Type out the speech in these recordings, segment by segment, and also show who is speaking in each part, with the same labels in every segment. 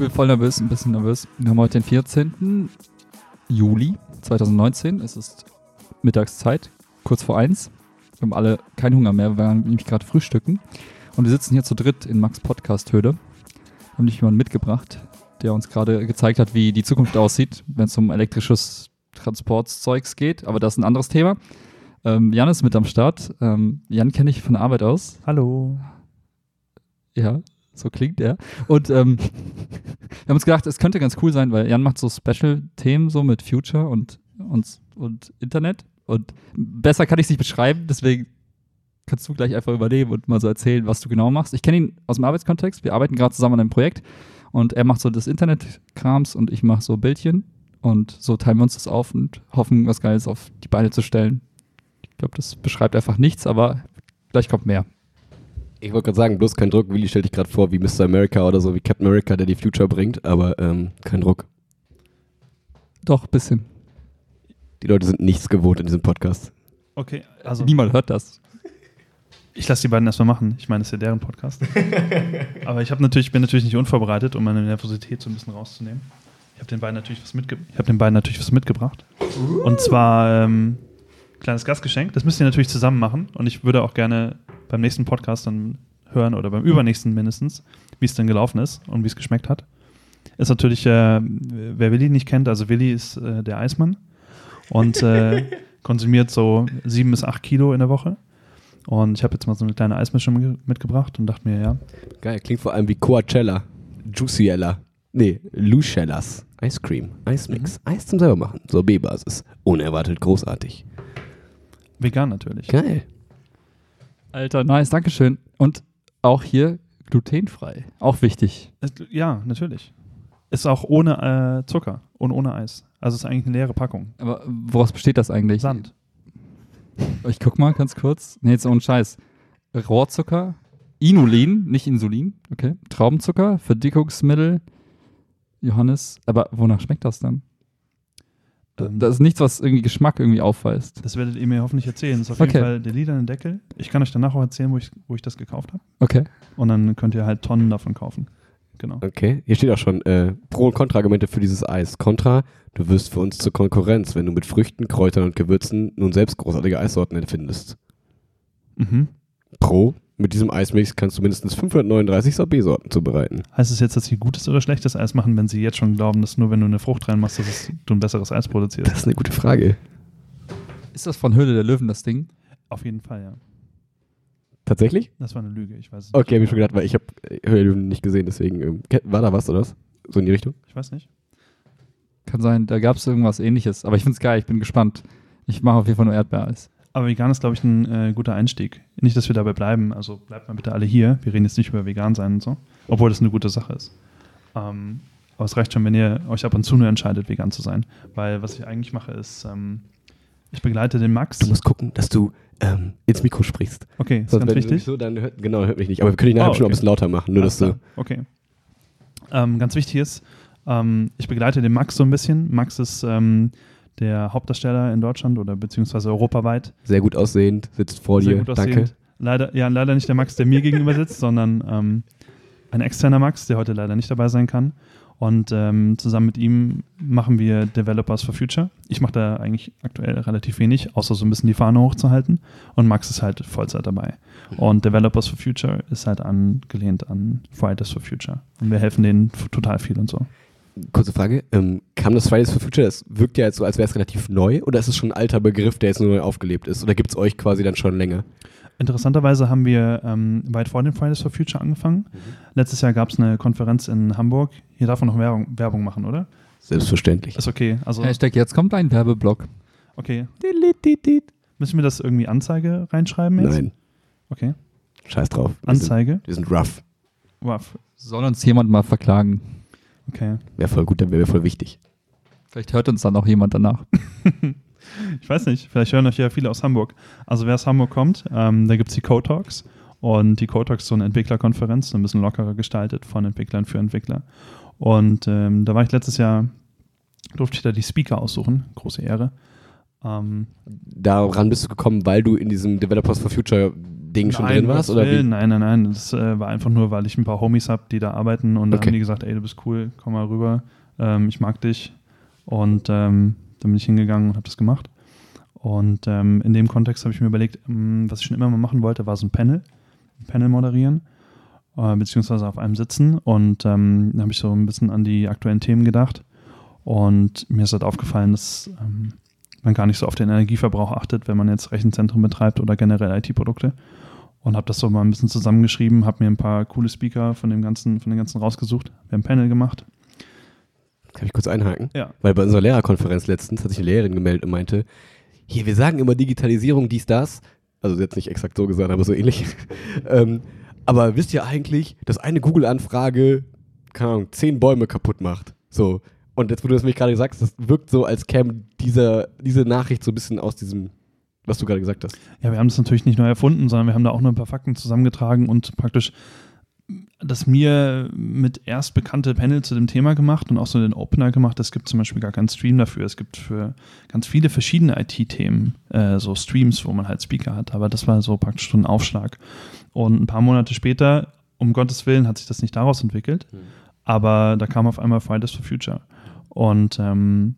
Speaker 1: Bin voll nervös, ein bisschen nervös. Wir haben heute den 14. Juli 2019. Es ist Mittagszeit, kurz vor eins. Wir haben alle keinen Hunger mehr, wir waren nämlich gerade frühstücken. Und wir sitzen hier zu dritt in Max Podcast Höhle. Haben nicht jemanden mitgebracht, der uns gerade gezeigt hat, wie die Zukunft aussieht, wenn es um elektrisches Transportzeugs geht. Aber das ist ein anderes Thema. Ähm, Jan ist mit am Start. Ähm, Jan kenne ich von der Arbeit aus.
Speaker 2: Hallo.
Speaker 1: Ja, so klingt er. Und ähm, wir haben uns gedacht, es könnte ganz cool sein, weil Jan macht so Special-Themen so mit Future und, und, und Internet. Und besser kann ich es nicht beschreiben, deswegen kannst du gleich einfach übernehmen und mal so erzählen, was du genau machst. Ich kenne ihn aus dem Arbeitskontext. Wir arbeiten gerade zusammen an einem Projekt und er macht so das Internet-Krams und ich mache so Bildchen. Und so teilen wir uns das auf und hoffen, was Geiles auf die Beine zu stellen. Ich glaube, das beschreibt einfach nichts, aber gleich kommt mehr.
Speaker 3: Ich wollte gerade sagen, bloß kein Druck. Willi stellt dich gerade vor wie Mr. America oder so, wie Captain America, der die Future bringt, aber ähm, kein Druck.
Speaker 1: Doch, bisschen.
Speaker 3: Die Leute sind nichts gewohnt in diesem Podcast.
Speaker 2: Okay, also
Speaker 1: Niemand hört das.
Speaker 2: ich lasse die beiden erstmal machen. Ich meine, es ist ja deren Podcast. Aber ich habe natürlich, bin natürlich nicht unvorbereitet, um meine Nervosität so ein bisschen rauszunehmen. Ich habe den beiden natürlich was mitge ich habe den beiden natürlich was mitgebracht. Und zwar ähm, kleines Gastgeschenk. Das müsst ihr natürlich zusammen machen. Und ich würde auch gerne beim nächsten Podcast dann hören oder beim übernächsten mindestens, wie es denn gelaufen ist und wie es geschmeckt hat. Ist natürlich, äh, wer Willi nicht kennt, also Willi ist äh, der Eismann und äh, konsumiert so sieben bis acht Kilo in der Woche. Und ich habe jetzt mal so eine kleine Eismischung ge- mitgebracht und dachte mir, ja,
Speaker 3: Geil, klingt vor allem wie Coachella, Juiciella, nee, Lucellas, Ice Cream, Eismix, Eis zum selber machen, Sorbet-Basis, unerwartet großartig.
Speaker 2: Vegan natürlich.
Speaker 3: Geil.
Speaker 1: Alter, nice, Dankeschön. Und auch hier glutenfrei. Auch wichtig.
Speaker 2: Ja, natürlich. Ist auch ohne äh, Zucker und ohne Eis. Also ist eigentlich eine leere Packung.
Speaker 1: Aber woraus besteht das eigentlich?
Speaker 2: Sand.
Speaker 1: Ich guck mal ganz kurz. Nee, jetzt ohne Scheiß. Rohrzucker, Inulin, nicht Insulin, okay. Traubenzucker, Verdickungsmittel, Johannes. Aber wonach schmeckt das dann?
Speaker 2: Ähm,
Speaker 1: Das ist nichts, was irgendwie Geschmack irgendwie aufweist.
Speaker 2: Das werdet ihr mir hoffentlich erzählen. Das ist auf
Speaker 1: Okay.
Speaker 2: jeden Fall der lilane Deckel. Ich kann euch danach auch erzählen, wo ich, wo ich das gekauft habe.
Speaker 1: Okay.
Speaker 2: Und dann könnt ihr halt Tonnen davon kaufen. Genau.
Speaker 3: Okay, hier steht auch schon äh, Pro- und Kontraargumente für dieses Eis. Kontra, du wirst für uns zur Konkurrenz, wenn du mit Früchten, Kräutern und Gewürzen nun selbst großartige Eissorten erfindest.
Speaker 2: Mhm.
Speaker 3: Pro, mit diesem Eismix kannst du mindestens 539 Sorbet-Sorten zubereiten.
Speaker 2: Heißt es jetzt, dass sie gutes oder schlechtes Eis machen, wenn sie jetzt schon glauben, dass nur wenn du eine Frucht reinmachst, dass es, du ein besseres Eis produzierst?
Speaker 3: Das ist eine gute Frage.
Speaker 1: Ist das von Höhle der Löwen das Ding?
Speaker 2: Auf jeden Fall, ja.
Speaker 3: Tatsächlich?
Speaker 2: Das war eine Lüge, ich weiß es
Speaker 3: Okay, habe
Speaker 2: nicht.
Speaker 3: ich schon gedacht, weil ich habe Höhlen nicht gesehen, deswegen ähm, war da was oder was? So in die Richtung?
Speaker 2: Ich weiß nicht.
Speaker 1: Kann sein, da gab es irgendwas ähnliches. Aber ich find's geil, ich bin gespannt. Ich mache auf jeden Fall nur Erdbeereis.
Speaker 2: Aber vegan ist, glaube ich, ein äh, guter Einstieg. Nicht, dass wir dabei bleiben. Also bleibt mal bitte alle hier. Wir reden jetzt nicht über vegan sein und so. Obwohl das eine gute Sache ist. Ähm, aber es reicht schon, wenn ihr euch ab und zu nur entscheidet, vegan zu sein. Weil was ich eigentlich mache, ist, ähm, ich begleite den Max.
Speaker 3: Du musst gucken, dass du ähm, ins Mikro sprichst.
Speaker 2: okay, ist
Speaker 3: Sonst,
Speaker 2: ganz wichtig.
Speaker 3: so, dann hört, genau, hört mich nicht. Aber wir können ihn nachher
Speaker 2: Oh,
Speaker 3: schon ein
Speaker 2: okay.
Speaker 3: bisschen lauter machen, nur dass du.
Speaker 2: Okay. Ähm, ganz wichtig ist, ähm, ich begleite den Max so ein bisschen. Max ist ähm, der Hauptdarsteller in Deutschland oder beziehungsweise europaweit.
Speaker 3: Sehr gut aussehend, sitzt vor
Speaker 2: Sehr
Speaker 3: dir.
Speaker 2: gut
Speaker 3: Danke.
Speaker 2: aussehend. Leider, ja, leider nicht der Max, der mir gegenüber sitzt, sondern ähm, ein externer Max, der heute leider nicht dabei sein kann. Und ähm, zusammen mit ihm machen wir Developers for Future. Ich mache da eigentlich aktuell relativ wenig, außer so ein bisschen die Fahne hochzuhalten. Und Max ist halt Vollzeit dabei. Und Developers for Future ist halt angelehnt an Fridays for Future. Und wir helfen denen total viel und so.
Speaker 3: Kurze Frage. Ähm, kam das Fridays for Future? Das wirkt ja jetzt so, als wäre es relativ neu. Oder ist es schon ein alter Begriff, der jetzt nur neu aufgelebt ist? Oder gibt es euch quasi dann schon länger?
Speaker 2: Interessanterweise haben wir ähm, weit vor den Fridays for Future angefangen. Letztes Jahr gab es eine Konferenz in Hamburg. Hier darf man noch Werbung, Werbung machen, oder?
Speaker 3: Selbstverständlich.
Speaker 2: Ist okay. Also,
Speaker 1: Hashtag, jetzt kommt ein Werbeblock.
Speaker 2: okay. Müssen wir das irgendwie Anzeige reinschreiben jetzt?
Speaker 3: Nein,
Speaker 2: Okay.
Speaker 3: scheiß drauf. Wir sind,
Speaker 2: Anzeige.
Speaker 3: wir sind rough.
Speaker 2: Wow.
Speaker 1: Soll uns jemand mal verklagen?
Speaker 2: Okay.
Speaker 3: Wäre voll gut, dann wäre voll wichtig.
Speaker 1: Vielleicht hört uns dann auch jemand danach.
Speaker 2: Ich weiß nicht, vielleicht hören euch ja viele aus Hamburg. Also wer aus Hamburg kommt, ähm, da gibt es die Code Talks. Und die Code Talks ist so eine Entwicklerkonferenz, so ein bisschen lockerer gestaltet von Entwicklern für Entwickler. Und ähm, da war ich letztes Jahr, durfte ich da die Speaker aussuchen. Große Ehre. Ähm,
Speaker 3: Daran bist du gekommen, weil du in diesem Developers for Future Ding schon
Speaker 2: nein,
Speaker 3: drin warst? Oder wie?
Speaker 2: Nein, nein, nein. Das äh, war einfach nur, weil ich ein paar Homies habe, die da arbeiten und dann
Speaker 3: Okay.
Speaker 2: haben die gesagt, ey, du bist cool, komm mal rüber, ähm, ich mag dich. Und ähm, dann bin ich hingegangen und habe das gemacht. Und ähm, in dem Kontext habe ich mir überlegt, ähm, was ich schon immer mal machen wollte, war so ein Panel, ein Panel moderieren, äh, beziehungsweise auf einem sitzen. Und ähm, dann habe ich so ein bisschen an die aktuellen Themen gedacht. Und mir ist halt aufgefallen, dass ähm, man gar nicht so auf den Energieverbrauch achtet, wenn man jetzt Rechenzentren betreibt oder generell IT-Produkte. Und habe das so mal ein bisschen zusammengeschrieben, habe mir ein paar coole Speaker von dem ganzen, von den ganzen rausgesucht. Wir haben ein Panel gemacht.
Speaker 3: Kann ich kurz einhaken?
Speaker 2: Ja.
Speaker 3: Weil bei unserer Lehrerkonferenz letztens hat sich eine Lehrerin gemeldet und meinte, hier, wir sagen immer Digitalisierung, dies, das. Also sie hat nicht exakt so gesagt, aber so ähnlich. ähm, aber wisst ihr eigentlich, dass eine Google-Anfrage, keine Ahnung, zehn Bäume kaputt macht? So. Und jetzt, wo du das mich gerade sagst, das wirkt so, als käme dieser, diese Nachricht so ein bisschen aus diesem, was du gerade gesagt hast.
Speaker 2: Ja, wir haben das natürlich nicht neu erfunden, sondern wir haben da auch nur ein paar Fakten zusammengetragen und praktisch das mir mit erst bekannte Panel zu dem Thema gemacht und auch so den Opener gemacht. Es gibt zum Beispiel gar keinen Stream dafür. Es gibt für ganz viele verschiedene IT-Themen äh, so Streams, wo man halt Speaker hat. Aber das war so praktisch so ein Aufschlag. Und ein paar Monate später, um Gottes Willen, hat sich das nicht daraus entwickelt. Aber da kam auf einmal Fridays for Future. Und ähm,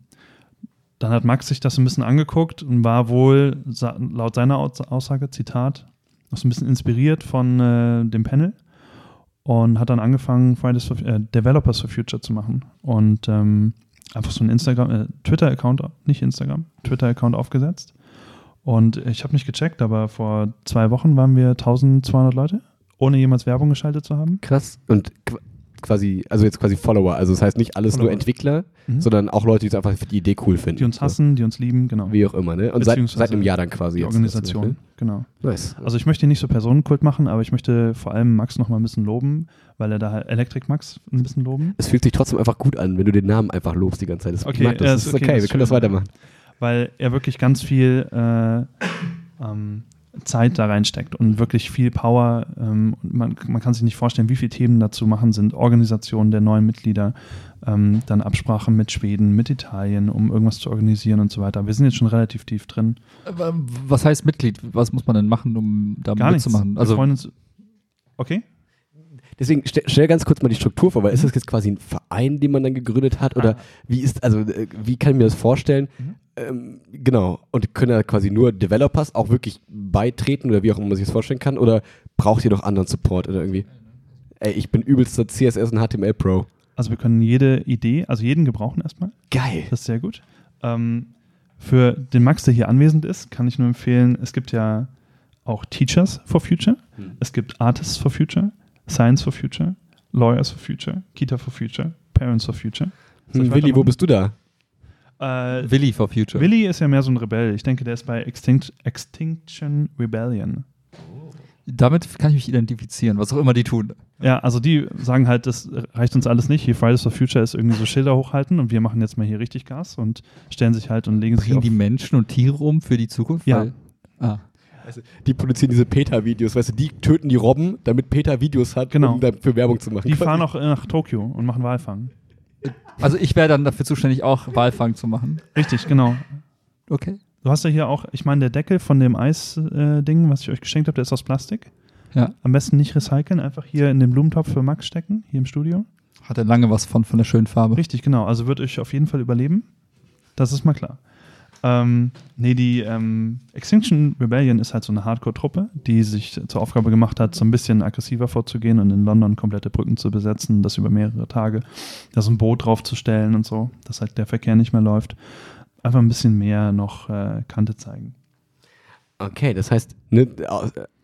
Speaker 2: dann hat Max sich das ein bisschen angeguckt und war wohl laut seiner Aus- Aussage, Zitat, noch so ein bisschen inspiriert von äh, dem Panel und hat dann angefangen, Fridays for, äh, Developers for Future zu machen und ähm, einfach so einen Instagram, äh, Twitter-Account, nicht Instagram, Twitter-Account aufgesetzt. Und ich habe nicht gecheckt, aber vor zwei Wochen waren wir 1200 Leute, ohne jemals Werbung geschaltet zu haben.
Speaker 3: Krass. Und quasi, also jetzt quasi Follower. Also das heißt nicht alles nur
Speaker 2: Follower.
Speaker 3: Entwickler,
Speaker 2: Mhm.
Speaker 3: sondern auch Leute, die einfach die Idee cool finden.
Speaker 2: Die uns hassen, die uns lieben, genau.
Speaker 3: So, wie auch immer, ne? Und seit, seit einem Jahr dann quasi.
Speaker 2: die
Speaker 3: jetzt,
Speaker 2: Organisation,
Speaker 3: ne?
Speaker 2: genau.
Speaker 3: Nice.
Speaker 2: Also ich möchte nicht so Personenkult machen, aber ich möchte vor allem Max noch mal ein bisschen loben, weil er da halt Electric Max ein bisschen loben,
Speaker 3: es fühlt sich trotzdem einfach gut an, wenn du den Namen einfach lobst die ganze Zeit. Das,
Speaker 2: Okay,
Speaker 3: mag das.
Speaker 2: ja, ist
Speaker 3: okay,
Speaker 2: okay, das
Speaker 3: wir können das weitermachen.
Speaker 2: weil er wirklich ganz viel äh, ähm, Zeit da reinsteckt und wirklich viel Power. Ähm, man, man kann sich nicht vorstellen, wie viele Themen dazu machen sind. Organisation der neuen Mitglieder, ähm, dann Absprache mit Schweden, mit Italien, um irgendwas zu organisieren und so weiter. Wir sind jetzt schon relativ tief drin.
Speaker 1: Aber Was heißt Mitglied? Was muss man denn machen, um da
Speaker 2: Gar nichts.
Speaker 1: mitzumachen?
Speaker 2: Wir
Speaker 1: Also
Speaker 2: freuen uns. Okay.
Speaker 3: Deswegen stell, stell ganz kurz mal die Struktur vor, weil ist das jetzt quasi ein Verein, den man dann gegründet hat? Oder
Speaker 2: Ah.
Speaker 3: wie ist, also äh, wie kann ich mir das vorstellen?
Speaker 2: Mhm.
Speaker 3: Ähm, genau. Und können da quasi nur Developers auch wirklich beitreten oder wie auch immer man sich das vorstellen kann? Oder braucht ihr noch anderen Support oder irgendwie? Ey, ich bin übelster CSS und HTML Pro.
Speaker 2: Also wir können jede Idee, also jeden gebrauchen erstmal.
Speaker 3: Geil.
Speaker 2: Das ist sehr gut. Ähm, für den Max, der hier anwesend ist, kann ich nur empfehlen, es gibt ja auch Teachers for Future,
Speaker 3: Hm.
Speaker 2: es gibt Artists for Future, Science for Future, Lawyers for Future, Kita for Future, Parents for Future.
Speaker 3: Hm, Willi, wo bist du da?
Speaker 2: Äh,
Speaker 1: Willi for Future.
Speaker 2: Willi ist ja mehr so ein Rebell. Ich denke, der ist bei Extinct, Extinction Rebellion.
Speaker 1: Damit kann ich mich identifizieren, was auch immer die tun.
Speaker 2: Ja, also die sagen halt, das reicht uns alles nicht. Hier Fridays for Future ist irgendwie so Schilder hochhalten und wir machen jetzt mal hier richtig Gas und stellen sich halt und legen sich
Speaker 1: Bringen die Menschen und Tiere um für die Zukunft?
Speaker 2: Ja.
Speaker 1: Weil, ah.
Speaker 3: Die produzieren diese PETA-Videos, weißt du, die töten die Robben, damit PETA Videos hat,
Speaker 2: Genau.
Speaker 3: um dafür Werbung zu machen.
Speaker 2: Die
Speaker 3: Quasi.
Speaker 2: fahren auch äh, nach Tokio und machen Walfang.
Speaker 1: Also ich wäre dann dafür zuständig, auch Walfang zu machen.
Speaker 2: Richtig, genau.
Speaker 1: Okay.
Speaker 2: Du hast ja hier auch, ich meine, der Deckel von dem Eis-Ding, was ich euch geschenkt habe, der ist aus Plastik.
Speaker 1: Ja.
Speaker 2: Am besten nicht recyceln, einfach hier in den Blumentopf für Max stecken, hier im Studio.
Speaker 1: Hat er lange was von, von der schönen Farbe.
Speaker 2: Richtig, genau. Also wird euch auf jeden Fall überleben. Das ist mal klar. Ähm, nee, die ähm, Extinction Rebellion ist halt so eine Hardcore-Truppe, die sich zur Aufgabe gemacht hat, so ein bisschen aggressiver vorzugehen und in London komplette Brücken zu besetzen, das über mehrere Tage, da so ein Boot draufzustellen und so, dass halt der Verkehr nicht mehr läuft. Einfach ein bisschen mehr noch äh, Kante zeigen.
Speaker 3: Okay, das heißt, ne,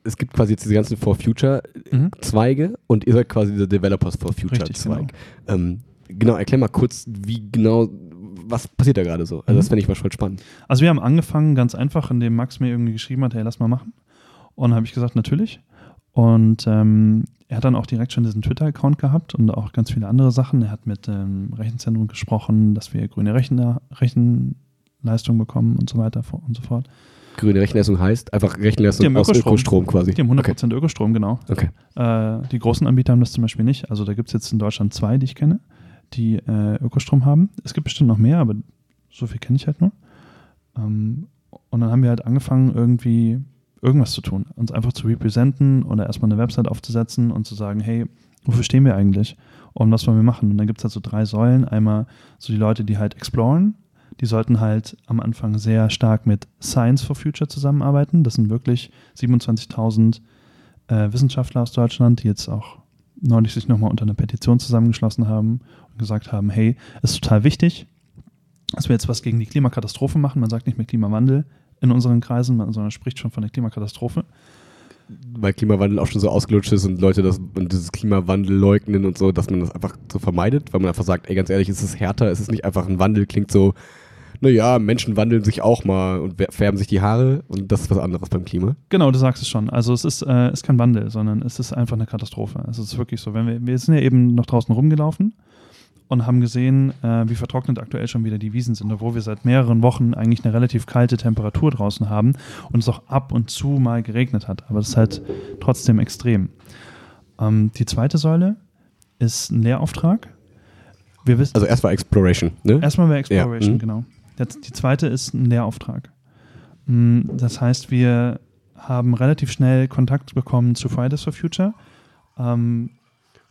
Speaker 3: es gibt quasi jetzt diese ganzen For Future
Speaker 2: Mhm.
Speaker 3: Zweige und ihr seid quasi dieser Developers for Future
Speaker 2: Richtig,
Speaker 3: Zweig. Genau. Ähm, genau, erklär mal kurz, wie genau, was passiert da gerade so? Also
Speaker 2: Mhm.
Speaker 3: das fände ich mal voll spannend.
Speaker 2: Also wir haben angefangen ganz einfach, indem Max mir irgendwie geschrieben hat, hey, lass mal machen. Und dann habe ich gesagt, natürlich. Und ähm, er hat dann auch direkt schon diesen Twitter-Account gehabt und auch ganz viele andere Sachen. Er hat mit dem Rechenzentrum gesprochen, dass wir grüne Rechner, Rechenleistung bekommen und so weiter und so fort.
Speaker 3: Grüne Rechenleistung heißt einfach Rechenleistung
Speaker 2: Die haben
Speaker 3: aus
Speaker 2: Ökostrom.
Speaker 3: Ökostrom quasi.
Speaker 2: Die haben 100% Ökostrom, genau.
Speaker 3: Okay.
Speaker 2: Äh, die großen Anbieter haben das zum Beispiel nicht. Also da gibt es jetzt in Deutschland zwei, die ich kenne, die äh, Ökostrom haben. Es gibt bestimmt noch mehr, aber so viel kenne ich halt nur. Ähm, und dann haben wir halt angefangen, irgendwie irgendwas zu tun, uns einfach zu representen oder erstmal eine Website aufzusetzen und zu sagen, hey, wofür stehen wir eigentlich und was wollen wir machen? Und dann gibt es halt so drei Säulen. Einmal so die Leute, die halt exploren, die sollten halt am Anfang sehr stark mit Science for Future zusammenarbeiten. Das sind wirklich 27.000 äh, Wissenschaftler aus Deutschland, die jetzt auch neulich sich nochmal unter einer Petition zusammengeschlossen haben und gesagt haben, hey, ist total wichtig, dass wir jetzt was gegen die Klimakatastrophe machen. Man sagt nicht mehr Klimawandel in unseren Kreisen, sondern spricht schon von der Klimakatastrophe.
Speaker 3: Weil Klimawandel auch schon so ausgelutscht ist und Leute das und dieses Klimawandel leugnen und so, dass man das einfach so vermeidet, weil man einfach sagt, ey, ganz ehrlich, ist es härter, ist es nicht einfach ein Wandel, klingt so, naja, Menschen wandeln sich auch mal und färben sich die Haare und das ist was anderes beim Klima.
Speaker 2: Genau, du sagst es schon. Also es ist, äh, ist kein Wandel, sondern es ist einfach eine Katastrophe. Also es ist wirklich so. Wenn wir, wir sind ja eben noch draußen rumgelaufen und haben gesehen, äh, wie vertrocknet aktuell schon wieder die Wiesen sind, obwohl wir seit mehreren Wochen eigentlich eine relativ kalte Temperatur draußen haben und es auch ab und zu mal geregnet hat. Aber das ist halt trotzdem extrem. Ähm, die zweite Säule ist ein Lehrauftrag. Wir wissen,
Speaker 3: Also erst war Exploration, ne?
Speaker 2: Erstmal wäre Exploration,
Speaker 3: Ja, mhm.
Speaker 2: genau. Die zweite ist ein Lehrauftrag. Mm, Das heißt, wir haben relativ schnell Kontakt bekommen zu Fridays for Future. Ähm,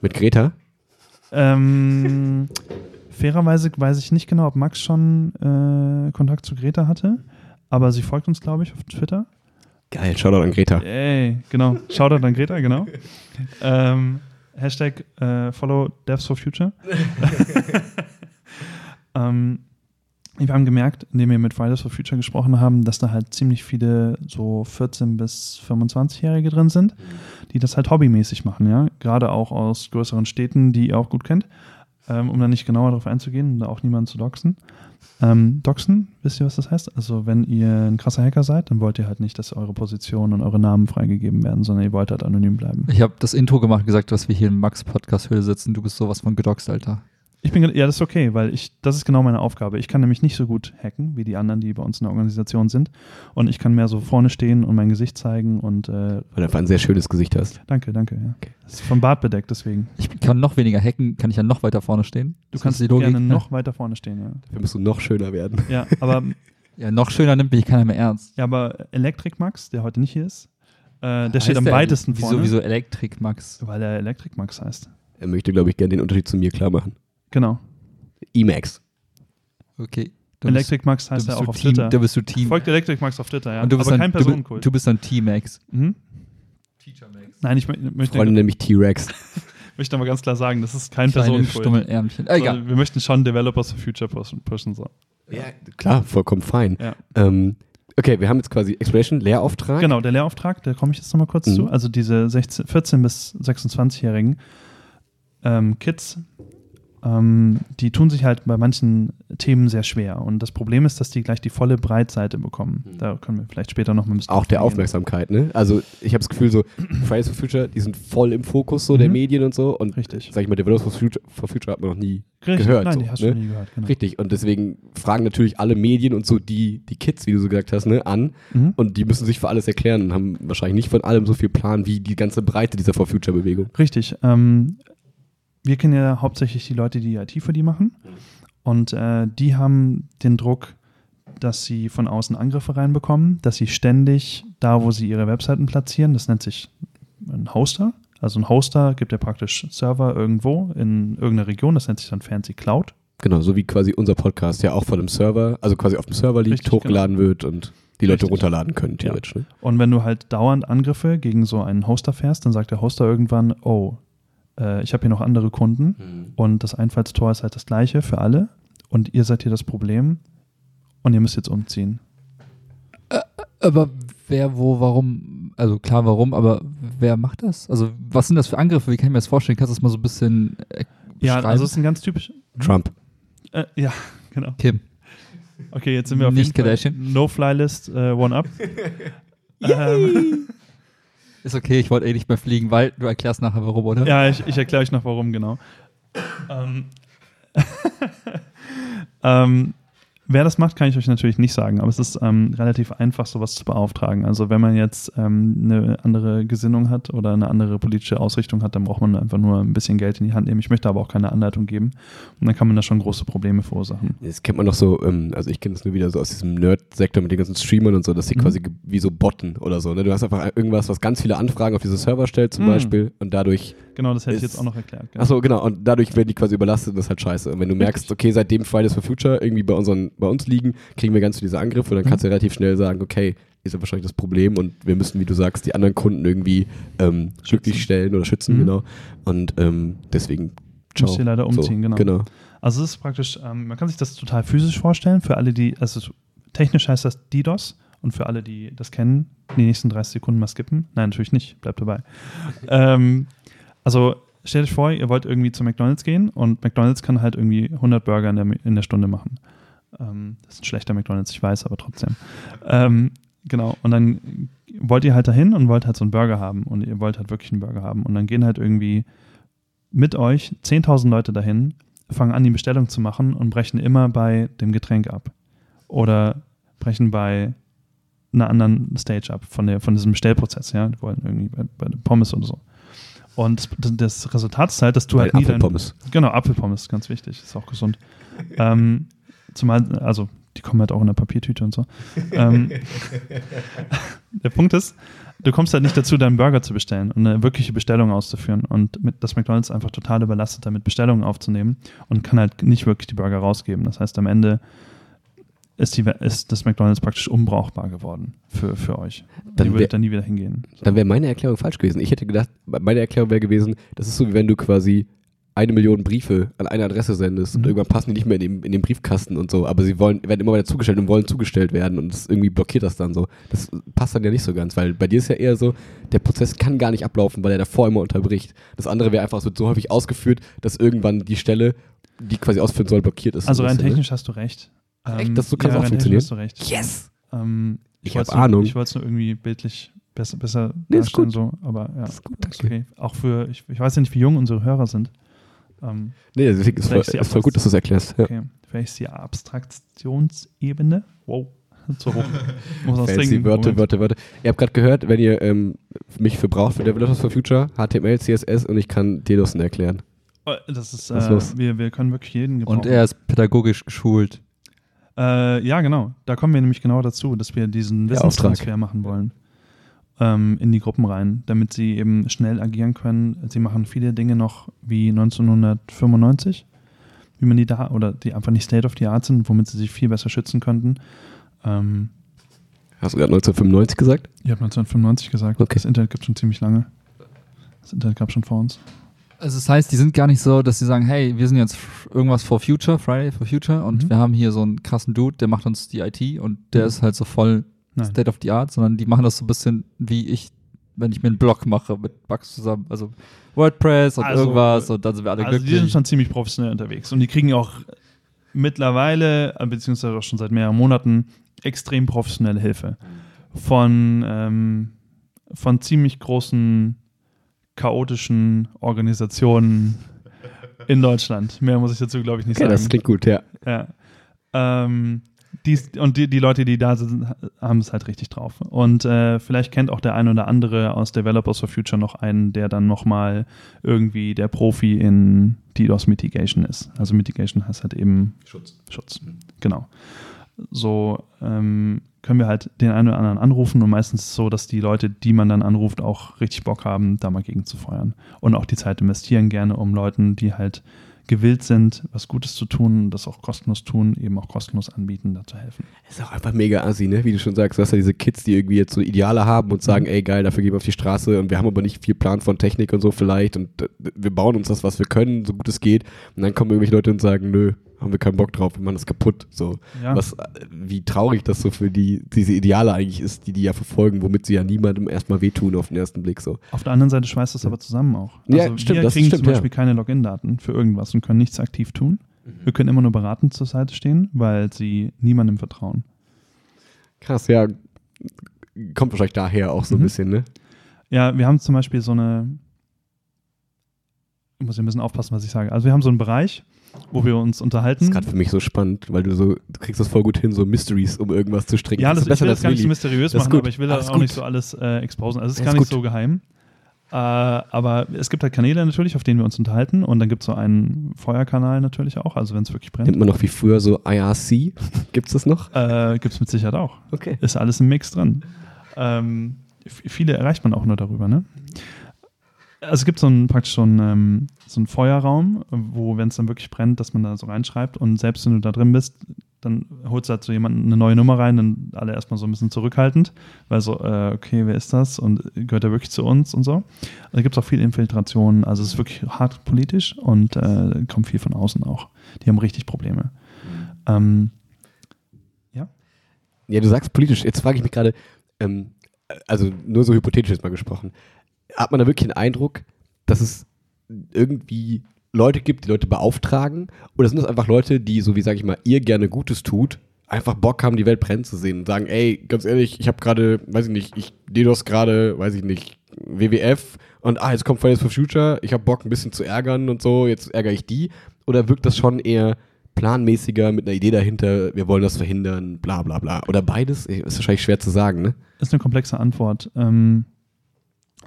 Speaker 3: Mit Greta?
Speaker 2: ähm, fairerweise weiß ich nicht genau, ob Max schon äh, Kontakt zu Greta hatte, aber sie folgt uns, glaube ich, auf Twitter.
Speaker 3: Geil, Shoutout an Greta.
Speaker 2: Ey, genau. Shoutout an Greta, genau. ähm, Hashtag äh, Follow Devs for Future. ähm, wir haben gemerkt, indem wir mit Fridays for Future gesprochen haben, dass da halt ziemlich viele so 14- bis 25-Jährige drin sind, die das halt hobbymäßig machen, ja. Gerade auch aus größeren Städten, die ihr auch gut kennt. Ähm, um da nicht genauer darauf einzugehen und da auch niemanden zu doxen. Ähm, doxen, wisst ihr, was das heißt? Also, wenn ihr ein krasser Hacker seid, dann wollt ihr halt nicht, dass eure Position und eure Namen freigegeben werden, sondern ihr wollt halt anonym bleiben.
Speaker 1: Ich habe das Intro gemacht und gesagt, dass wir hier im Max-Podcast-Höhle sitzen. Du bist sowas von gedoxt, Alter.
Speaker 2: Ich bin, ja, das ist okay, weil ich, das ist genau meine Aufgabe. Ich kann nämlich nicht so gut hacken wie die anderen, die bei uns in der Organisation sind. Und ich kann mehr so vorne stehen und mein Gesicht zeigen und äh,
Speaker 3: Weil du einfach ein sehr schönes Gesicht hast.
Speaker 2: danke, danke. Ja. Das ist vom Bart bedeckt, deswegen.
Speaker 1: Ich kann noch weniger hacken, kann ich ja noch weiter vorne stehen.
Speaker 2: Du
Speaker 1: Ist
Speaker 2: kannst
Speaker 1: das die Logik?
Speaker 2: gerne
Speaker 1: Ja.
Speaker 2: noch weiter vorne stehen, ja.
Speaker 3: Dafür musst du noch schöner werden.
Speaker 2: Ja, aber,
Speaker 1: Ja, noch schöner nimmt mich keiner mehr ernst.
Speaker 2: ja, aber Electric Max, der heute nicht hier ist, äh, der
Speaker 1: Heißt
Speaker 2: steht am
Speaker 1: der-
Speaker 2: weitesten
Speaker 1: wieso,
Speaker 2: vorne.
Speaker 1: Wieso Elektrik, Max?
Speaker 2: Weil er Electric Max heißt.
Speaker 3: Er möchte, glaube ich, gerne den Unterschied zu mir klar machen.
Speaker 2: Genau.
Speaker 3: Emacs.
Speaker 1: Okay. Du
Speaker 2: Electric Max
Speaker 1: bist, du
Speaker 2: heißt er auch auf
Speaker 1: Team,
Speaker 2: Twitter.
Speaker 1: Du bist du Team.
Speaker 2: Folgt Electric Max auf Twitter, ja.
Speaker 1: und du bist
Speaker 2: aber
Speaker 1: dann,
Speaker 2: kein Personenkult.
Speaker 1: du bist dann T-Max.
Speaker 2: mhm. Nein, ich mö- möchte,
Speaker 3: Freunde nämlich T-Rex.
Speaker 2: möchte aber ganz klar sagen, das ist kein
Speaker 1: Kleine
Speaker 2: Personenkult.
Speaker 1: Stummelärmchen.
Speaker 2: So,
Speaker 1: Egal.
Speaker 2: wir möchten schon Developers for Future pushen. pushen so.
Speaker 3: Ja, klar, vollkommen fein.
Speaker 2: Ja.
Speaker 3: Ähm, okay, wir haben jetzt quasi Exploration, Lehrauftrag.
Speaker 2: Genau, der Lehrauftrag, da komme ich jetzt nochmal kurz
Speaker 3: Mhm.
Speaker 2: zu. Also diese 16, 14- bis 26-jährigen ähm, Kids, ähm, die tun sich halt bei manchen Themen sehr schwer. Und das Problem ist, dass die gleich die volle Breitseite bekommen.
Speaker 3: Mhm.
Speaker 2: Da können wir vielleicht später noch mal ein bisschen
Speaker 3: Auch der. Aufmerksamkeit, ne? Also ich habe das Gefühl, so Fridays for Future, die sind voll im Fokus so der
Speaker 2: Mhm.
Speaker 3: Medien und so. Und
Speaker 2: Richtig.
Speaker 3: sag ich mal, Developers for Future, for Future hat man noch nie
Speaker 2: Richtig.
Speaker 3: gehört.
Speaker 2: Nein,
Speaker 3: so,
Speaker 2: die hast
Speaker 3: ne?
Speaker 2: du nie gehört. Genau.
Speaker 3: Richtig. Und deswegen fragen natürlich alle Medien und so die, die Kids, wie du so gesagt hast, ne, an.
Speaker 2: Mhm.
Speaker 3: Und die müssen sich für alles erklären und haben wahrscheinlich nicht von allem so viel Plan wie die ganze Breite dieser For Future-Bewegung.
Speaker 2: Richtig. Ähm, wir kennen ja hauptsächlich die Leute, die IT für die machen. Und äh, die haben den Druck, dass sie von außen Angriffe reinbekommen, dass sie ständig da, wo sie ihre Webseiten platzieren, das nennt sich ein Hoster. Also ein Hoster gibt ja praktisch Server irgendwo in irgendeiner Region, das nennt sich dann Fancy Cloud.
Speaker 3: Genau, so wie quasi unser Podcast ja auch von einem Server, also quasi auf dem Server liegt,
Speaker 2: Richtig,
Speaker 3: hochgeladen wird und die Leute
Speaker 2: Richtig.
Speaker 3: runterladen können, theoretisch. Ne?
Speaker 2: Und wenn du halt dauernd Angriffe gegen so einen Hoster fährst, dann sagt der Hoster irgendwann, oh, äh, ich habe hier noch andere Kunden und das Einfallstor ist halt das gleiche für alle und ihr seid hier das Problem und ihr müsst jetzt umziehen.
Speaker 1: Aber wer, wo, warum? Also klar, warum, aber wer macht das? Also was sind das für Angriffe? Wie kann ich mir das vorstellen? Kannst du das mal so ein bisschen äh,
Speaker 2: Ja, also es ist ein ganz typisch.
Speaker 3: Trump.
Speaker 2: Äh, ja, genau.
Speaker 1: Kim.
Speaker 2: Okay, jetzt sind wir auf
Speaker 1: Nicht
Speaker 2: jeden Fall
Speaker 1: Kardashian.
Speaker 2: No-Fly-List äh, One-Up. ähm,
Speaker 1: Ist okay, ich wollte eh nicht mehr fliegen, weil du erklärst nachher warum, oder?
Speaker 2: ja, ich, ich erkläre euch noch warum, genau. Ähm, ähm, Wer das macht, kann ich euch natürlich nicht sagen, aber es ist ähm, relativ einfach, sowas zu beauftragen. Also wenn man jetzt ähm, eine andere Gesinnung hat oder eine andere politische Ausrichtung hat, dann braucht man einfach nur ein bisschen Geld in die Hand nehmen. Ich möchte aber auch keine Anleitung geben. Und dann kann man da schon große Probleme verursachen.
Speaker 3: Das kennt man doch so, ähm, also ich kenne das nur wieder so aus diesem Nerd-Sektor mit den ganzen Streamern und so, dass die
Speaker 2: Mhm.
Speaker 3: quasi wie so botten oder so. Ne? Du hast einfach irgendwas, was ganz viele Anfragen auf diese Server stellt zum
Speaker 2: Mhm.
Speaker 3: Beispiel und dadurch,
Speaker 2: Genau, das hätte ich jetzt auch noch erklärt. Genau.
Speaker 3: achso genau, und dadurch werden die quasi überlastet und das ist halt scheiße. Und wenn du merkst, okay, seitdem Fridays for Future irgendwie bei, unseren, bei uns liegen, kriegen wir ganz viele diese Angriffe und dann
Speaker 2: Mhm.
Speaker 3: kannst du relativ schnell sagen, okay, ist ja wahrscheinlich das Problem und wir müssen, wie du sagst, die anderen Kunden irgendwie ähm, glücklich stellen oder schützen,
Speaker 2: Mhm.
Speaker 3: genau. Und ähm, deswegen, ciao.
Speaker 2: Müsst ihr leider umziehen, genau.
Speaker 3: genau.
Speaker 2: Also es ist praktisch, ähm, man kann sich das total physisch vorstellen, für alle, die, also technisch heißt das DDoS und für alle, die das kennen, die nächsten 30 Sekunden mal skippen. Nein, natürlich nicht, bleibt dabei. ähm, also stellt euch vor, ihr wollt irgendwie zu McDonalds gehen und McDonalds kann halt irgendwie 100 Burger in der, in der Stunde machen. Ähm, das ist ein schlechter McDonalds, ich weiß, aber trotzdem. Ähm, genau, und dann wollt ihr halt dahin und wollt halt so einen Burger haben und ihr wollt halt wirklich einen Burger haben und dann gehen halt irgendwie mit euch 10.000 Leute dahin, fangen an, die Bestellung zu machen und brechen immer bei dem Getränk ab. Oder brechen bei einer anderen Stage ab von, der, von diesem Bestellprozess. Ja? Die wollen irgendwie bei, bei Pommes oder so. Und das, Resultat ist halt, dass du
Speaker 3: Bei
Speaker 2: halt nie dein,
Speaker 3: Apfelpommes.
Speaker 2: Genau, Apfelpommes, ganz wichtig, ist auch gesund. ähm, zumal, also die kommen halt auch in der Papiertüte und so. ähm, der Punkt ist, du kommst halt nicht dazu, deinen Burger zu bestellen und eine wirkliche Bestellung auszuführen. Und mit, das McDonalds einfach total überlastet, damit Bestellungen aufzunehmen und kann halt nicht wirklich die Burger rausgeben. Das heißt, am Ende ist, die, ist das McDonalds praktisch unbrauchbar geworden für, für euch.
Speaker 3: Dann
Speaker 2: die
Speaker 3: wär-
Speaker 2: würdet dann nie wieder hingehen. So.
Speaker 3: Dann wäre meine Erklärung falsch gewesen. Ich hätte gedacht, meine Erklärung wäre gewesen, das ist so, wie wenn du quasi eine Million Briefe an eine Adresse sendest und
Speaker 2: Mhm.
Speaker 3: irgendwann passen die nicht mehr in den, in den Briefkasten und so, aber sie wollen, werden immer weiter zugestellt und wollen zugestellt werden und das irgendwie blockiert das dann so. Das passt dann ja nicht so ganz, weil bei dir ist ja eher so, der Prozess kann gar nicht ablaufen, weil er davor immer unterbricht. Das andere wäre einfach, es wird so häufig ausgeführt, dass irgendwann die Stelle, die quasi ausführen soll, blockiert ist.
Speaker 2: Also
Speaker 3: so ein
Speaker 2: rein
Speaker 3: ne?
Speaker 2: technisch hast du recht.
Speaker 3: Echt? Das- so kann es auch funktionieren?
Speaker 2: Hast du recht.
Speaker 3: Yes!
Speaker 2: Ähm,
Speaker 3: Ich
Speaker 2: wollt's
Speaker 3: hab
Speaker 2: nur-
Speaker 3: Ahnung.
Speaker 2: Ich wollte es nur irgendwie bildlich besser, besser
Speaker 3: Nee, ist
Speaker 2: darstellen,
Speaker 3: gut.
Speaker 2: so, aber ja.
Speaker 3: Das ist gut,
Speaker 2: Ist
Speaker 3: danke.
Speaker 2: okay. Auch für, ich, ich weiß ja nicht, wie jung unsere Hörer sind. Ähm,
Speaker 3: Nee, deswegen ist voll, ist voll gut, dass du es erklärst. Ja.
Speaker 2: okay. Vielleicht ist die Abstraktionsebene. Wow. Zu hoch. Ich muss
Speaker 3: Fancy. Wörter. Wörter, Wörter. Ihr habt gerade gehört, wenn ihr ähm, mich für braucht für Developers for Future, HTML, CSS und ich kann DDoSen erklären.
Speaker 2: Oh, Das ist,
Speaker 3: Was ist
Speaker 2: äh,
Speaker 3: los?
Speaker 2: wir, wir können wirklich jeden gebrauchen.
Speaker 1: Und er ist pädagogisch geschult.
Speaker 2: Äh, ja, genau. Da kommen wir nämlich genau dazu, dass wir diesen. Wissenstransfer machen wollen ähm, in die Gruppen rein, damit sie eben schnell agieren können. Sie machen viele Dinge noch wie 1995, wie man die da, oder die einfach nicht State of the Art sind, womit sie sich viel besser schützen könnten. Ähm,
Speaker 3: Hast du gerade 1995 gesagt?
Speaker 2: ich habe 1995 gesagt,
Speaker 3: Okay.
Speaker 2: das Internet gibt schon ziemlich lange. Das Internet gab schon vor uns.
Speaker 1: Also das heißt, die sind gar nicht so, dass sie sagen, hey, wir sind jetzt irgendwas for Future, Friday for Future und
Speaker 2: Mhm.
Speaker 1: wir haben hier so einen krassen Dude, der macht uns die IT und der
Speaker 2: Mhm.
Speaker 1: ist halt so voll
Speaker 2: Nein.
Speaker 1: State of the Art, sondern die machen das so ein bisschen wie ich, wenn ich mir einen Blog mache mit Bugs zusammen. Also WordPress und
Speaker 2: Also,
Speaker 1: irgendwas und dann sind wir alle
Speaker 2: Also die sind
Speaker 1: glücklich.
Speaker 2: schon ziemlich professionell unterwegs und die kriegen auch mittlerweile, äh, beziehungsweise auch schon seit mehreren Monaten, extrem professionelle Hilfe von, ähm, von ziemlich großen, chaotischen Organisationen in Deutschland. Mehr muss ich dazu, glaube ich, nicht
Speaker 3: Okay,
Speaker 2: sagen.
Speaker 3: das klingt gut, ja.
Speaker 2: Ja. Ähm, die, und die, die Leute, die da sind, haben es halt richtig drauf. Und äh, vielleicht kennt auch der ein oder andere aus Developers for Future noch einen, der dann nochmal irgendwie der Profi in DDoS Mitigation ist. Also Mitigation heißt halt eben
Speaker 3: Schutz.
Speaker 2: Schutz. Genau. So ähm, können wir halt den einen oder anderen anrufen und meistens ist es so, dass die Leute, die man dann anruft, auch richtig Bock haben, da mal gegen zu feuern. Und auch die Zeit investieren gerne, um Leuten, die halt gewillt sind, was Gutes zu tun, das auch kostenlos tun, eben auch kostenlos anbieten, da zu helfen.
Speaker 3: Ist auch einfach mega assi, ne? Wie du schon sagst, du hast ja diese Kids, die irgendwie jetzt so Ideale haben und sagen,
Speaker 2: Mhm.
Speaker 3: ey geil, dafür gehen wir auf die Straße und wir haben aber nicht viel Plan von Technik und so vielleicht und äh, wir bauen uns das, was wir können, so gut es geht. Und dann kommen irgendwelche Leute und sagen, nö, haben wir keinen Bock drauf, wir machen das kaputt. So.
Speaker 2: Ja,
Speaker 3: Was, wie traurig das so für die, diese Ideale eigentlich ist, die die ja verfolgen, womit sie ja niemandem erstmal wehtun auf den ersten Blick so.
Speaker 2: auf der anderen Seite schweißt das aber zusammen auch.
Speaker 3: Ja,
Speaker 2: Also
Speaker 3: stimmt,
Speaker 2: wir
Speaker 3: das
Speaker 2: kriegen
Speaker 3: stimmt,
Speaker 2: zum
Speaker 3: ja.
Speaker 2: Beispiel keine Login-Daten für irgendwas und können nichts aktiv tun. Wir können immer nur beratend zur Seite stehen, weil sie niemandem vertrauen.
Speaker 3: Krass, ja. Kommt wahrscheinlich daher auch so ein
Speaker 2: Mhm.
Speaker 3: bisschen, ne?
Speaker 2: Ja, wir haben zum Beispiel so eine, ich muss ein bisschen aufpassen, was ich sage. Also wir haben so einen Bereich, wo wir uns
Speaker 3: Das
Speaker 2: unterhalten.
Speaker 3: ist gerade für mich so spannend, weil du so, du kriegst das voll gut hin, so Mysteries, um irgendwas zu stricken.
Speaker 2: Ja, das,
Speaker 3: ist
Speaker 2: ich will das gar nicht so mysteriös
Speaker 3: Das
Speaker 2: machen,
Speaker 3: gut.
Speaker 2: aber ich will das auch
Speaker 3: gut.
Speaker 2: nicht so alles äh, exposen. Also es ist gar
Speaker 3: ist
Speaker 2: nicht
Speaker 3: gut.
Speaker 2: so geheim. Äh, aber es gibt halt Kanäle natürlich, auf denen wir uns unterhalten und dann gibt es so einen Feuerkanal natürlich auch, also wenn es wirklich brennt.
Speaker 3: Nennt man noch wie früher so IRC? Gibt's das noch?
Speaker 2: Äh, gibt es mit Sicherheit auch.
Speaker 3: Okay.
Speaker 2: Ist alles im Mix drin. Ähm, viele erreicht man auch nur darüber, ne? Also es gibt so ein, praktisch so einen, ähm, so einen Feuerraum, wo, wenn es dann wirklich brennt, dass man da so reinschreibt und selbst wenn du da drin bist, dann holst du halt so jemanden eine neue Nummer rein, dann alle erstmal so ein bisschen zurückhaltend, weil so, äh, okay, wer ist das und gehört er wirklich zu uns und so. Also da gibt es auch viel Infiltration, also es ist wirklich hart politisch und äh, kommt viel von außen auch. Die haben richtig Probleme. Ähm,
Speaker 3: Ja, du sagst politisch. Jetzt frage ich mich gerade, ähm, also nur so hypothetisch jetzt mal gesprochen, hat man da wirklich den Eindruck, dass es irgendwie Leute gibt, die Leute beauftragen? Oder sind das einfach Leute, die, so wie sage ich mal, ihr gerne Gutes tut, einfach Bock haben, die Welt brennen zu sehen und sagen, ey, ganz ehrlich, ich habe gerade, weiß ich nicht, ich DDoS gerade, weiß ich nicht, WWF und ah, jetzt kommt Fridays for Future, ich habe Bock ein bisschen zu ärgern und so, jetzt ärgere ich die? Oder wirkt das schon eher planmäßiger mit einer Idee dahinter, wir wollen das verhindern, bla bla bla? Oder beides? Ist wahrscheinlich schwer zu sagen, ne?
Speaker 2: ist eine komplexe Antwort. Ähm,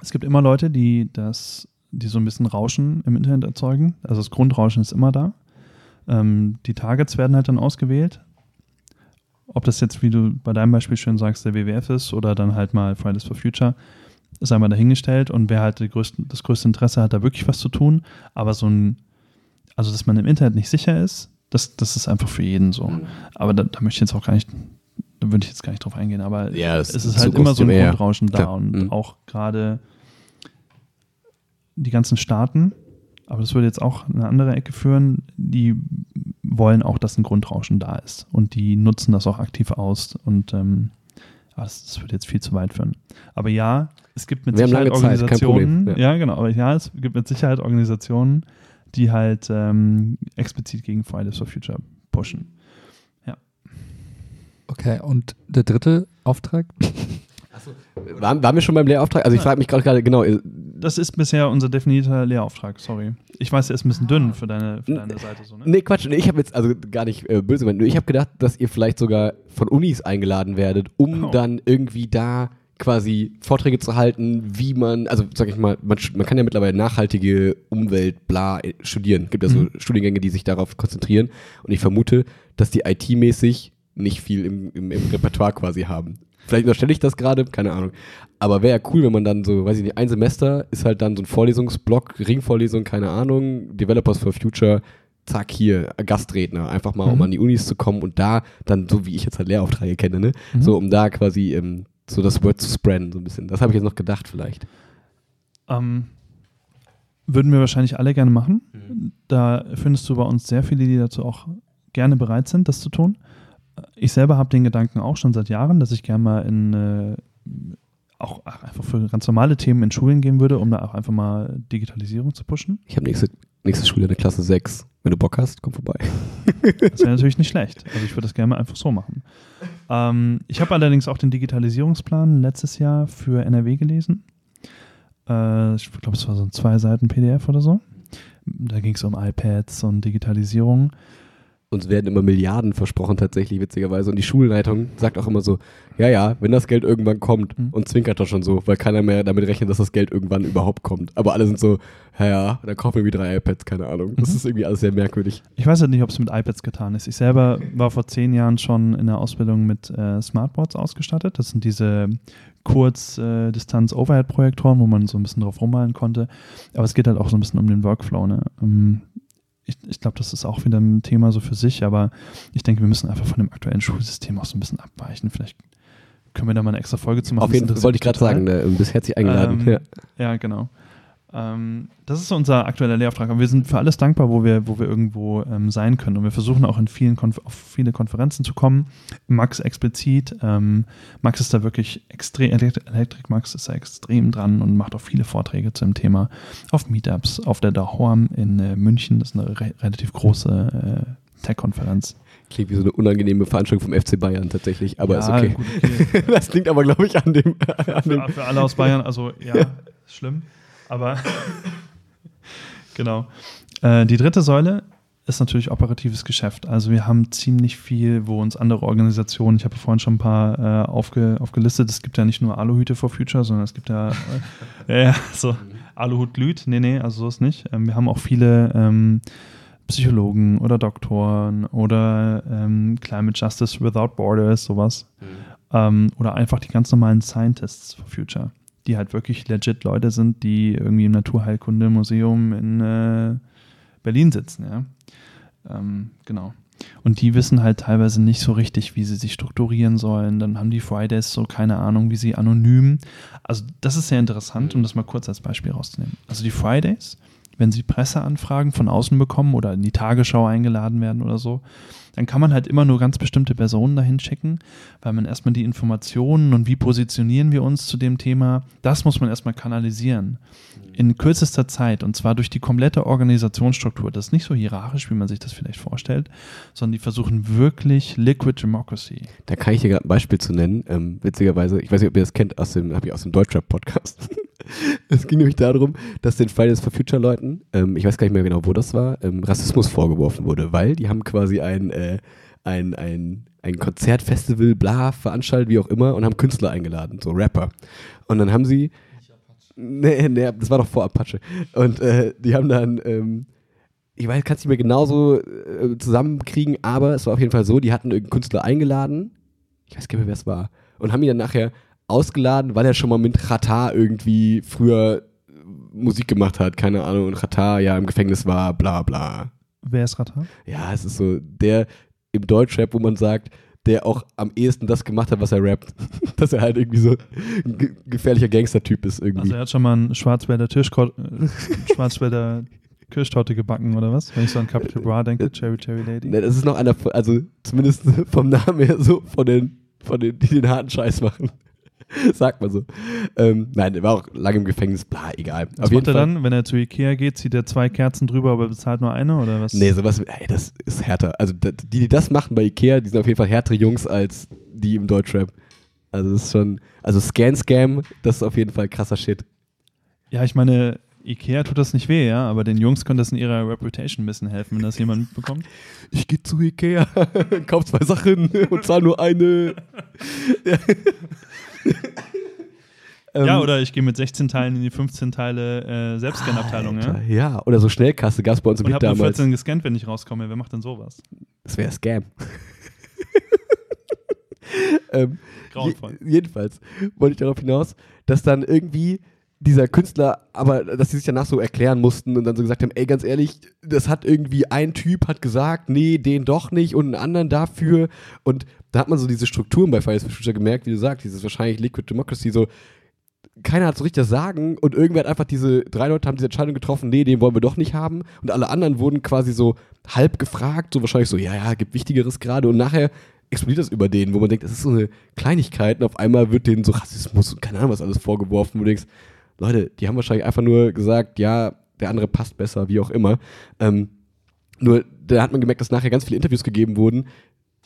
Speaker 2: es gibt immer Leute, die das, die so ein bisschen Rauschen im Internet erzeugen. Also das Grundrauschen ist immer da. Ähm, die Targets werden halt dann ausgewählt. Ob das jetzt, wie du bei deinem Beispiel schön sagst, der WWF ist oder dann halt mal Fridays for Future, ist einmal dahingestellt und wer halt größten, das größte Interesse hat, da wirklich was zu tun. Aber so ein, also dass man im Internet nicht sicher ist, das, das ist einfach für jeden so. Aber da, da möchte ich jetzt auch gar nicht, da würde ich jetzt gar nicht drauf eingehen, aber
Speaker 3: Ja,
Speaker 2: es
Speaker 3: ist
Speaker 2: halt immer so ein
Speaker 3: Thema, ja.
Speaker 2: Grundrauschen da und
Speaker 3: Mhm.
Speaker 2: auch gerade die ganzen Staaten, aber das würde jetzt auch eine andere Ecke führen, die wollen auch, dass ein Grundrauschen da ist und die nutzen das auch aktiv aus und ähm, das, das würde jetzt viel zu weit führen. Aber ja, es gibt mit
Speaker 3: Wir
Speaker 2: Sicherheit Organisationen,
Speaker 3: Problem,
Speaker 2: ja. genau, aber ja, es gibt mit Sicherheit Organisationen, die halt ähm, explizit gegen Fridays for Future pushen.
Speaker 1: Okay, und der dritte Auftrag?
Speaker 3: Waren, waren wir schon beim Lehrauftrag? Also ich frage mich gerade gerade, genau,
Speaker 2: Das ist bisher unser definierter Lehrauftrag, sorry. Ich weiß, der ist ein bisschen dünn für deine, für deine Seite. So, ne?
Speaker 3: nee, Quatsch, nee, ich habe jetzt, also gar nicht äh, böse gemeint, ich habe gedacht, dass ihr vielleicht sogar von Unis eingeladen werdet, um
Speaker 2: Oh.
Speaker 3: dann irgendwie da quasi Vorträge zu halten, wie man, also sag ich mal, man, man kann ja mittlerweile nachhaltige Umwelt, bla, äh, studieren. Gibt ja so
Speaker 2: Mhm.
Speaker 3: Studiengänge, die sich darauf konzentrieren. Und ich vermute, dass die IT-mäßig nicht viel im, im, im Repertoire quasi haben. Vielleicht unterstelle ich das gerade, keine Ahnung. Aber wäre ja cool, wenn man dann so, weiß ich nicht, ein Semester ist halt dann so ein Vorlesungsblock, Ringvorlesung, keine Ahnung, Developers for Future, zack, hier, Gastredner, einfach mal, um
Speaker 2: Mhm.
Speaker 3: an die Unis zu kommen und da dann, so wie ich jetzt halt Lehraufträge kenne, ne,
Speaker 2: Mhm.
Speaker 3: so um da quasi ähm, so das Word zu spreaden, so ein bisschen. Das habe ich jetzt noch gedacht vielleicht.
Speaker 2: Ähm, würden wir wahrscheinlich alle gerne machen.
Speaker 3: Mhm.
Speaker 2: Da findest du bei uns sehr viele, die dazu auch gerne bereit sind, das zu tun. Ich selber habe den Gedanken auch schon seit Jahren, dass ich gerne mal in äh, auch ach, einfach für ganz normale Themen in Schulen gehen würde, um da auch einfach mal Digitalisierung zu pushen.
Speaker 3: Ich habe nächste, nächste Schule in der Klasse 6. Wenn du Bock hast, komm vorbei.
Speaker 2: Das wäre natürlich nicht schlecht. Also ich würde das gerne mal einfach so machen. Ähm, ich habe allerdings auch den Digitalisierungsplan letztes Jahr für NRW gelesen. Äh, ich glaube, es war so ein zwei Seiten PDF oder so. Da ging es um iPads und Digitalisierung.
Speaker 3: Uns werden immer Milliarden versprochen, tatsächlich, witzigerweise. Und die Schulleitung sagt auch immer so: Ja, ja, wenn das Geld irgendwann kommt,
Speaker 2: Mhm.
Speaker 3: und zwinkert doch schon so, weil keiner mehr damit rechnet, dass das Geld irgendwann überhaupt kommt. Aber alle sind so: Ja, ja, dann kaufen wir wie drei iPads, keine Ahnung. Das
Speaker 2: Mhm.
Speaker 3: ist irgendwie alles sehr merkwürdig.
Speaker 2: Ich weiß halt nicht, ob es mit iPads getan ist. Ich selber war vor zehn Jahren schon in der Ausbildung mit äh, Smartboards ausgestattet. Das sind diese Kurz-Distanz-Overhead-Projektoren, wo man so ein bisschen drauf rummalen konnte. Aber es geht halt auch so ein bisschen um den Workflow. Ne? Ähm, Ich, ich glaube, das ist auch wieder ein Thema so für sich, aber ich denke, wir müssen einfach von dem aktuellen Schulsystem auch so ein bisschen abweichen. Vielleicht können wir da mal eine extra Folge zu machen.
Speaker 3: Auf jeden
Speaker 2: Das
Speaker 3: Fall wollte ich gerade sagen, ne, bist herzlich eingeladen.
Speaker 2: Ähm,
Speaker 3: ja.
Speaker 2: ja, genau. Ähm, das ist unser aktueller Lehrauftrag. Und wir sind für alles dankbar, wo wir, wo wir irgendwo ähm, sein können. Und wir versuchen auch in vielen Konf auf viele Konferenzen zu kommen. Max explizit. Ähm, Max ist da wirklich extrem, Elektrik Max ist da extrem dran und macht auch viele Vorträge zu dem Thema auf Meetups, auf der Dahorm in äh, München. Das ist eine re relativ große äh, Tech-Konferenz.
Speaker 3: Klingt wie so eine unangenehme Veranstaltung vom FC Bayern tatsächlich, aber ist okay.
Speaker 2: gut, okay.
Speaker 3: das klingt aber, glaube ich, an dem. An dem
Speaker 2: für, für alle aus Bayern, also ja, ist schlimm. Aber genau. Äh, die dritte Säule ist natürlich operatives Geschäft. Also wir haben ziemlich viel, wo uns andere Organisationen, ich habe vorhin schon ein paar äh, aufge, aufgelistet, es gibt ja nicht nur Aluhüte for Future, sondern es gibt ja, äh, ja so Aluhut glüht. Nee, nee, also so ist nicht. Ähm, wir haben auch viele ähm, Psychologen oder Doktoren oder ähm, Climate Justice Without Borders, sowas. Mhm. Ähm, oder einfach die ganz normalen Scientists for Future, die halt wirklich legit Leute sind, die irgendwie im Naturheilkundemuseum in äh, Berlin sitzen, ja. Ähm, genau. Und die wissen halt teilweise nicht so richtig, wie sie sich strukturieren sollen. Dann haben die Fridays so keine Ahnung, wie sie anonym. Also das ist sehr interessant, um das mal kurz als Beispiel rauszunehmen. Also die Fridays, wenn sie Presseanfragen von außen bekommen oder in die Tagesschau eingeladen werden oder so, dann kann man halt immer nur ganz bestimmte Personen dahin schicken, weil man erstmal die Informationen und wie positionieren wir uns zu dem Thema, das muss man erstmal kanalisieren in kürzester Zeit und zwar durch die komplette Organisationsstruktur. Das ist nicht so hierarchisch, wie man sich das vielleicht vorstellt, sondern die versuchen wirklich Liquid Democracy.
Speaker 3: Da kann ich dir gerade ein Beispiel zu nennen. Ähm, witzigerweise, ich weiß nicht, ob ihr das kennt, aus dem, habe ich aus dem Deutschrap-Podcast. es ging nämlich darum, dass den Fridays for Future Leuten, ähm, ich weiß gar nicht mehr genau, wo das war, ähm, Rassismus vorgeworfen wurde, weil die haben quasi ein, äh, ein, ein, ein Konzertfestival, bla, veranstaltet, wie auch immer, und haben Künstler eingeladen, so Rapper. Und dann haben sie Nee, nee, das war doch vor Apache. Und äh, die haben dann, ähm, ich weiß, kann es nicht mehr genauso äh, zusammenkriegen, aber es war auf jeden Fall so, die hatten irgendeinen Künstler eingeladen, ich weiß gar nicht mehr, wer es war, und haben ihn dann nachher ausgeladen, weil er schon mal mit Ratar irgendwie früher Musik gemacht hat, keine Ahnung, und Ratar ja im Gefängnis war, bla bla.
Speaker 2: Wer ist Ratar?
Speaker 3: Ja, es ist so der im Deutschrap, wo man sagt, der auch am ehesten das gemacht hat, was er rappt. Dass er halt irgendwie so ein ge gefährlicher Gangster-Typ ist irgendwie.
Speaker 2: Also er hat schon mal einen Schwarzwälder äh, Schwarzwälder Kirschtorte gebacken oder was? Wenn ich so an Capital Bra denke, Cherry Cherry Lady.
Speaker 3: Ne, das ist noch einer, also zumindest vom Namen her so von den, von den, die den harten Scheiß machen. Sagt man so. Ähm, nein, der war auch lange im Gefängnis, bla, egal.
Speaker 2: Was macht er dann, wenn er zu Ikea geht, zieht er zwei Kerzen drüber, aber bezahlt nur eine oder was?
Speaker 3: Nee, sowas, ey, das ist härter. Also die, die das machen bei Ikea, die sind auf jeden Fall härtere Jungs als die im Deutschrap. Also das ist schon, also Scan-Scam, das ist auf jeden Fall krasser Shit.
Speaker 2: Ja, ich meine, Ikea tut das nicht weh, ja, aber den Jungs könnte das in ihrer Reputation ein bisschen helfen, wenn das jemand mitbekommt.
Speaker 3: Ich gehe zu Ikea, kauf zwei Sachen und zahl nur eine. ja.
Speaker 2: ja, oder ich gehe mit 16 Teilen in die 15 Teile äh, Selbstscan-Abteilung. Ja?
Speaker 3: ja, oder so Schnellkasse gab bei uns im
Speaker 2: Und habe nur 14 gescannt, wenn ich rauskomme. Wer macht denn sowas?
Speaker 3: Das wäre Scam. ähm,
Speaker 2: Grauenvoll.
Speaker 3: Je jedenfalls wollte ich darauf hinaus, dass dann irgendwie dieser Künstler, aber dass sie sich danach so erklären mussten und dann so gesagt haben, ey, ganz ehrlich, das hat irgendwie ein Typ hat gesagt, nee, den doch nicht und einen anderen dafür und da hat man so diese Strukturen bei Fridays for Future gemerkt, wie du sagst, dieses wahrscheinlich Liquid Democracy, so keiner hat so richtig das Sagen und irgendwer hat einfach diese, drei Leute haben diese Entscheidung getroffen, nee, den wollen wir doch nicht haben und alle anderen wurden quasi so halb gefragt, so wahrscheinlich so, ja, ja, gibt Wichtigeres gerade und nachher explodiert das über denen, wo man denkt, das ist so eine Kleinigkeit und auf einmal wird denen so Rassismus und keine Ahnung was alles vorgeworfen, wo du denkst, Leute, die haben wahrscheinlich einfach nur gesagt, ja, der andere passt besser, wie auch immer. Ähm, nur da hat man gemerkt, dass nachher ganz viele Interviews gegeben wurden,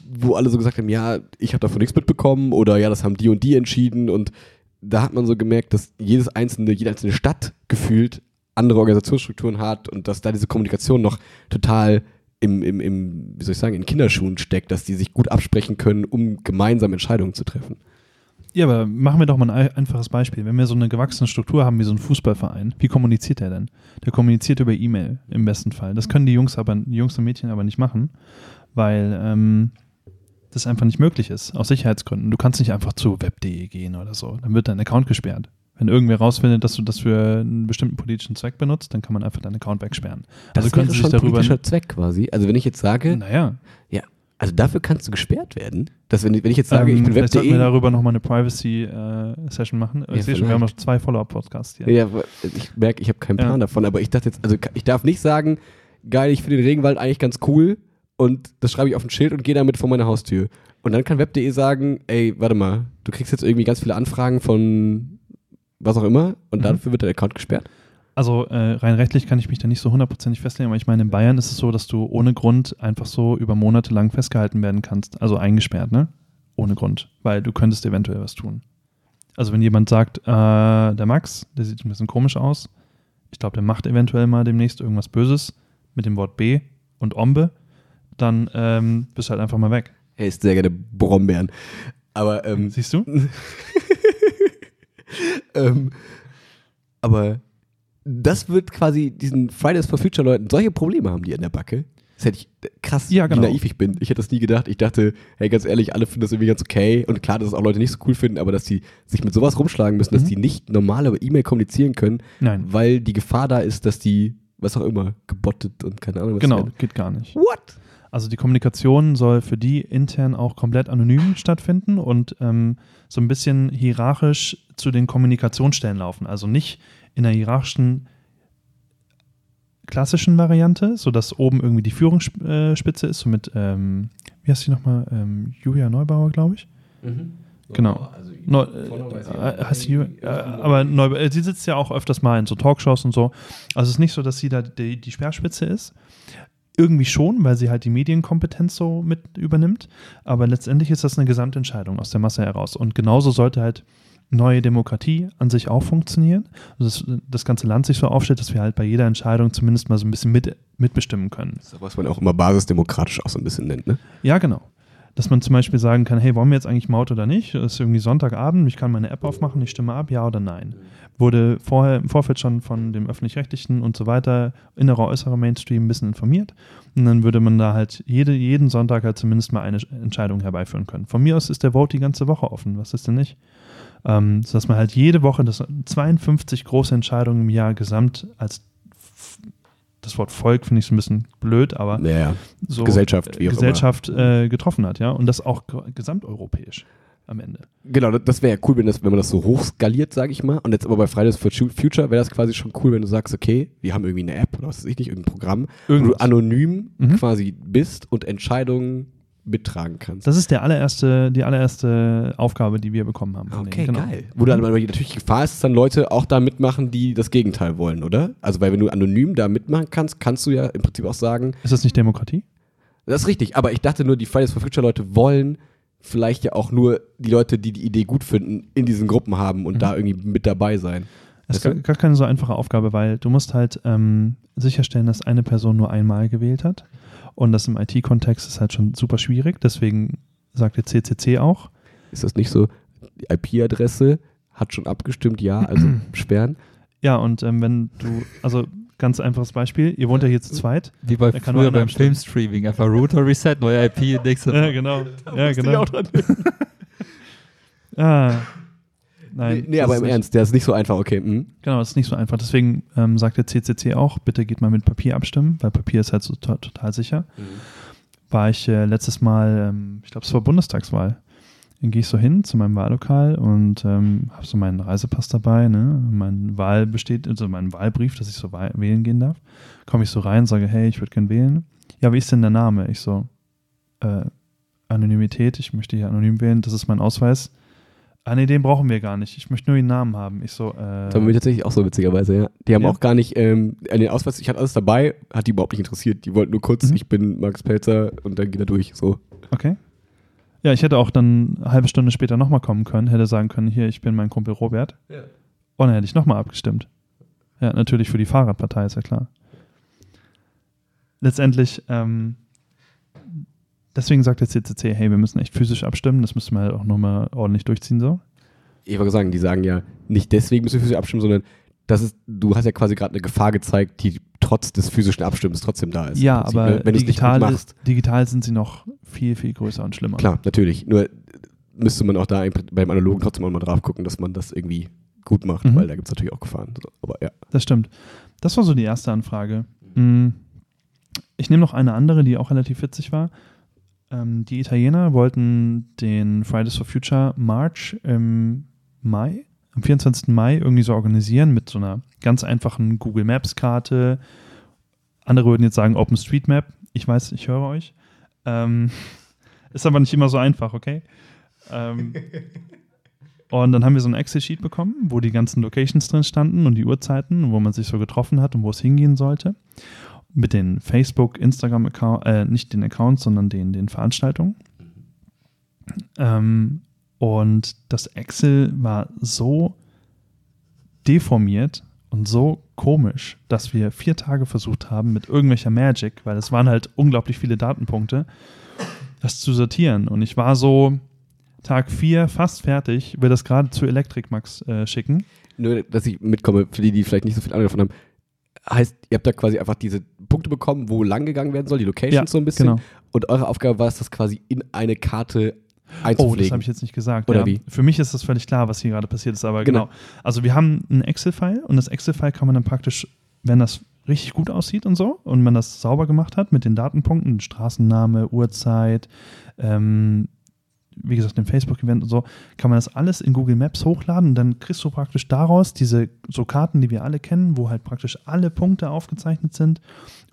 Speaker 3: wo alle so gesagt haben, ja, ich habe davon nichts mitbekommen oder ja, das haben die und die entschieden und da hat man so gemerkt, dass jedes einzelne, jede einzelne Stadt gefühlt andere Organisationsstrukturen hat und dass da diese Kommunikation noch total im, im, im, wie soll ich sagen, in Kinderschuhen steckt, dass die sich gut absprechen können, um gemeinsam Entscheidungen zu treffen.
Speaker 2: Ja, aber machen wir doch mal ein einfaches Beispiel. Wenn wir so eine gewachsene Struktur haben wie so ein Fußballverein, wie kommuniziert der denn? Der kommuniziert über E-Mail im besten Fall. Das können die Jungs aber, die Jungs und Mädchen aber nicht machen, weil ähm, das einfach nicht möglich ist, aus Sicherheitsgründen. Du kannst nicht einfach zu web.de gehen oder so. Dann wird dein Account gesperrt. Wenn irgendwer rausfindet, dass du das für einen bestimmten politischen Zweck benutzt, dann kann man einfach deinen Account wegsperren.
Speaker 3: Das also können Sie sich darüber. politischer Zweck quasi. Also wenn ich jetzt sage,
Speaker 2: naja,
Speaker 3: ja, also dafür kannst du gesperrt werden. Dass wenn, wenn ich jetzt sage, ähm, ich bin
Speaker 2: Web.de. sollten wir darüber nochmal eine Privacy-Session äh, machen. Ja, ich sehe schon, wir haben noch zwei Follow-up-Podcasts hier.
Speaker 3: Ja, ich merke, ich habe keinen Plan ja. davon, aber ich dachte jetzt, also ich darf nicht sagen, geil, ich finde den Regenwald eigentlich ganz cool und das schreibe ich auf ein Schild und gehe damit vor meine Haustür. Und dann kann Web.de sagen, ey, warte mal, du kriegst jetzt irgendwie ganz viele Anfragen von was auch immer und mhm. dafür wird der Account gesperrt.
Speaker 2: Also äh, rein rechtlich kann ich mich da nicht so hundertprozentig festlegen, aber ich meine, in Bayern ist es so, dass du ohne Grund einfach so über Monate lang festgehalten werden kannst, also eingesperrt, ne? Ohne Grund, weil du könntest eventuell was tun. Also wenn jemand sagt, äh, der Max, der sieht ein bisschen komisch aus, ich glaube, der macht eventuell mal demnächst irgendwas Böses mit dem Wort B und Ombe, dann ähm, bist du halt einfach mal weg.
Speaker 3: Er isst sehr gerne Brombeeren. Aber, ähm,
Speaker 2: Siehst du?
Speaker 3: ähm, aber das wird quasi diesen Fridays for Future Leuten solche Probleme haben die an der Backe. Das hätte ich krass,
Speaker 2: Ja, genau.
Speaker 3: wie naiv ich bin. Ich hätte das nie gedacht. Ich dachte, hey, ganz ehrlich, alle finden das irgendwie ganz okay. Und klar, dass es auch Leute nicht so cool finden, aber dass die sich mit sowas rumschlagen müssen, dass
Speaker 2: Mhm.
Speaker 3: die nicht normal über E-Mail kommunizieren können,
Speaker 2: Nein.
Speaker 3: weil die Gefahr da ist, dass die, was auch immer, gebottet und keine Ahnung was
Speaker 2: Genau,
Speaker 3: werden.
Speaker 2: geht gar nicht.
Speaker 3: What?
Speaker 2: Also die Kommunikation soll für die intern auch komplett anonym stattfinden und ähm, so ein bisschen hierarchisch zu den Kommunikationsstellen laufen. Also nicht in der hierarchischen klassischen Variante, sodass oben irgendwie die Führungsspitze ist, so mit, ähm, wie heißt die nochmal, ähm, Julia Neubauer, glaube ich. Genau.
Speaker 3: Also,
Speaker 2: Neu, äh, heißt sie, Ju- äh, aber Neubauer, äh, sie sitzt ja auch öfters mal in so Talkshows und so. Also es ist nicht so, dass sie da die, die Speerspitze ist. Irgendwie schon, weil sie halt die Medienkompetenz so mit übernimmt. Aber letztendlich ist das eine Gesamtentscheidung aus der Masse heraus. Und genauso sollte halt neue Demokratie an sich auch funktionieren. Also dass das ganze Land sich so aufstellt, dass wir halt bei jeder Entscheidung zumindest mal so ein bisschen mit, mitbestimmen können.
Speaker 3: Das ist, was man auch immer basisdemokratisch auch so ein bisschen nennt, ne?
Speaker 2: Ja, genau. Dass man zum Beispiel sagen kann, hey, wollen wir jetzt eigentlich Maut oder nicht? Es ist irgendwie Sonntagabend, ich kann meine App aufmachen, ich stimme ab, ja oder nein. Wurde vorher im Vorfeld schon von dem Öffentlich-Rechtlichen und so weiter, innerer, äußerer Mainstream ein bisschen informiert. Und dann würde man da halt jede, jeden Sonntag halt zumindest mal eine Entscheidung herbeiführen können. Von mir aus ist der Vote die ganze Woche offen, was ist denn nicht? Ähm, sodass man halt jede Woche das 52 große Entscheidungen im Jahr gesamt als das Wort Volk finde ich so ein bisschen blöd, aber
Speaker 3: Naja,
Speaker 2: so
Speaker 3: Gesellschaft,
Speaker 2: Gesellschaft äh, getroffen hat, ja. Und das auch ge- gesamteuropäisch am Ende.
Speaker 3: Genau, das, wäre ja cool, wenn, das, wenn man das so hochskaliert, sage ich mal. Und jetzt aber bei Fridays for Fu- Future wäre das quasi schon cool, wenn du sagst, okay, wir haben irgendwie eine App oder was weiß ich nicht, irgendein Programm, wo du
Speaker 2: Irgendwas.
Speaker 3: anonym
Speaker 2: Mhm.
Speaker 3: quasi bist und Entscheidungen mittragen kannst.
Speaker 2: Das ist der allererste, die allererste Aufgabe, die wir bekommen haben.
Speaker 3: Okay,
Speaker 2: denen, genau.
Speaker 3: geil. Wo dann aber natürlich die Gefahr ist, dass dann Leute auch da mitmachen, die das Gegenteil wollen, oder? Also, weil wenn du anonym da mitmachen kannst, kannst du ja im Prinzip auch sagen,
Speaker 2: Ist das nicht Demokratie?
Speaker 3: das ist richtig, aber ich dachte nur, die Fridays for Future Leute wollen vielleicht ja auch nur die Leute, die die Idee gut finden, in diesen Gruppen haben und
Speaker 2: Mhm.
Speaker 3: da irgendwie mit dabei sein.
Speaker 2: Das ist gar keine so einfache Aufgabe, weil du musst halt ähm, sicherstellen, dass eine Person nur einmal gewählt hat. Und das im IT-Kontext ist halt schon super schwierig. Deswegen sagt der CCC auch,
Speaker 3: Ist das nicht so, die IP-Adresse hat schon abgestimmt, ja, also sperren?
Speaker 2: ja, und ähm, wenn du, also ganz einfaches Beispiel, ihr wohnt ja hier zu zweit.
Speaker 1: Wie bei
Speaker 2: Da kann nur
Speaker 1: früher beim. Filmstreaming. Einfach Router Reset, neue IP, nächste.
Speaker 2: Ja, genau. Ja, genau.
Speaker 3: auch dran
Speaker 2: Ah, nein.
Speaker 3: Nee, nee aber im
Speaker 2: nicht-
Speaker 3: Ernst, der ist nicht so einfach, okay. hm.
Speaker 2: Genau, das ist nicht so einfach. Deswegen ähm, sagt der CCC auch, bitte geht mal mit Papier abstimmen, weil Papier ist halt so to total sicher. War ich äh, letztes Mal, ähm, ich glaube, es war Bundestagswahl. Dann gehe ich so hin zu meinem Wahllokal und ähm, habe so meinen Reisepass dabei, ne? Mein Wahl besteht, also meinen Wahlbrief, dass ich so wählen gehen darf. Komme ich so rein, sage, hey, ich würde gern wählen. Ja, wie ist denn der Name? Ich so, äh, Anonymität, ich möchte hier anonym wählen, das ist mein Ausweis. Ah, nee, den brauchen wir gar nicht. Ich möchte nur den Namen haben. Ich so, äh,
Speaker 3: Das haben wir tatsächlich auch so witzigerweise, ja. Die haben
Speaker 2: Ja.
Speaker 3: auch gar nicht, ähm, den Ausweis, ich hatte alles dabei, hat die überhaupt nicht interessiert. Die wollten nur kurz,
Speaker 2: Mhm.
Speaker 3: ich bin Max Pelzer und dann geht er durch, so.
Speaker 2: Okay. Ja, ich hätte auch dann eine halbe Stunde später nochmal kommen können, hätte sagen können, hier, ich bin mein Kumpel Robert.
Speaker 3: Ja.
Speaker 2: Und dann hätte ich nochmal abgestimmt. Ja, natürlich für die Fahrradpartei, ist ja klar. Letztendlich, ähm, deswegen sagt der CCC, hey, wir müssen echt physisch abstimmen, das müssen wir halt auch nochmal ordentlich durchziehen so.
Speaker 3: Ich wollte sagen, die sagen ja, nicht deswegen müssen wir physisch abstimmen, sondern das ist, du hast ja quasi gerade eine Gefahr gezeigt, die trotz des physischen Abstimmens trotzdem da ist.
Speaker 2: ja,
Speaker 3: Prinzip,
Speaker 2: aber
Speaker 3: ne? wenn es nicht
Speaker 2: digital,
Speaker 3: machst.
Speaker 2: ist, digital sind sie noch viel, viel größer und schlimmer.
Speaker 3: Klar, natürlich. Nur müsste man auch da im- beim Analogen trotzdem auch mal drauf gucken, dass man das irgendwie gut macht,
Speaker 2: Mhm.
Speaker 3: weil da gibt es natürlich auch Gefahren. Aber ja.
Speaker 2: Das stimmt. Das war so die erste Anfrage. Mm. Ich nehme noch eine andere, die auch relativ witzig war. Ähm, die Italiener wollten den Fridays for Future March im Mai, am 24. Mai irgendwie so organisieren mit so einer ganz einfachen Google Maps Karte. Andere würden jetzt sagen OpenStreetMap. Ich weiß, ich höre euch. Ähm, ist aber nicht immer so einfach, okay? Ähm, und dann haben wir so ein Excel-Sheet bekommen, wo die ganzen Locations drin standen und die Uhrzeiten, wo man sich so getroffen hat und wo es hingehen sollte. Mit den Facebook, Instagram-Account, äh, nicht den Accounts, sondern den, den Veranstaltungen. Ähm, und das Excel war so deformiert und so komisch, dass wir vier Tage versucht haben mit irgendwelcher Magic, weil es waren halt unglaublich viele Datenpunkte, das zu sortieren. Und ich war so Tag vier fast fertig, will das gerade zu Electric Max äh, schicken.
Speaker 3: Nur, dass ich mitkomme, für die, die vielleicht nicht so viel Ahnung davon haben. Heißt, ihr habt da quasi einfach diese Punkte bekommen, wo lang gegangen werden soll, die Locations
Speaker 2: Ja,
Speaker 3: so ein bisschen.
Speaker 2: genau.
Speaker 3: Und eure Aufgabe war es, das quasi in eine Karte
Speaker 2: Oh, das habe ich jetzt nicht gesagt.
Speaker 3: Oder
Speaker 2: ja.
Speaker 3: wie?
Speaker 2: Für mich ist das völlig klar, was hier gerade passiert ist, aber
Speaker 3: Genau.
Speaker 2: genau. Also wir haben ein Excel-File und das Excel-File kann man dann praktisch, wenn das richtig gut aussieht und so und man das sauber gemacht hat mit den Datenpunkten, Straßenname, Uhrzeit, ähm, wie gesagt, dem Facebook-Event und so, kann man das alles in Google Maps hochladen und dann kriegst du praktisch daraus diese so Karten, die wir alle kennen, wo halt praktisch alle Punkte aufgezeichnet sind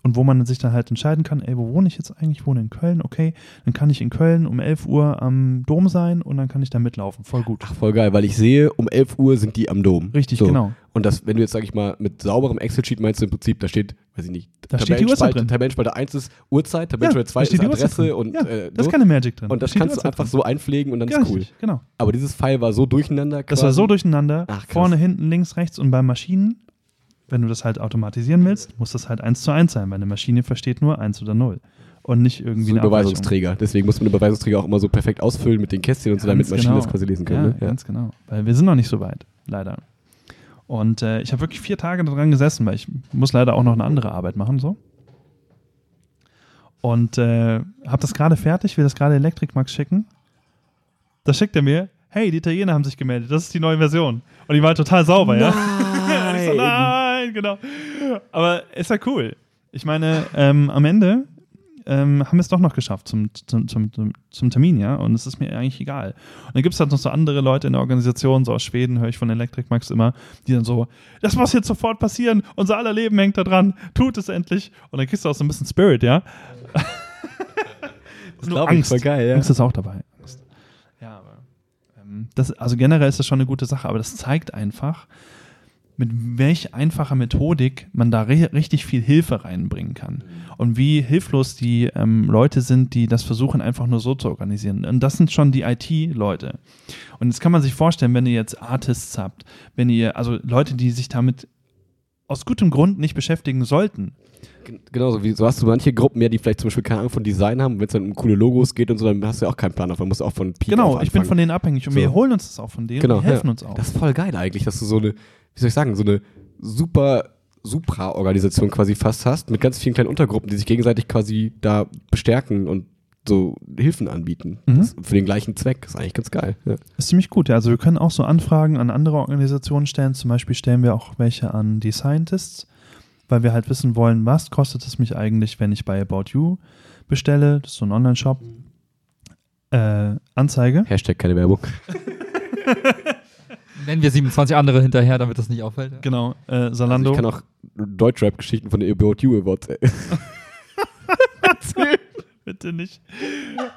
Speaker 2: und wo man sich dann halt entscheiden kann, ey, wo wohne ich jetzt eigentlich? Ich wohne in Köln, okay, dann kann ich in Köln um 11 Uhr am Dom sein und dann kann ich da mitlaufen. Voll gut.
Speaker 3: Ach, voll geil, weil ich sehe, um 11 Uhr sind die am Dom.
Speaker 2: Richtig,
Speaker 3: So.
Speaker 2: genau.
Speaker 3: Und das, wenn du jetzt, sag ich mal, mit sauberem Excel-Sheet meinst du im Prinzip, da steht, weiß ich nicht,
Speaker 2: Da steht die Uhrzeit drin.
Speaker 3: Tabellenspalte 1 ist Uhrzeit, Tabellenspalte 2
Speaker 2: da
Speaker 3: ist
Speaker 2: steht die Uhrzeit
Speaker 3: Adresse und
Speaker 2: ja,
Speaker 3: äh,
Speaker 2: da ist keine Magic drin.
Speaker 3: Und
Speaker 2: Da
Speaker 3: das
Speaker 2: die
Speaker 3: kannst du einfach
Speaker 2: drin.
Speaker 3: so einpflegen und dann
Speaker 2: ja,
Speaker 3: ist cool.
Speaker 2: richtig, Genau.
Speaker 3: Aber dieses File war so durcheinander.
Speaker 2: Das
Speaker 3: quasi.
Speaker 2: war so durcheinander.
Speaker 3: Ach.
Speaker 2: Vorne, hinten, links, rechts und bei Maschinen, wenn du das halt automatisieren willst, muss das halt 1 zu 1 sein, weil eine Maschine versteht nur 1 oder 0. Und nicht irgendwie
Speaker 3: so ein. Überweisungsträger. Deswegen muss man den Überweisungsträger auch immer so perfekt ausfüllen mit den Kästchen und so, damit Maschinen
Speaker 2: genau.
Speaker 3: das quasi lesen
Speaker 2: Ja,
Speaker 3: können. ne?
Speaker 2: ganz genau. Weil wir sind noch nicht so weit, leider. Und äh, ich habe wirklich vier Tage daran gesessen, weil ich muss leider auch noch eine andere Arbeit machen, so. Und äh, habe das gerade fertig, will das gerade Electric Max schicken. Da schickt er mir, hey, die Italiener haben sich gemeldet, das ist die neue Version. Und die war total sauber, ja. Und ich so, nein, genau. Aber ist ja cool. Ich meine, ähm, am Ende ähm, haben wir es doch noch geschafft zum, zum, zum, zum, Termin, ja. Und es ist mir eigentlich egal. Und dann gibt es halt noch so andere Leute in der Organisation, so aus Schweden höre ich von Electric Max immer, die dann so, das muss jetzt sofort passieren, unser aller Leben hängt da dran, tut es endlich. Und dann kriegst du auch so ein bisschen Spirit, ja. das
Speaker 3: glaub ich, voll geil, ja.
Speaker 2: Angst ist auch dabei. Angst. Ja, aber ähm, das, also generell ist das schon eine gute Sache, aber das zeigt einfach, mit welch einfacher Methodik man da ri richtig viel Hilfe reinbringen kann. Und wie hilflos die ähm, Leute sind, die das versuchen, einfach nur so zu organisieren. Und das sind schon die IT-Leute. Und jetzt kann man sich vorstellen, wenn ihr jetzt Artists habt, wenn ihr, also Leute, die sich damit aus gutem Grund nicht beschäftigen sollten.
Speaker 3: Gen- Genauso wie so hast du manche Gruppen mehr, die vielleicht zum Beispiel keine Ahnung von Design haben. Wenn es dann um coole Logos geht und so, dann hast du ja auch keinen Plan davon. musst auch von Peak
Speaker 2: genau, ich bin von denen abhängig und
Speaker 3: So.
Speaker 2: wir holen uns das auch von denen
Speaker 3: Genau,
Speaker 2: und die helfen
Speaker 3: ja.
Speaker 2: uns auch.
Speaker 3: Das ist voll geil eigentlich, dass du so eine, wie soll ich sagen, so eine super Supra-Organisation quasi fast hast, mit ganz vielen kleinen Untergruppen, die sich gegenseitig quasi da bestärken und so Hilfen anbieten.
Speaker 2: Mhm.
Speaker 3: Für den gleichen Zweck. Das ist eigentlich ganz geil. Ja.
Speaker 2: Ist ziemlich gut, ja. Also wir können auch so Anfragen an andere Organisationen stellen. Zum Beispiel stellen wir auch welche an die Scientists, weil wir halt wissen wollen, was kostet es mich eigentlich, wenn ich bei About You bestelle, das ist so ein Online-Shop, äh, Anzeige.
Speaker 3: Hashtag keine Werbung.
Speaker 1: Nennen wir 27 andere hinterher, damit das nicht auffällt. ja.
Speaker 2: Genau, äh,
Speaker 3: Also
Speaker 2: Salando.
Speaker 3: ich kann auch Deutschrap-Geschichten von der About You Awards äh, erzählen.
Speaker 2: Bitte nicht.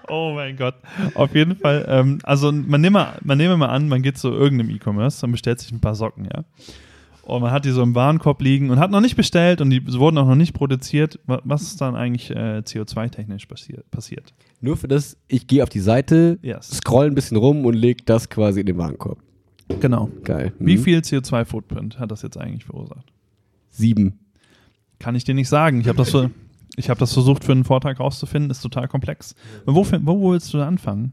Speaker 2: Oh mein Gott. Auf jeden Fall. Ähm, also man nehme, man nehme mal an, man geht zu irgendeinem E-Commerce und bestellt sich ein paar Socken, ja. Und man hat die so im Warenkorb liegen und hat noch nicht bestellt und die wurden auch noch nicht produziert. Wa- Was ist dann eigentlich äh, CO2-technisch passiert? passiert?
Speaker 3: Nur für das, ich gehe auf die Seite,
Speaker 2: Yes.
Speaker 3: scroll ein bisschen rum und leg das quasi in den Warenkorb.
Speaker 2: Genau.
Speaker 3: Geil.
Speaker 2: Wie
Speaker 3: Mhm.
Speaker 2: viel CO2-Footprint hat das jetzt eigentlich verursacht?
Speaker 3: Sieben.
Speaker 2: Kann ich dir nicht sagen. Ich habe das, so, ich hab das versucht für einen Vortrag rauszufinden, ist total komplex. Wo, wo, willst du da anfangen?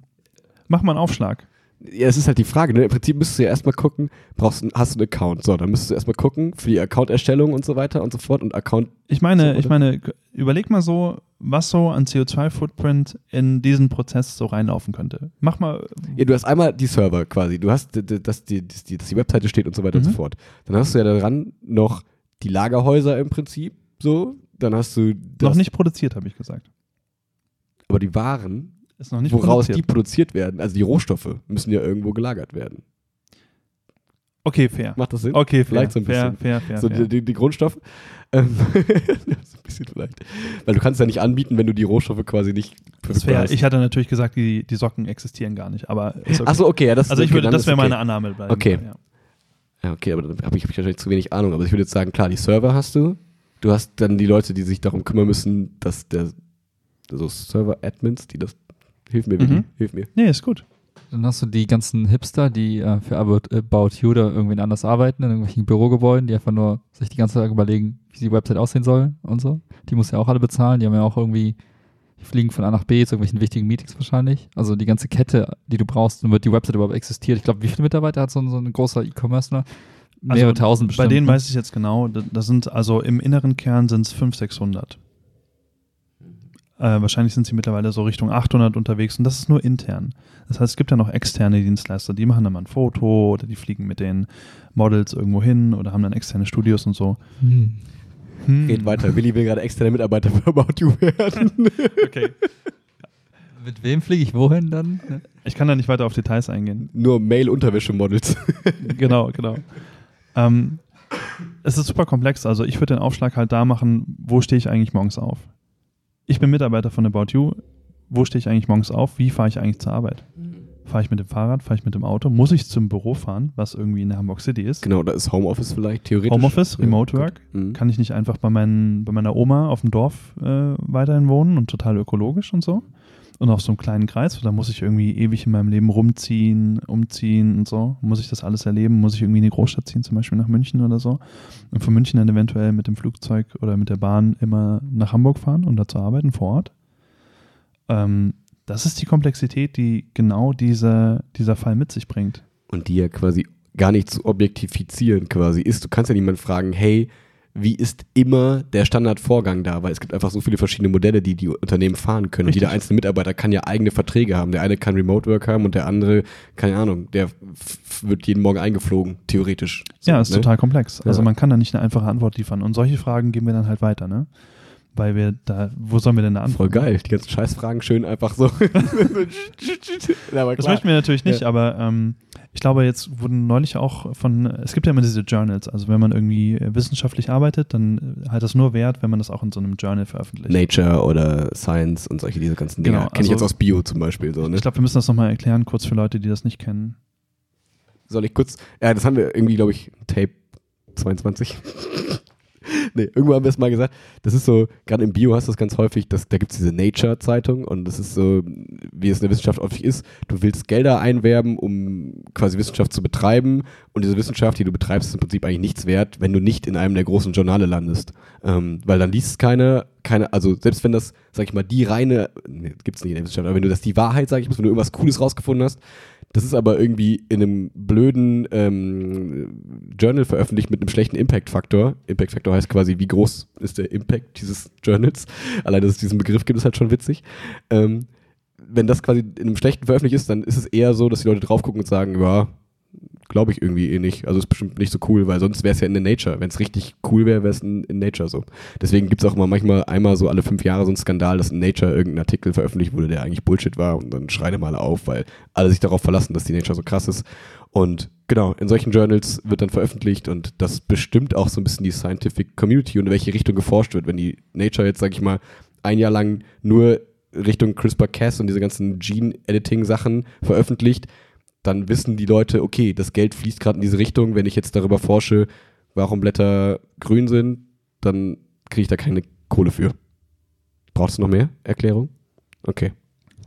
Speaker 2: Mach mal einen Aufschlag.
Speaker 3: Ja, es ist halt die Frage, ne? Im Prinzip müsstest du ja erstmal gucken, brauchst du, hast du einen Account? So, dann müsstest du erstmal gucken für die Account-Erstellung und so weiter und so fort und Account.
Speaker 2: Ich meine,
Speaker 3: So,
Speaker 2: ich meine, überleg mal so, was so an CO2-Footprint in diesen Prozess so reinlaufen könnte. Mach mal.
Speaker 3: Ja, du hast einmal die Server quasi, du hast, dass die, dass die, dass die Webseite steht und so weiter und
Speaker 2: Mhm.
Speaker 3: so fort. Dann hast du ja daran noch die Lagerhäuser im Prinzip, so. Dann hast du
Speaker 2: noch nicht produziert, habe ich gesagt.
Speaker 3: aber die Waren,
Speaker 2: Ist noch nicht
Speaker 3: woraus
Speaker 2: produziert.
Speaker 3: die produziert werden, also die Rohstoffe, müssen ja irgendwo gelagert werden.
Speaker 2: okay, fair.
Speaker 3: Macht das Sinn?
Speaker 2: Okay, fair.
Speaker 3: Vielleicht so ein
Speaker 2: fair,
Speaker 3: bisschen.
Speaker 2: fair, fair,
Speaker 3: so
Speaker 2: fair.
Speaker 3: Die, die, Grundstoffe. Ähm, so ein bisschen vielleicht. Weil du kannst ja nicht anbieten, wenn du die Rohstoffe quasi nicht
Speaker 2: Das ist fair. Ich hatte natürlich gesagt, die, die Socken existieren gar nicht, aber ist okay.
Speaker 3: Achso, okay, ja, das
Speaker 2: Also ich
Speaker 3: okay,
Speaker 2: würde, das wäre
Speaker 3: okay.
Speaker 2: meine Annahme bleiben.
Speaker 3: Okay.
Speaker 2: Ja.
Speaker 3: Ja, okay, aber dann habe ich, hab ich wahrscheinlich zu wenig Ahnung. Aber ich würde jetzt sagen, klar, die Server hast du. Du hast dann die Leute, die sich darum kümmern müssen, dass der, so Server-Admins, die das, hilf mir, Vicky,
Speaker 2: Mhm.
Speaker 3: hilf mir.
Speaker 2: Nee, ist gut.
Speaker 1: Dann hast du die ganzen Hipster, die äh, für About, About You da irgendwen anders arbeiten, in irgendwelchen Bürogebäuden, die einfach nur sich die ganze Zeit überlegen, wie die Website aussehen soll und so. Die muss ja auch alle bezahlen. Die haben ja auch irgendwie, die fliegen von A nach B zu irgendwelchen wichtigen Meetings wahrscheinlich. Also die ganze Kette, die du brauchst, damit die Website überhaupt existiert. Ich glaube, wie viele Mitarbeiter hat so ein, so ein großer E-Commercer? Mehrere
Speaker 2: Also,
Speaker 1: tausend bestimmt.
Speaker 2: Bei denen
Speaker 1: ne?
Speaker 2: weiß ich jetzt genau, da, da sind also im inneren Kern sind es 500, 600. Äh, wahrscheinlich sind sie mittlerweile so Richtung 800 unterwegs und das ist nur intern. Das heißt, es gibt ja noch externe Dienstleister, die machen dann mal ein Foto oder die fliegen mit den Models irgendwo hin oder haben dann externe Studios und so.
Speaker 1: Hm.
Speaker 2: Hm.
Speaker 3: Geht weiter. Willi will gerade externer Mitarbeiter für About You werden.
Speaker 2: Okay.
Speaker 1: Mit wem fliege ich wohin dann?
Speaker 2: Ich kann da nicht weiter auf Details eingehen.
Speaker 3: Nur Mail-Unterwäsche-Models.
Speaker 2: genau, genau. Ähm, es ist super komplex. Also ich würde den Aufschlag halt da machen, wo stehe ich eigentlich morgens auf? Ich bin Mitarbeiter von About You. Wo stehe ich eigentlich morgens auf? Wie fahre ich eigentlich zur Arbeit? Fahre ich mit dem Fahrrad? Fahre ich mit dem Auto? Muss ich zum Büro fahren, was irgendwie in der Hamburg City ist?
Speaker 3: Genau, da ist Homeoffice vielleicht theoretisch.
Speaker 2: Homeoffice, Remote. Work.
Speaker 3: Mhm.
Speaker 2: Kann ich nicht einfach bei, meinen, bei meiner Oma auf dem Dorf äh, weiterhin wohnen und total ökologisch und so? Und auf so einem kleinen Kreis, da muss ich irgendwie ewig in meinem Leben rumziehen, umziehen und so. Muss ich das alles erleben? Muss ich irgendwie in die Großstadt ziehen, zum Beispiel nach München oder so? Und von München dann eventuell mit dem Flugzeug oder mit der Bahn immer nach Hamburg fahren, um da zu arbeiten vor Ort? Ähm, das ist die Komplexität, die genau diese, dieser Fall mit sich bringt.
Speaker 3: Und die ja quasi gar nicht zu objektifizieren quasi ist. Du kannst ja niemanden fragen, hey, wie ist immer der Standardvorgang da? Weil es gibt einfach so viele verschiedene Modelle, die die Unternehmen fahren können.
Speaker 2: Richtig.
Speaker 3: jeder einzelne Mitarbeiter kann ja eigene Verträge haben. Der eine kann Remote Work haben und der andere, keine Ahnung, der wird jeden Morgen eingeflogen, theoretisch. So,
Speaker 2: ja, ist
Speaker 3: ne?
Speaker 2: total komplex. Also
Speaker 3: Ja.
Speaker 2: man kann da nicht eine einfache Antwort liefern. Und solche Fragen geben wir dann halt weiter, ne? Weil wir da, wo sollen wir denn da
Speaker 3: Voll
Speaker 2: antworten?
Speaker 3: geil. Die ganzen Scheißfragen schön einfach so.
Speaker 2: Das möchten wir natürlich nicht,
Speaker 3: Ja.
Speaker 2: aber ähm, ich glaube, jetzt wurden neulich auch von, es gibt ja immer diese Journals, also wenn man irgendwie wissenschaftlich arbeitet, dann hat das nur Wert, wenn man das auch in so einem Journal veröffentlicht.
Speaker 3: Nature oder Science und solche diese ganzen Dinge.
Speaker 2: Genau,
Speaker 3: Kenne ich jetzt
Speaker 2: also-
Speaker 3: aus Bio zum Beispiel. So, ne?
Speaker 2: Ich glaube, wir müssen das nochmal erklären, kurz für Leute, die das nicht kennen.
Speaker 3: Soll ich kurz? Ja, das haben wir irgendwie, glaube ich, Tape 22. nee, irgendwo haben wir es mal gesagt. Das ist so, gerade im Bio hast du das ganz häufig, dass, da gibt es diese Nature-Zeitung und das ist so, wie es in der Wissenschaft häufig ist. Du willst Gelder einwerben, um quasi Wissenschaft zu betreiben und diese Wissenschaft, die du betreibst, ist im Prinzip eigentlich nichts wert, wenn du nicht in einem der großen Journale landest. Ähm, weil dann liest es keine, keine, also selbst wenn das, sag ich mal, die reine, nee, gibt es nicht in der Wissenschaft, aber wenn du das die Wahrheit, sag ich mal, wenn du irgendwas Cooles rausgefunden hast, das ist aber irgendwie in einem blöden ähm, Journal veröffentlicht mit einem schlechten Impact-Faktor. Impact-Faktor heißt quasi, wie groß ist der Impact dieses Journals. Allein, dass es diesen Begriff gibt, ist halt schon witzig. Ähm, wenn das quasi in einem schlechten veröffentlicht ist, dann ist es eher so, dass die Leute drauf gucken und sagen, ja, glaube ich irgendwie eh nicht. Also ist bestimmt nicht so cool, weil sonst wäre es ja in der Nature. Wenn es richtig cool wäre, wäre es in, in Nature so. Deswegen gibt es auch immer manchmal einmal so alle fünf Jahre so einen Skandal, dass in Nature irgendein Artikel veröffentlicht wurde, der eigentlich Bullshit war und dann schreien alle auf, weil alle sich darauf verlassen, dass die Nature so krass ist. Und genau, in solchen Journals wird dann veröffentlicht und das bestimmt auch so ein bisschen die Scientific Community und in welche Richtung geforscht wird. Wenn die Nature jetzt, sag ich mal, ein Jahr lang nur Richtung CRISPR-Cas und diese ganzen Gene-Editing-Sachen veröffentlicht, dann wissen die Leute, okay, das Geld fließt gerade in diese Richtung. Wenn ich jetzt darüber forsche, warum Blätter grün sind, dann kriege ich da keine Kohle für. Brauchst du noch mehr Erklärung? Okay.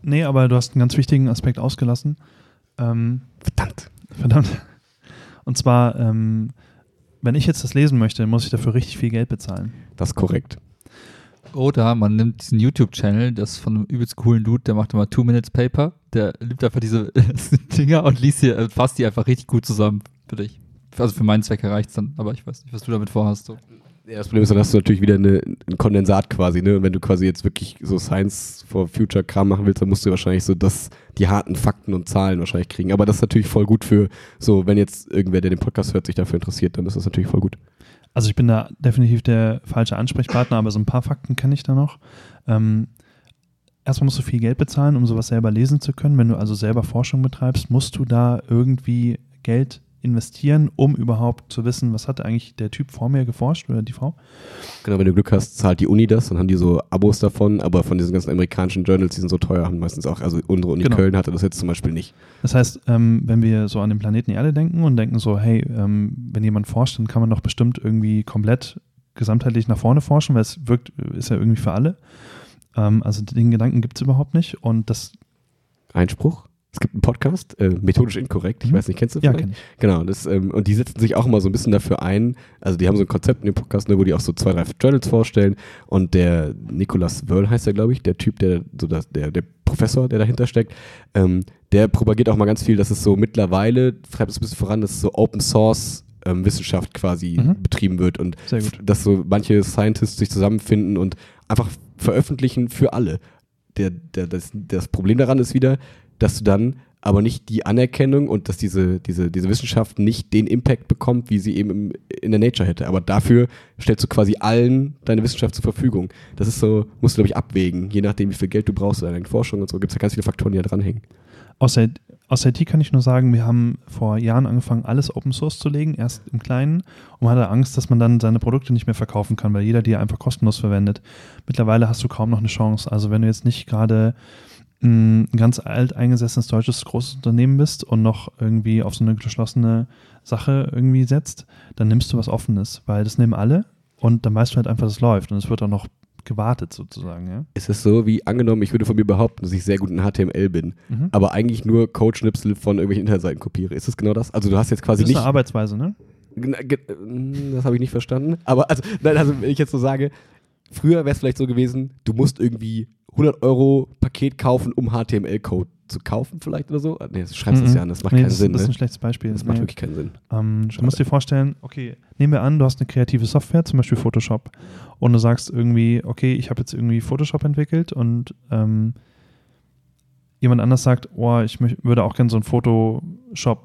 Speaker 2: Nee, aber du hast einen ganz wichtigen Aspekt ausgelassen. Ähm,
Speaker 3: Verdammt.
Speaker 2: verdammt. Und zwar, ähm, wenn ich jetzt das lesen möchte, muss ich dafür richtig viel Geld bezahlen.
Speaker 3: Das ist korrekt.
Speaker 1: Oder man nimmt diesen YouTube-Channel, das von einem übelst coolen Dude, der macht immer Two-Minutes-Paper, der liebt einfach diese Dinger und liest die, äh, fasst die einfach richtig gut zusammen für dich. Also für meinen Zweck reicht es dann, aber ich weiß nicht, was du damit vorhast. So.
Speaker 3: Ja, das Problem ist, dann hast du natürlich wieder eine, ein Kondensat quasi, ne? Wenn du quasi jetzt wirklich so Science for Future Kram machen willst, dann musst du wahrscheinlich so das, die harten Fakten und Zahlen wahrscheinlich kriegen. Aber das ist natürlich voll gut für, so, wenn jetzt irgendwer, der den Podcast hört, sich dafür interessiert, dann ist das natürlich voll gut.
Speaker 2: Also ich bin da definitiv der falsche Ansprechpartner, aber so ein paar Fakten kenne ich da noch. Ähm, erstmal musst du viel Geld bezahlen, um sowas selber lesen zu können. Wenn du also selber Forschung betreibst, musst du da irgendwie Geld investieren, um überhaupt zu wissen, was hat eigentlich der Typ vor mir geforscht oder die Frau.
Speaker 3: Genau, wenn du Glück hast, zahlt die Uni das, dann haben die so Abos davon, aber von diesen ganzen amerikanischen Journals, die sind so teuer, haben meistens auch, also unsere Uni
Speaker 2: Genau.
Speaker 3: Köln hatte das jetzt zum Beispiel nicht.
Speaker 2: Das heißt, ähm, wenn wir so an den Planeten Erde denken und denken so, hey, ähm, wenn jemand forscht, dann kann man doch bestimmt irgendwie komplett gesamtheitlich nach vorne forschen, weil es wirkt, ist ja irgendwie für alle. Ähm, also den Gedanken gibt es überhaupt nicht und das
Speaker 3: Einspruch? Es gibt einen Podcast, äh, methodisch inkorrekt, ich
Speaker 2: Mhm.
Speaker 3: weiß nicht, kennst du
Speaker 2: Ja,
Speaker 3: vielleicht?
Speaker 2: kenn ich.
Speaker 3: Genau, das, ähm, und die setzen sich auch immer so ein bisschen dafür ein. Also die haben so ein Konzept in dem Podcast, ne, wo die auch so zwei, drei Journals vorstellen. Und der Nicolas Wörl heißt er, glaube ich, der Typ, der so das, der, der Professor, der dahinter steckt, ähm, der propagiert auch mal ganz viel, dass es so mittlerweile, treibt es ein bisschen voran, dass es so Open Source ähm, Wissenschaft quasi
Speaker 2: Mhm.
Speaker 3: betrieben wird und dass so manche Scientists sich zusammenfinden und einfach veröffentlichen für alle. Der, der, das, das Problem daran ist wieder, dass du dann aber nicht die Anerkennung und dass diese, diese, diese Wissenschaft nicht den Impact bekommt, wie sie eben im, in der Nature hätte. Aber dafür stellst du quasi allen deine Wissenschaft zur Verfügung. Das ist so, musst du, glaube ich, abwägen, je nachdem, wie viel Geld du brauchst für deine Forschung und so, gibt es ja ganz viele Faktoren, die da dranhängen.
Speaker 2: Aus, I- aus IT kann ich nur sagen, wir haben vor Jahren angefangen, alles Open Source zu legen, erst im Kleinen. Und man hatte Angst, dass man dann seine Produkte nicht mehr verkaufen kann, weil jeder die einfach kostenlos verwendet. Mittlerweile hast du kaum noch eine Chance. Also wenn du jetzt nicht gerade ein ganz alt eingesessenes deutsches großes Unternehmen bist und noch irgendwie auf so eine geschlossene Sache irgendwie setzt, dann nimmst du was Offenes, weil das nehmen alle und dann weißt du halt einfach, dass es läuft und es wird auch noch gewartet sozusagen. Ja?
Speaker 3: Es ist so, wie angenommen, ich würde von mir behaupten, dass ich sehr gut in HTML bin,
Speaker 2: Mhm.
Speaker 3: aber eigentlich nur Codeschnipsel von irgendwelchen Internetseiten kopiere. Ist es genau das? Also du hast jetzt quasi
Speaker 2: Das ist
Speaker 3: nicht
Speaker 2: eine Arbeitsweise, ne?
Speaker 3: Äh, Das habe ich nicht verstanden. Aber also, nein, also wenn ich jetzt so sage, früher wäre es vielleicht so gewesen, du musst irgendwie 100 Euro Paket kaufen, um HTML-Code zu kaufen vielleicht oder so. Ah, Nee, du schreibst es
Speaker 2: Mhm.
Speaker 3: ja an, das macht
Speaker 2: Nee,
Speaker 3: keinen
Speaker 2: das,
Speaker 3: Sinn.
Speaker 2: Das ist
Speaker 3: Ne?
Speaker 2: ein schlechtes Beispiel.
Speaker 3: Das macht
Speaker 2: Nee.
Speaker 3: wirklich keinen Sinn.
Speaker 2: Ähm, du musst dir vorstellen, okay, nehmen wir an, du hast eine kreative Software, zum Beispiel Photoshop, und du sagst irgendwie, okay, ich habe jetzt irgendwie Photoshop entwickelt und ähm, jemand anders sagt, oh, ich würde auch gerne so ein Photoshop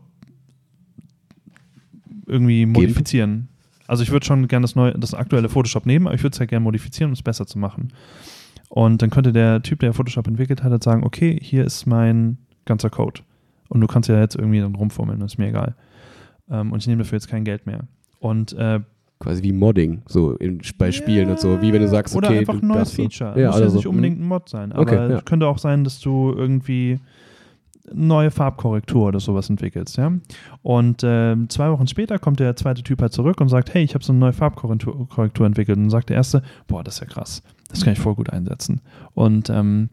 Speaker 2: irgendwie modifizieren. Also ich würde schon gerne das neue, das aktuelle Photoshop nehmen, aber ich würde es ja gerne modifizieren, um es besser zu machen. Und dann könnte der Typ, der Photoshop entwickelt hat, halt sagen, okay, hier ist mein ganzer Code. Und du kannst ja jetzt irgendwie dann rumfummeln, ist mir egal. Ähm, und ich nehme dafür jetzt kein Geld mehr. Und äh,
Speaker 3: Quasi wie Modding, so in, bei Spielen und so. Wie wenn du sagst,
Speaker 2: oder
Speaker 3: okay,
Speaker 2: einfach ein neues
Speaker 3: darfst so-
Speaker 2: Feature.
Speaker 3: Ja,
Speaker 2: Muss
Speaker 3: oder
Speaker 2: ja
Speaker 3: so.
Speaker 2: nicht unbedingt ein Mod sein. Aber
Speaker 3: Okay, ja.
Speaker 2: es könnte auch sein, dass du irgendwie neue Farbkorrektur oder sowas entwickelst, ja. Und ähm, zwei Wochen später kommt der zweite Typ halt zurück und sagt, hey, ich habe so eine neue Farbkorrektur Korrektur entwickelt. Und dann sagt der erste, boah, das ist ja krass. Das kann ich voll gut einsetzen. Und ähm,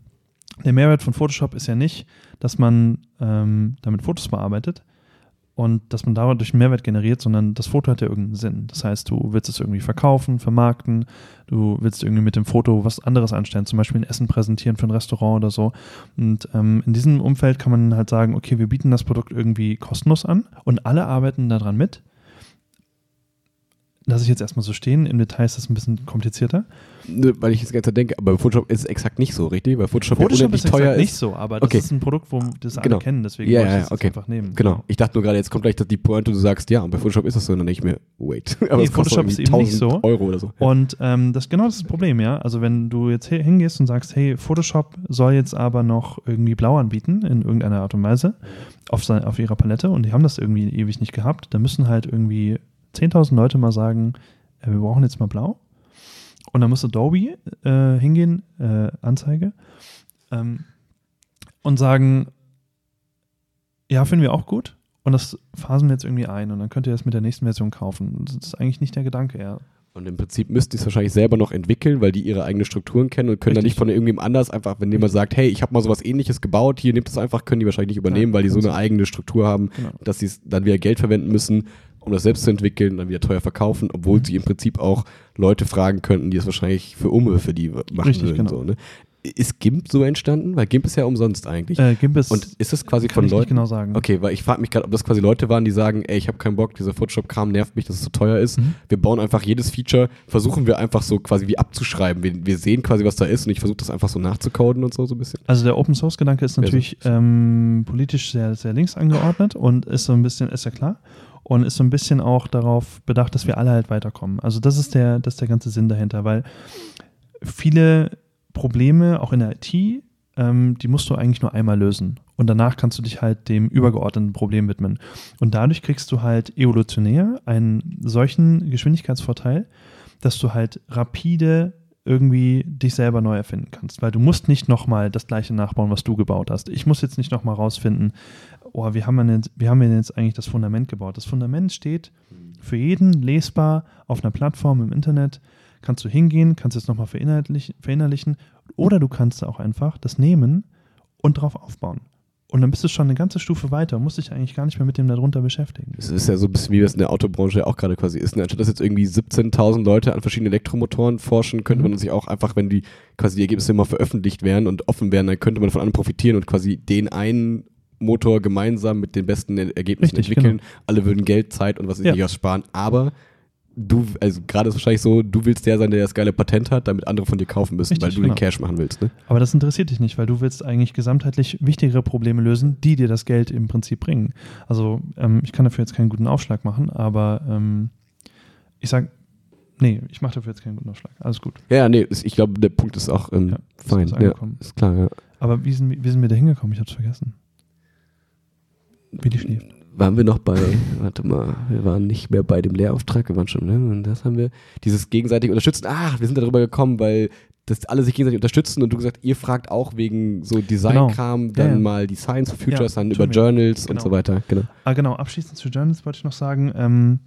Speaker 2: der Mehrwert von Photoshop ist ja nicht, dass man ähm, damit Fotos bearbeitet und dass man dadurch einen Mehrwert generiert, sondern das Foto hat ja irgendeinen Sinn. Das heißt, du willst es irgendwie verkaufen, vermarkten, du willst irgendwie mit dem Foto was anderes anstellen, zum Beispiel ein Essen präsentieren für ein Restaurant oder so. Und ähm, in diesem Umfeld kann man halt sagen, okay, wir bieten das Produkt irgendwie kostenlos an und alle arbeiten daran mit. Lass ich jetzt erstmal so stehen. Im Detail ist das ein bisschen komplizierter.
Speaker 3: Ne, weil ich jetzt ganz denke, aber bei Photoshop ist es exakt nicht so, richtig? Weil Photoshop,
Speaker 2: Photoshop
Speaker 3: ja
Speaker 2: ist
Speaker 3: teuer ist.
Speaker 2: nicht so, aber das
Speaker 3: Okay.
Speaker 2: ist ein Produkt, wo das
Speaker 3: Genau.
Speaker 2: alle kennen, deswegen
Speaker 3: Ja,
Speaker 2: wollte
Speaker 3: ja,
Speaker 2: ich das
Speaker 3: okay.
Speaker 2: jetzt einfach nehmen.
Speaker 3: Genau. Ich dachte nur gerade, jetzt kommt gleich die Pointe, du sagst, ja, und bei Photoshop ist das so, und dann denke ich mir, wait. Aber
Speaker 2: Nee, Photoshop ist eben nicht
Speaker 3: 1000
Speaker 2: so.
Speaker 3: Euro oder so.
Speaker 2: Und ähm, das genau das ist das Problem, ja. Also wenn du jetzt hi- hingehst und sagst, hey, Photoshop soll jetzt aber noch irgendwie blau anbieten in irgendeiner Art und Weise auf, sein, auf ihrer Palette und die haben das irgendwie ewig nicht gehabt, dann müssen halt irgendwie 10.000 Leute mal sagen, äh, wir brauchen jetzt mal blau. Und dann muss Adobe äh, hingehen, äh, Anzeige, ähm, und sagen, ja, finden wir auch gut. Und das phasen wir jetzt irgendwie ein und dann könnt ihr das mit der nächsten Version kaufen. Das ist eigentlich nicht der Gedanke, ja.
Speaker 3: Und im Prinzip müsst ihr es wahrscheinlich selber noch entwickeln, weil die ihre eigenen Strukturen kennen und können dann
Speaker 2: Richtig.
Speaker 3: nicht von irgendjemandem anders einfach, wenn jemand sagt, hey, ich habe mal sowas ähnliches gebaut, hier nehmt das einfach, können die wahrscheinlich nicht übernehmen,
Speaker 2: Nein,
Speaker 3: weil die so eine
Speaker 2: du.
Speaker 3: eigene Struktur haben,
Speaker 2: Genau.
Speaker 3: dass sie es dann wieder Geld verwenden müssen, um das selbst zu entwickeln, dann wieder teuer verkaufen, obwohl
Speaker 2: Mhm.
Speaker 3: sie im Prinzip auch Leute fragen könnten, die es wahrscheinlich für Umme für die machen
Speaker 2: Richtig,
Speaker 3: würden.
Speaker 2: genau.
Speaker 3: So, ne? Ist GIMP so entstanden? Weil GIMP ist ja umsonst eigentlich.
Speaker 2: Äh, GIMP ist,
Speaker 3: und ist es quasi
Speaker 2: kann
Speaker 3: von
Speaker 2: ich
Speaker 3: Leuten?
Speaker 2: nicht genau sagen.
Speaker 3: Okay, weil ich frage mich gerade, ob das quasi Leute waren, die sagen, ey, ich habe keinen Bock, dieser Photoshop-Kram nervt mich, dass es so teuer ist.
Speaker 2: Mhm.
Speaker 3: Wir bauen einfach jedes Feature, versuchen wir einfach so quasi wie abzuschreiben. Wir, wir sehen quasi, was da ist und ich versuche das einfach so nachzucoden und so, so ein bisschen.
Speaker 2: Also der Open Source Gedanke ist natürlich ähm, politisch sehr, sehr links angeordnet und ist so ein bisschen, ist ja klar, und ist so ein bisschen auch darauf bedacht, dass wir alle halt weiterkommen. Also das ist der, das ist der ganze Sinn dahinter, weil viele Probleme, auch in der IT, ähm, die musst du eigentlich nur einmal lösen. Und danach kannst du dich halt dem übergeordneten Problem widmen. Und dadurch kriegst du halt evolutionär einen solchen Geschwindigkeitsvorteil, dass du halt rapide irgendwie dich selber neu erfinden kannst. Weil du musst nicht nochmal das gleiche nachbauen, was du gebaut hast. Ich muss jetzt nicht nochmal rausfinden, oh, wie haben, wir denn, wie haben wir jetzt eigentlich das Fundament gebaut? Das Fundament steht für jeden lesbar auf einer Plattform im Internet. Kannst du hingehen, kannst es nochmal verinnerlich, verinnerlichen oder du kannst auch einfach das nehmen und drauf aufbauen. Und dann bist du schon eine ganze Stufe weiter, musst dich eigentlich gar nicht mehr mit dem darunter beschäftigen.
Speaker 3: Es ist ja so ein bisschen wie das in der Autobranche ja auch gerade quasi ist. Ne? Anstatt dass jetzt irgendwie 17.000 Leute an verschiedenen Elektromotoren forschen, könnte
Speaker 2: Mhm.
Speaker 3: man sich auch einfach, wenn die quasi die Ergebnisse immer veröffentlicht wären und offen wären, dann könnte man von anderen profitieren und quasi den einen Motor gemeinsam mit den besten Er- Ergebnissen
Speaker 2: Richtig,
Speaker 3: entwickeln. Alle würden Geld, Zeit und was weiß
Speaker 2: Ja.
Speaker 3: ich was sparen. Aber du, also gerade ist es wahrscheinlich so, du willst der sein, der das geile Patent hat, damit andere von dir kaufen müssen,
Speaker 2: Richtig,
Speaker 3: weil du
Speaker 2: genau.
Speaker 3: den Cash machen willst. Ne?
Speaker 2: Aber das interessiert dich nicht, weil du willst eigentlich gesamtheitlich wichtigere Probleme lösen, die dir das Geld im Prinzip bringen. Also ähm, ich kann dafür jetzt keinen guten Aufschlag machen, aber ähm, ich sag, nee, ich mache dafür jetzt keinen guten Aufschlag. Alles gut.
Speaker 3: Ja, nee, ich glaube, der Punkt ist auch ähm,
Speaker 2: Ja,
Speaker 3: fein.
Speaker 2: ist
Speaker 3: ja,
Speaker 2: angekommen.
Speaker 3: ist klar, ja.
Speaker 2: Aber wie sind, wie sind wir da hingekommen? Ich hab's vergessen. Wie die schläft.
Speaker 3: Waren wir noch bei, warte mal, wir waren nicht mehr bei dem Lehrauftrag, wir waren schon, ne? Und das haben wir, dieses gegenseitig unterstützen. Ah, wir sind darüber gekommen, weil das alle sich gegenseitig unterstützen und du gesagt, ihr fragt auch wegen so Designkram,
Speaker 2: Genau. Ja,
Speaker 3: dann
Speaker 2: ja.
Speaker 3: mal die Science for Futures,
Speaker 2: Ja,
Speaker 3: dann über. Journals und
Speaker 2: Genau.
Speaker 3: so weiter. Genau.
Speaker 2: Ah, genau, abschließend zu Journals wollte ich noch sagen, ähm,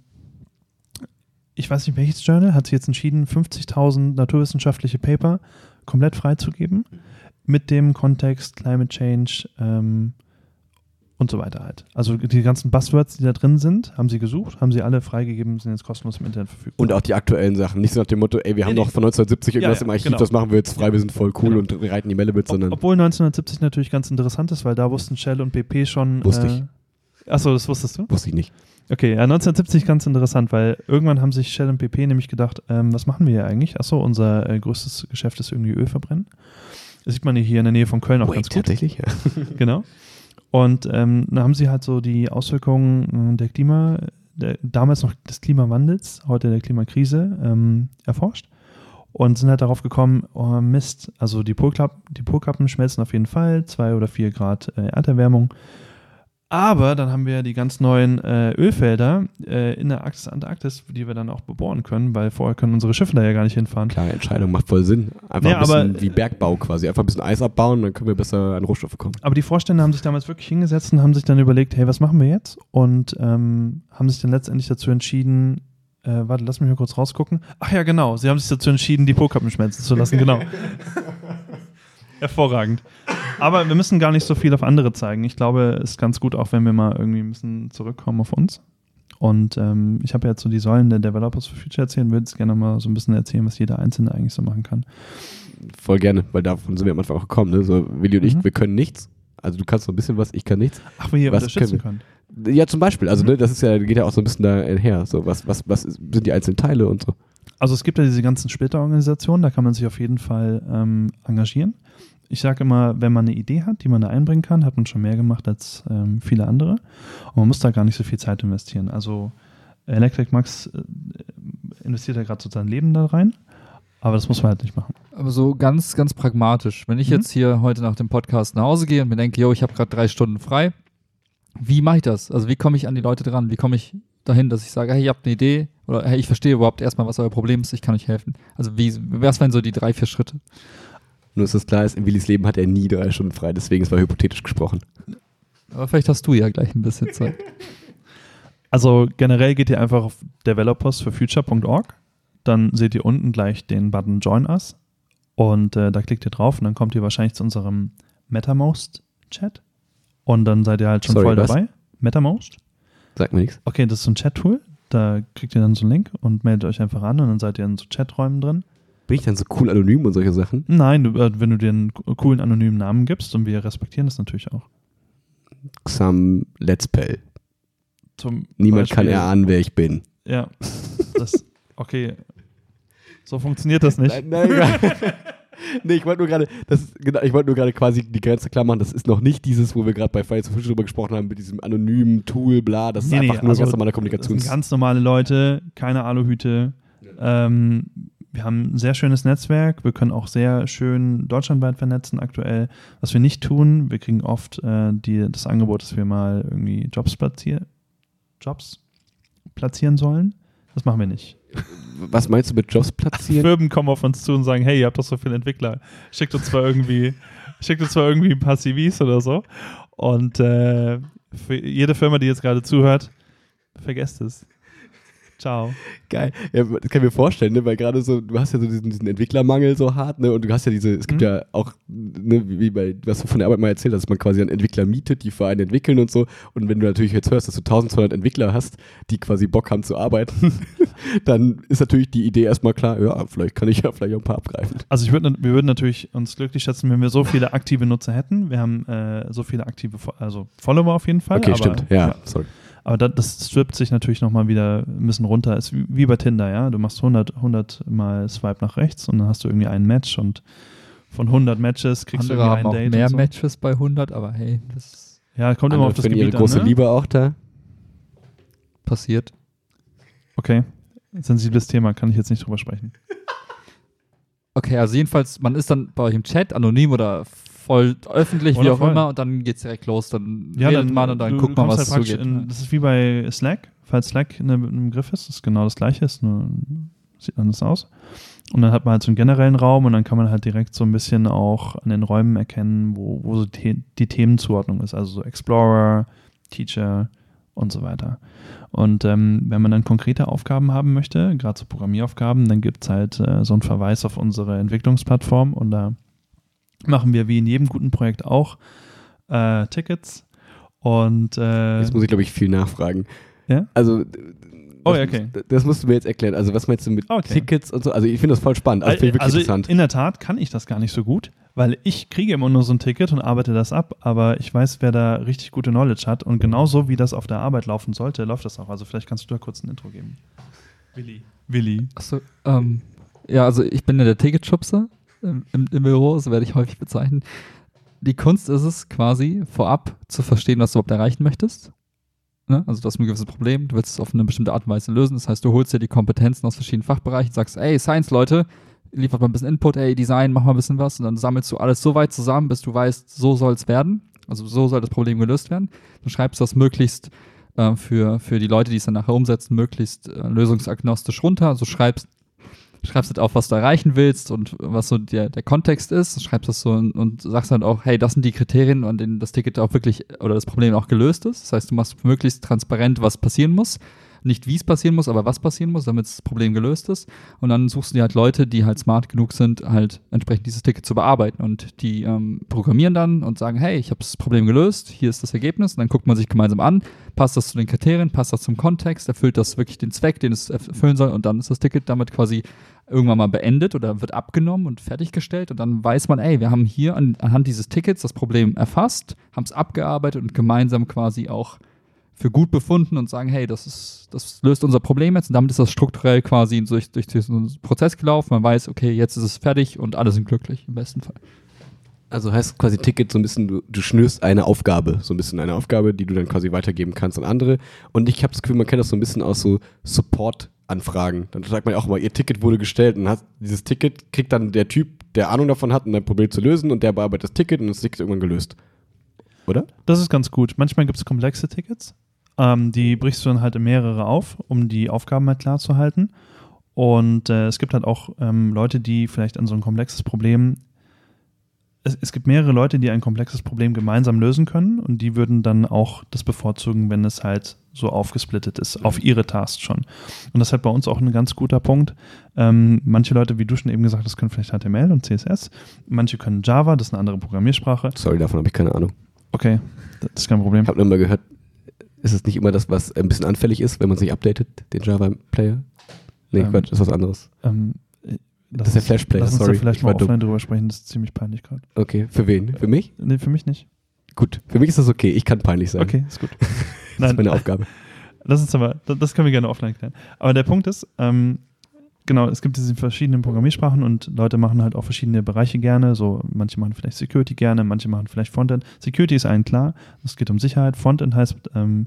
Speaker 2: ich weiß nicht, welches Journal hat sich jetzt entschieden, 50.000 naturwissenschaftliche Paper komplett freizugeben, mit dem Kontext Climate Change ähm, und so weiter halt. Also die ganzen Buzzwords, die da drin sind, haben sie gesucht, haben sie alle freigegeben, sind jetzt kostenlos im Internet verfügbar.
Speaker 3: Und auch die aktuellen Sachen. Nicht so nach dem Motto, ey, wir haben
Speaker 2: Nee,
Speaker 3: noch
Speaker 2: nee.
Speaker 3: von 1970 irgendwas
Speaker 2: Ja, ja,
Speaker 3: im Archiv,
Speaker 2: genau.
Speaker 3: das machen wir jetzt frei, wir sind voll cool
Speaker 2: Genau.
Speaker 3: und reiten die Melle mit,
Speaker 2: Ob,
Speaker 3: sondern
Speaker 2: obwohl 1970 natürlich ganz interessant ist, weil da wussten Shell und BP schon.
Speaker 3: Wusste
Speaker 2: äh, Achso, das wusstest du?
Speaker 3: wusste ich nicht.
Speaker 2: Okay, ja, 1970 ganz interessant, weil irgendwann haben sich Shell und BP nämlich gedacht, ähm, was machen wir hier eigentlich? Achso, unser äh, größtes Geschäft ist irgendwie Öl verbrennen. Das sieht man hier in der Nähe von Köln auch
Speaker 3: Wait,
Speaker 2: ganz gut.
Speaker 3: tatsächlich? Ja.
Speaker 2: Genau. Und ähm, da haben sie halt so die Auswirkungen äh, der Klima, der, damals noch des Klimawandels, heute der Klimakrise, ähm, erforscht und sind halt darauf gekommen, oh Mist, also die, Polklapp, die Polkappen schmelzen auf jeden Fall, zwei oder vier Grad äh, Erderwärmung. Aber dann haben wir die ganz neuen äh, Ölfelder äh, in der Arktis, Antarktis, die wir dann auch bebohren können, weil vorher können unsere Schiffe da ja gar nicht hinfahren.
Speaker 3: Klare Entscheidung, macht voll Sinn. Einfach
Speaker 2: Ja,
Speaker 3: ein bisschen
Speaker 2: aber-
Speaker 3: wie Bergbau quasi. Einfach ein bisschen Eis abbauen, dann können wir besser an Rohstoffe kommen.
Speaker 2: Aber die Vorstände haben sich damals wirklich hingesetzt und haben sich dann überlegt, hey, was machen wir jetzt? Und ähm, haben sich dann letztendlich dazu entschieden, äh, warte, lass mich mal kurz rausgucken. Ach ja, genau, sie haben sich dazu entschieden, die Polkappen schmelzen zu lassen, genau. Hervorragend. Aber wir müssen gar nicht so viel auf andere zeigen. Ich glaube, es ist ganz gut, auch wenn wir mal irgendwie ein bisschen zurückkommen auf uns. Und ähm, ich habe ja jetzt so die Säulen der Developers for Future erzählt, würde jetzt gerne mal so ein bisschen erzählen, was jeder Einzelne eigentlich so machen kann.
Speaker 3: Voll gerne, weil davon sind wir am Anfang auch gekommen. Ne? So, Willi und ich,
Speaker 2: Mhm.
Speaker 3: wir können nichts. Also du kannst so ein bisschen was, ich kann nichts.
Speaker 2: Ach, wie ihr
Speaker 3: Was
Speaker 2: unterstützen
Speaker 3: können
Speaker 2: könnt.
Speaker 3: Ja, zum Beispiel. Also
Speaker 2: Mhm.
Speaker 3: ne, das ist ja, geht ja auch so ein bisschen daher. So, was, was, was sind die einzelnen Teile und so.
Speaker 2: Also es gibt ja diese ganzen Splitterorganisationen, da kann man sich auf jeden Fall ähm, engagieren. Ich sage immer, wenn man eine Idee hat, die man da einbringen kann, hat man schon mehr gemacht als ähm, viele andere. Und man muss da gar nicht so viel Zeit investieren. Also Electric Max äh, investiert ja gerade so sein Leben da rein, aber das muss man halt nicht machen.
Speaker 1: Aber so ganz, ganz pragmatisch. Wenn ich
Speaker 2: Mhm.
Speaker 1: jetzt hier heute nach dem Podcast nach Hause gehe und mir denke, yo, ich habe gerade drei Stunden frei, wie mache ich das? Also wie komme ich an die Leute dran? Wie komme ich dahin, dass ich sage, hey, ihr habt eine Idee oder hey, ich verstehe überhaupt erstmal, was euer Problem ist, ich kann euch helfen. Also wie, was wären so die drei, vier Schritte?
Speaker 3: Nur ist das klar, ist, in Willis Leben hat er nie drei Stunden frei, deswegen ist war hypothetisch gesprochen.
Speaker 1: Aber vielleicht hast du ja gleich ein bisschen Zeit.
Speaker 2: Also generell geht ihr einfach auf developersforfuture.org, dann seht ihr unten gleich den Button Join Us und äh, da klickt ihr drauf und dann kommt ihr wahrscheinlich zu unserem MetaMost-Chat und dann seid ihr halt schon
Speaker 3: Sorry,
Speaker 2: voll
Speaker 3: was?
Speaker 2: dabei. MetaMost?
Speaker 3: Sagt mir nichts.
Speaker 2: Okay, das ist so ein Chat-Tool, da kriegt ihr dann so einen Link und meldet euch einfach an und dann seid ihr in so Chaträumen drin.
Speaker 3: Bin ich dann so cool anonym und solche Sachen?
Speaker 2: Nein, du, äh, wenn du dir einen co- coolen anonymen Namen gibst und wir respektieren das natürlich auch.
Speaker 3: Xam Let's Pell.
Speaker 2: Zum
Speaker 3: Niemand kann
Speaker 2: Beispiel-
Speaker 3: erahnen, wer ich bin.
Speaker 2: Ja, das, okay. So funktioniert das nicht.
Speaker 3: Nein, nein, nee, ich wollte nur gerade, das genau, ich wollte nur gerade quasi die Grenze klar machen. Das ist noch nicht dieses, wo wir gerade bei Fridays for Future drüber gesprochen haben, mit diesem anonymen Tool, bla. Das ist
Speaker 2: Nee, nee,
Speaker 3: einfach nur
Speaker 2: also
Speaker 3: ganz normale
Speaker 2: Das
Speaker 3: Kommunikations.
Speaker 2: sind ganz normale Leute, keine Aluhüte. Ähm, wir haben ein sehr schönes Netzwerk. Wir können auch sehr schön deutschlandweit vernetzen aktuell. Was wir nicht tun, wir kriegen oft äh, die, das Angebot, dass wir mal irgendwie Jobs, platzier Jobs platzieren sollen. Das machen wir nicht.
Speaker 3: Was meinst du mit Jobs platzieren?
Speaker 2: Firmen kommen auf uns zu und sagen, hey, ihr habt doch so viele Entwickler. Schickt uns zwar irgendwie, schickt uns zwar irgendwie ein paar CVs oder so. Und äh, für jede Firma, die jetzt gerade zuhört, vergesst es. Ciao.
Speaker 3: Geil. Ja, das kann ich mir vorstellen, ne? weil gerade so, du hast ja so diesen, diesen Entwicklermangel so hart, ne? Und du hast ja diese, es gibt
Speaker 2: Mhm.
Speaker 3: ja auch, ne, wie bei, was du von der Arbeit mal erzählt hast, dass man quasi einen Entwickler mietet, die für einen entwickeln und so. Und wenn du natürlich jetzt hörst, dass du 1200 Entwickler hast, die quasi Bock haben zu arbeiten, dann ist natürlich die Idee erstmal klar, ja, vielleicht kann ich ja vielleicht auch ein paar abgreifen.
Speaker 2: Also ich würd, wir würden natürlich uns glücklich schätzen, wenn wir so viele aktive Nutzer hätten. Wir haben äh, so viele aktive, also Follower auf jeden Fall.
Speaker 3: Okay, stimmt. Ja, sorry.
Speaker 2: Aber das, das strippt sich natürlich nochmal wieder ein bisschen runter. Ist wie, wie bei Tinder, ja. Du machst 100, 100 mal Swipe nach rechts und dann hast du irgendwie ein Match und von 100 Matches kriegst
Speaker 1: Andere
Speaker 2: du
Speaker 1: haben
Speaker 2: irgendwie
Speaker 1: auch
Speaker 2: ein Date.
Speaker 1: mehr
Speaker 2: und so.
Speaker 1: Matches bei 100, aber hey, das
Speaker 2: Ja, kommt immer auf das Gebiet
Speaker 3: ihre große
Speaker 2: an. Ne?
Speaker 3: Liebe auch da.
Speaker 1: passiert.
Speaker 2: Okay, sensibles Thema, kann ich jetzt nicht drüber sprechen.
Speaker 1: Okay, also jedenfalls, man ist dann bei euch im Chat, anonym oder voll öffentlich,
Speaker 2: Oder
Speaker 1: wie auch
Speaker 2: voll.
Speaker 1: immer, und dann geht's direkt los. Dann
Speaker 2: Ja,
Speaker 1: redet
Speaker 2: dann,
Speaker 1: man und dann guckt man, was
Speaker 2: halt
Speaker 1: zugeht.
Speaker 2: In, das ist wie bei Slack. Falls Slack eine, ein Begriff ist, ist genau das gleiche, ist nur sieht anders aus. Und dann hat man halt so einen generellen Raum und dann kann man halt direkt so ein bisschen auch an den Räumen erkennen, wo, wo so die, die Themenzuordnung ist. Also so Explorer, Teacher und so weiter. Und ähm, wenn man dann konkrete Aufgaben haben möchte, gerade so Programmieraufgaben, dann gibt es halt äh, so einen Verweis auf unsere Entwicklungsplattform und da machen wir wie in jedem guten Projekt auch äh, Tickets und äh,
Speaker 3: Jetzt muss ich, glaube ich, viel nachfragen.
Speaker 2: Ja?
Speaker 3: Also,
Speaker 2: Oh,
Speaker 3: das,
Speaker 2: ja, okay.
Speaker 3: Das, das musst du mir jetzt erklären. Also, was meinst du mit
Speaker 2: Okay.
Speaker 3: Tickets und so? Also, ich finde das voll spannend. Also, finde ich wirklich
Speaker 2: also
Speaker 3: interessant.
Speaker 2: in der Tat kann ich das gar nicht so gut, weil ich kriege immer nur so ein Ticket und arbeite das ab, aber ich weiß, wer da richtig gute Knowledge hat und genauso wie das auf der Arbeit laufen sollte, läuft das auch. Also vielleicht kannst du da kurz ein Intro geben. Willi. Willi.
Speaker 1: Achso, ähm, ja, also ich bin ja der Ticketschubser im, im, Büro, so werde ich häufig bezeichnet. Die Kunst ist es quasi, vorab zu verstehen, was du überhaupt erreichen möchtest. Ne? Also du hast ein gewisses Problem, du willst es auf eine bestimmte Art und Weise lösen. Das heißt, du holst dir die Kompetenzen aus verschiedenen Fachbereichen, sagst, ey, Science-Leute, liefert mal ein bisschen Input, ey, Design, mach mal ein bisschen was und dann sammelst du alles so weit zusammen, bis du weißt, so soll es werden. Also so soll das Problem gelöst werden. Dann schreibst du das möglichst äh, für, für die Leute, die es dann nachher umsetzen, möglichst äh, lösungsagnostisch runter. Also schreibst, schreibst halt auf, was du erreichen willst und was so der, der Kontext ist. Schreibst das so und, und sagst dann auch, hey, das sind die Kriterien, an denen das Ticket auch wirklich oder das Problem auch gelöst ist. Das heißt, du machst möglichst transparent, was passieren muss. Nicht wie es passieren muss, aber was passieren muss, damit das Problem gelöst ist. Und dann suchst du dir halt Leute, die halt smart genug sind, halt entsprechend dieses Ticket zu bearbeiten. Und die ähm, programmieren dann und sagen, hey, ich habe das Problem gelöst, hier ist das Ergebnis. Und dann guckt man sich gemeinsam an, passt das zu den Kriterien, passt das zum Kontext, erfüllt das wirklich den Zweck, den es erfüllen soll. Und dann ist das Ticket damit quasi irgendwann mal beendet oder wird abgenommen und fertiggestellt. Und dann weiß man, ey, wir haben hier an, anhand dieses Tickets das Problem erfasst, haben es abgearbeitet und gemeinsam quasi auch für gut befunden und sagen, hey, das ist, das löst unser Problem jetzt und damit ist das strukturell quasi durch, durch diesen Prozess gelaufen. Man weiß, okay, jetzt ist es fertig und alle sind glücklich im besten Fall.
Speaker 3: Also heißt quasi Ticket so ein bisschen, du, du schnürst eine Aufgabe, so ein bisschen eine Aufgabe, die du dann quasi weitergeben kannst an andere. Und ich habe das Gefühl, man kennt das so ein bisschen aus so Support-Anfragen. Dann sagt man ja auch mal, ihr Ticket wurde gestellt und hat dieses Ticket kriegt dann der Typ, der Ahnung davon hat, um ein Problem zu lösen und der bearbeitet das Ticket und das Ticket ist irgendwann gelöst. Oder?
Speaker 2: Das ist ganz gut. Manchmal gibt es komplexe Tickets. Ähm, die brichst du dann halt in mehrere auf, um die Aufgaben halt klar zu halten. Und äh, es gibt halt auch ähm, Leute, die vielleicht an so ein komplexes Problem. Es, es gibt mehrere Leute, die ein komplexes Problem gemeinsam lösen können und die würden dann auch das bevorzugen, wenn es halt so aufgesplittet ist, auf ihre Tasks schon. Und das ist halt bei uns auch ein ganz guter Punkt. Ähm, manche Leute, wie du schon eben gesagt hast, können vielleicht HTML und CSS. Manche können Java, das ist eine andere Programmiersprache.
Speaker 3: Sorry, davon habe ich keine Ahnung.
Speaker 2: Okay, das ist kein Problem.
Speaker 3: Ich habe nur mal gehört, ist es nicht immer das, was ein bisschen anfällig ist, wenn man sich updatet, den Java-Player? Nee,
Speaker 2: Ähm,
Speaker 3: Quatsch, das ist was anderes.
Speaker 2: Ähm, äh,
Speaker 3: Das ist der Flash-Player,
Speaker 2: Lass uns
Speaker 3: sorry,
Speaker 2: da vielleicht
Speaker 3: ich
Speaker 2: mal
Speaker 3: dumm.
Speaker 2: offline drüber sprechen, das ist ziemlich peinlich gerade.
Speaker 3: Okay, für wen? Für mich?
Speaker 2: Nee, für mich nicht.
Speaker 3: Gut, für mich ist das okay. Ich kann peinlich sein.
Speaker 2: Okay, ist gut.
Speaker 3: Das ist meine Aufgabe.
Speaker 2: Lass uns aber, das das können wir gerne offline klären. Aber der Punkt ist, ähm, genau, es gibt diese verschiedenen Programmiersprachen und Leute machen halt auch verschiedene Bereiche gerne. So, manche machen vielleicht Security gerne, manche machen vielleicht Frontend. Security ist allen klar, es geht um Sicherheit. Frontend heißt, ähm,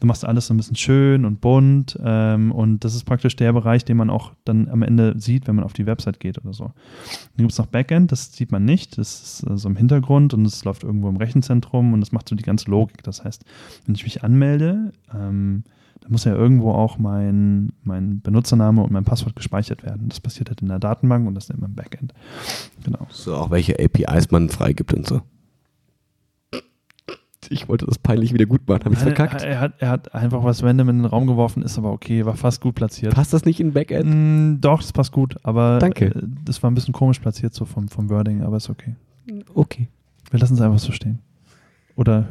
Speaker 2: du machst alles so ein bisschen schön und bunt ähm, und das ist praktisch der Bereich, den man auch dann am Ende sieht, wenn man auf die Website geht oder so. Dann gibt es noch Backend, das sieht man nicht, das ist äh, so im Hintergrund und es läuft irgendwo im Rechenzentrum und das macht so die ganze Logik. Das heißt, wenn ich mich anmelde, ähm, dann muss ja irgendwo auch mein, mein Benutzername und mein Passwort gespeichert werden. Das passiert halt in der Datenbank und das nennt man Backend. Genau.
Speaker 3: So, auch welche APIs man freigibt und so. Ich wollte das peinlich wieder gut machen. Habe ich verkackt?
Speaker 2: Er, er, hat, er hat einfach was random in den Raum geworfen, ist aber okay, war fast gut platziert.
Speaker 3: Passt das nicht in Backend?
Speaker 2: Mm, doch, das passt gut, aber
Speaker 3: Danke.
Speaker 2: äh, das war ein bisschen komisch platziert so vom, vom Wording, aber ist okay.
Speaker 3: Okay.
Speaker 2: Wir lassen es einfach so stehen. Oder.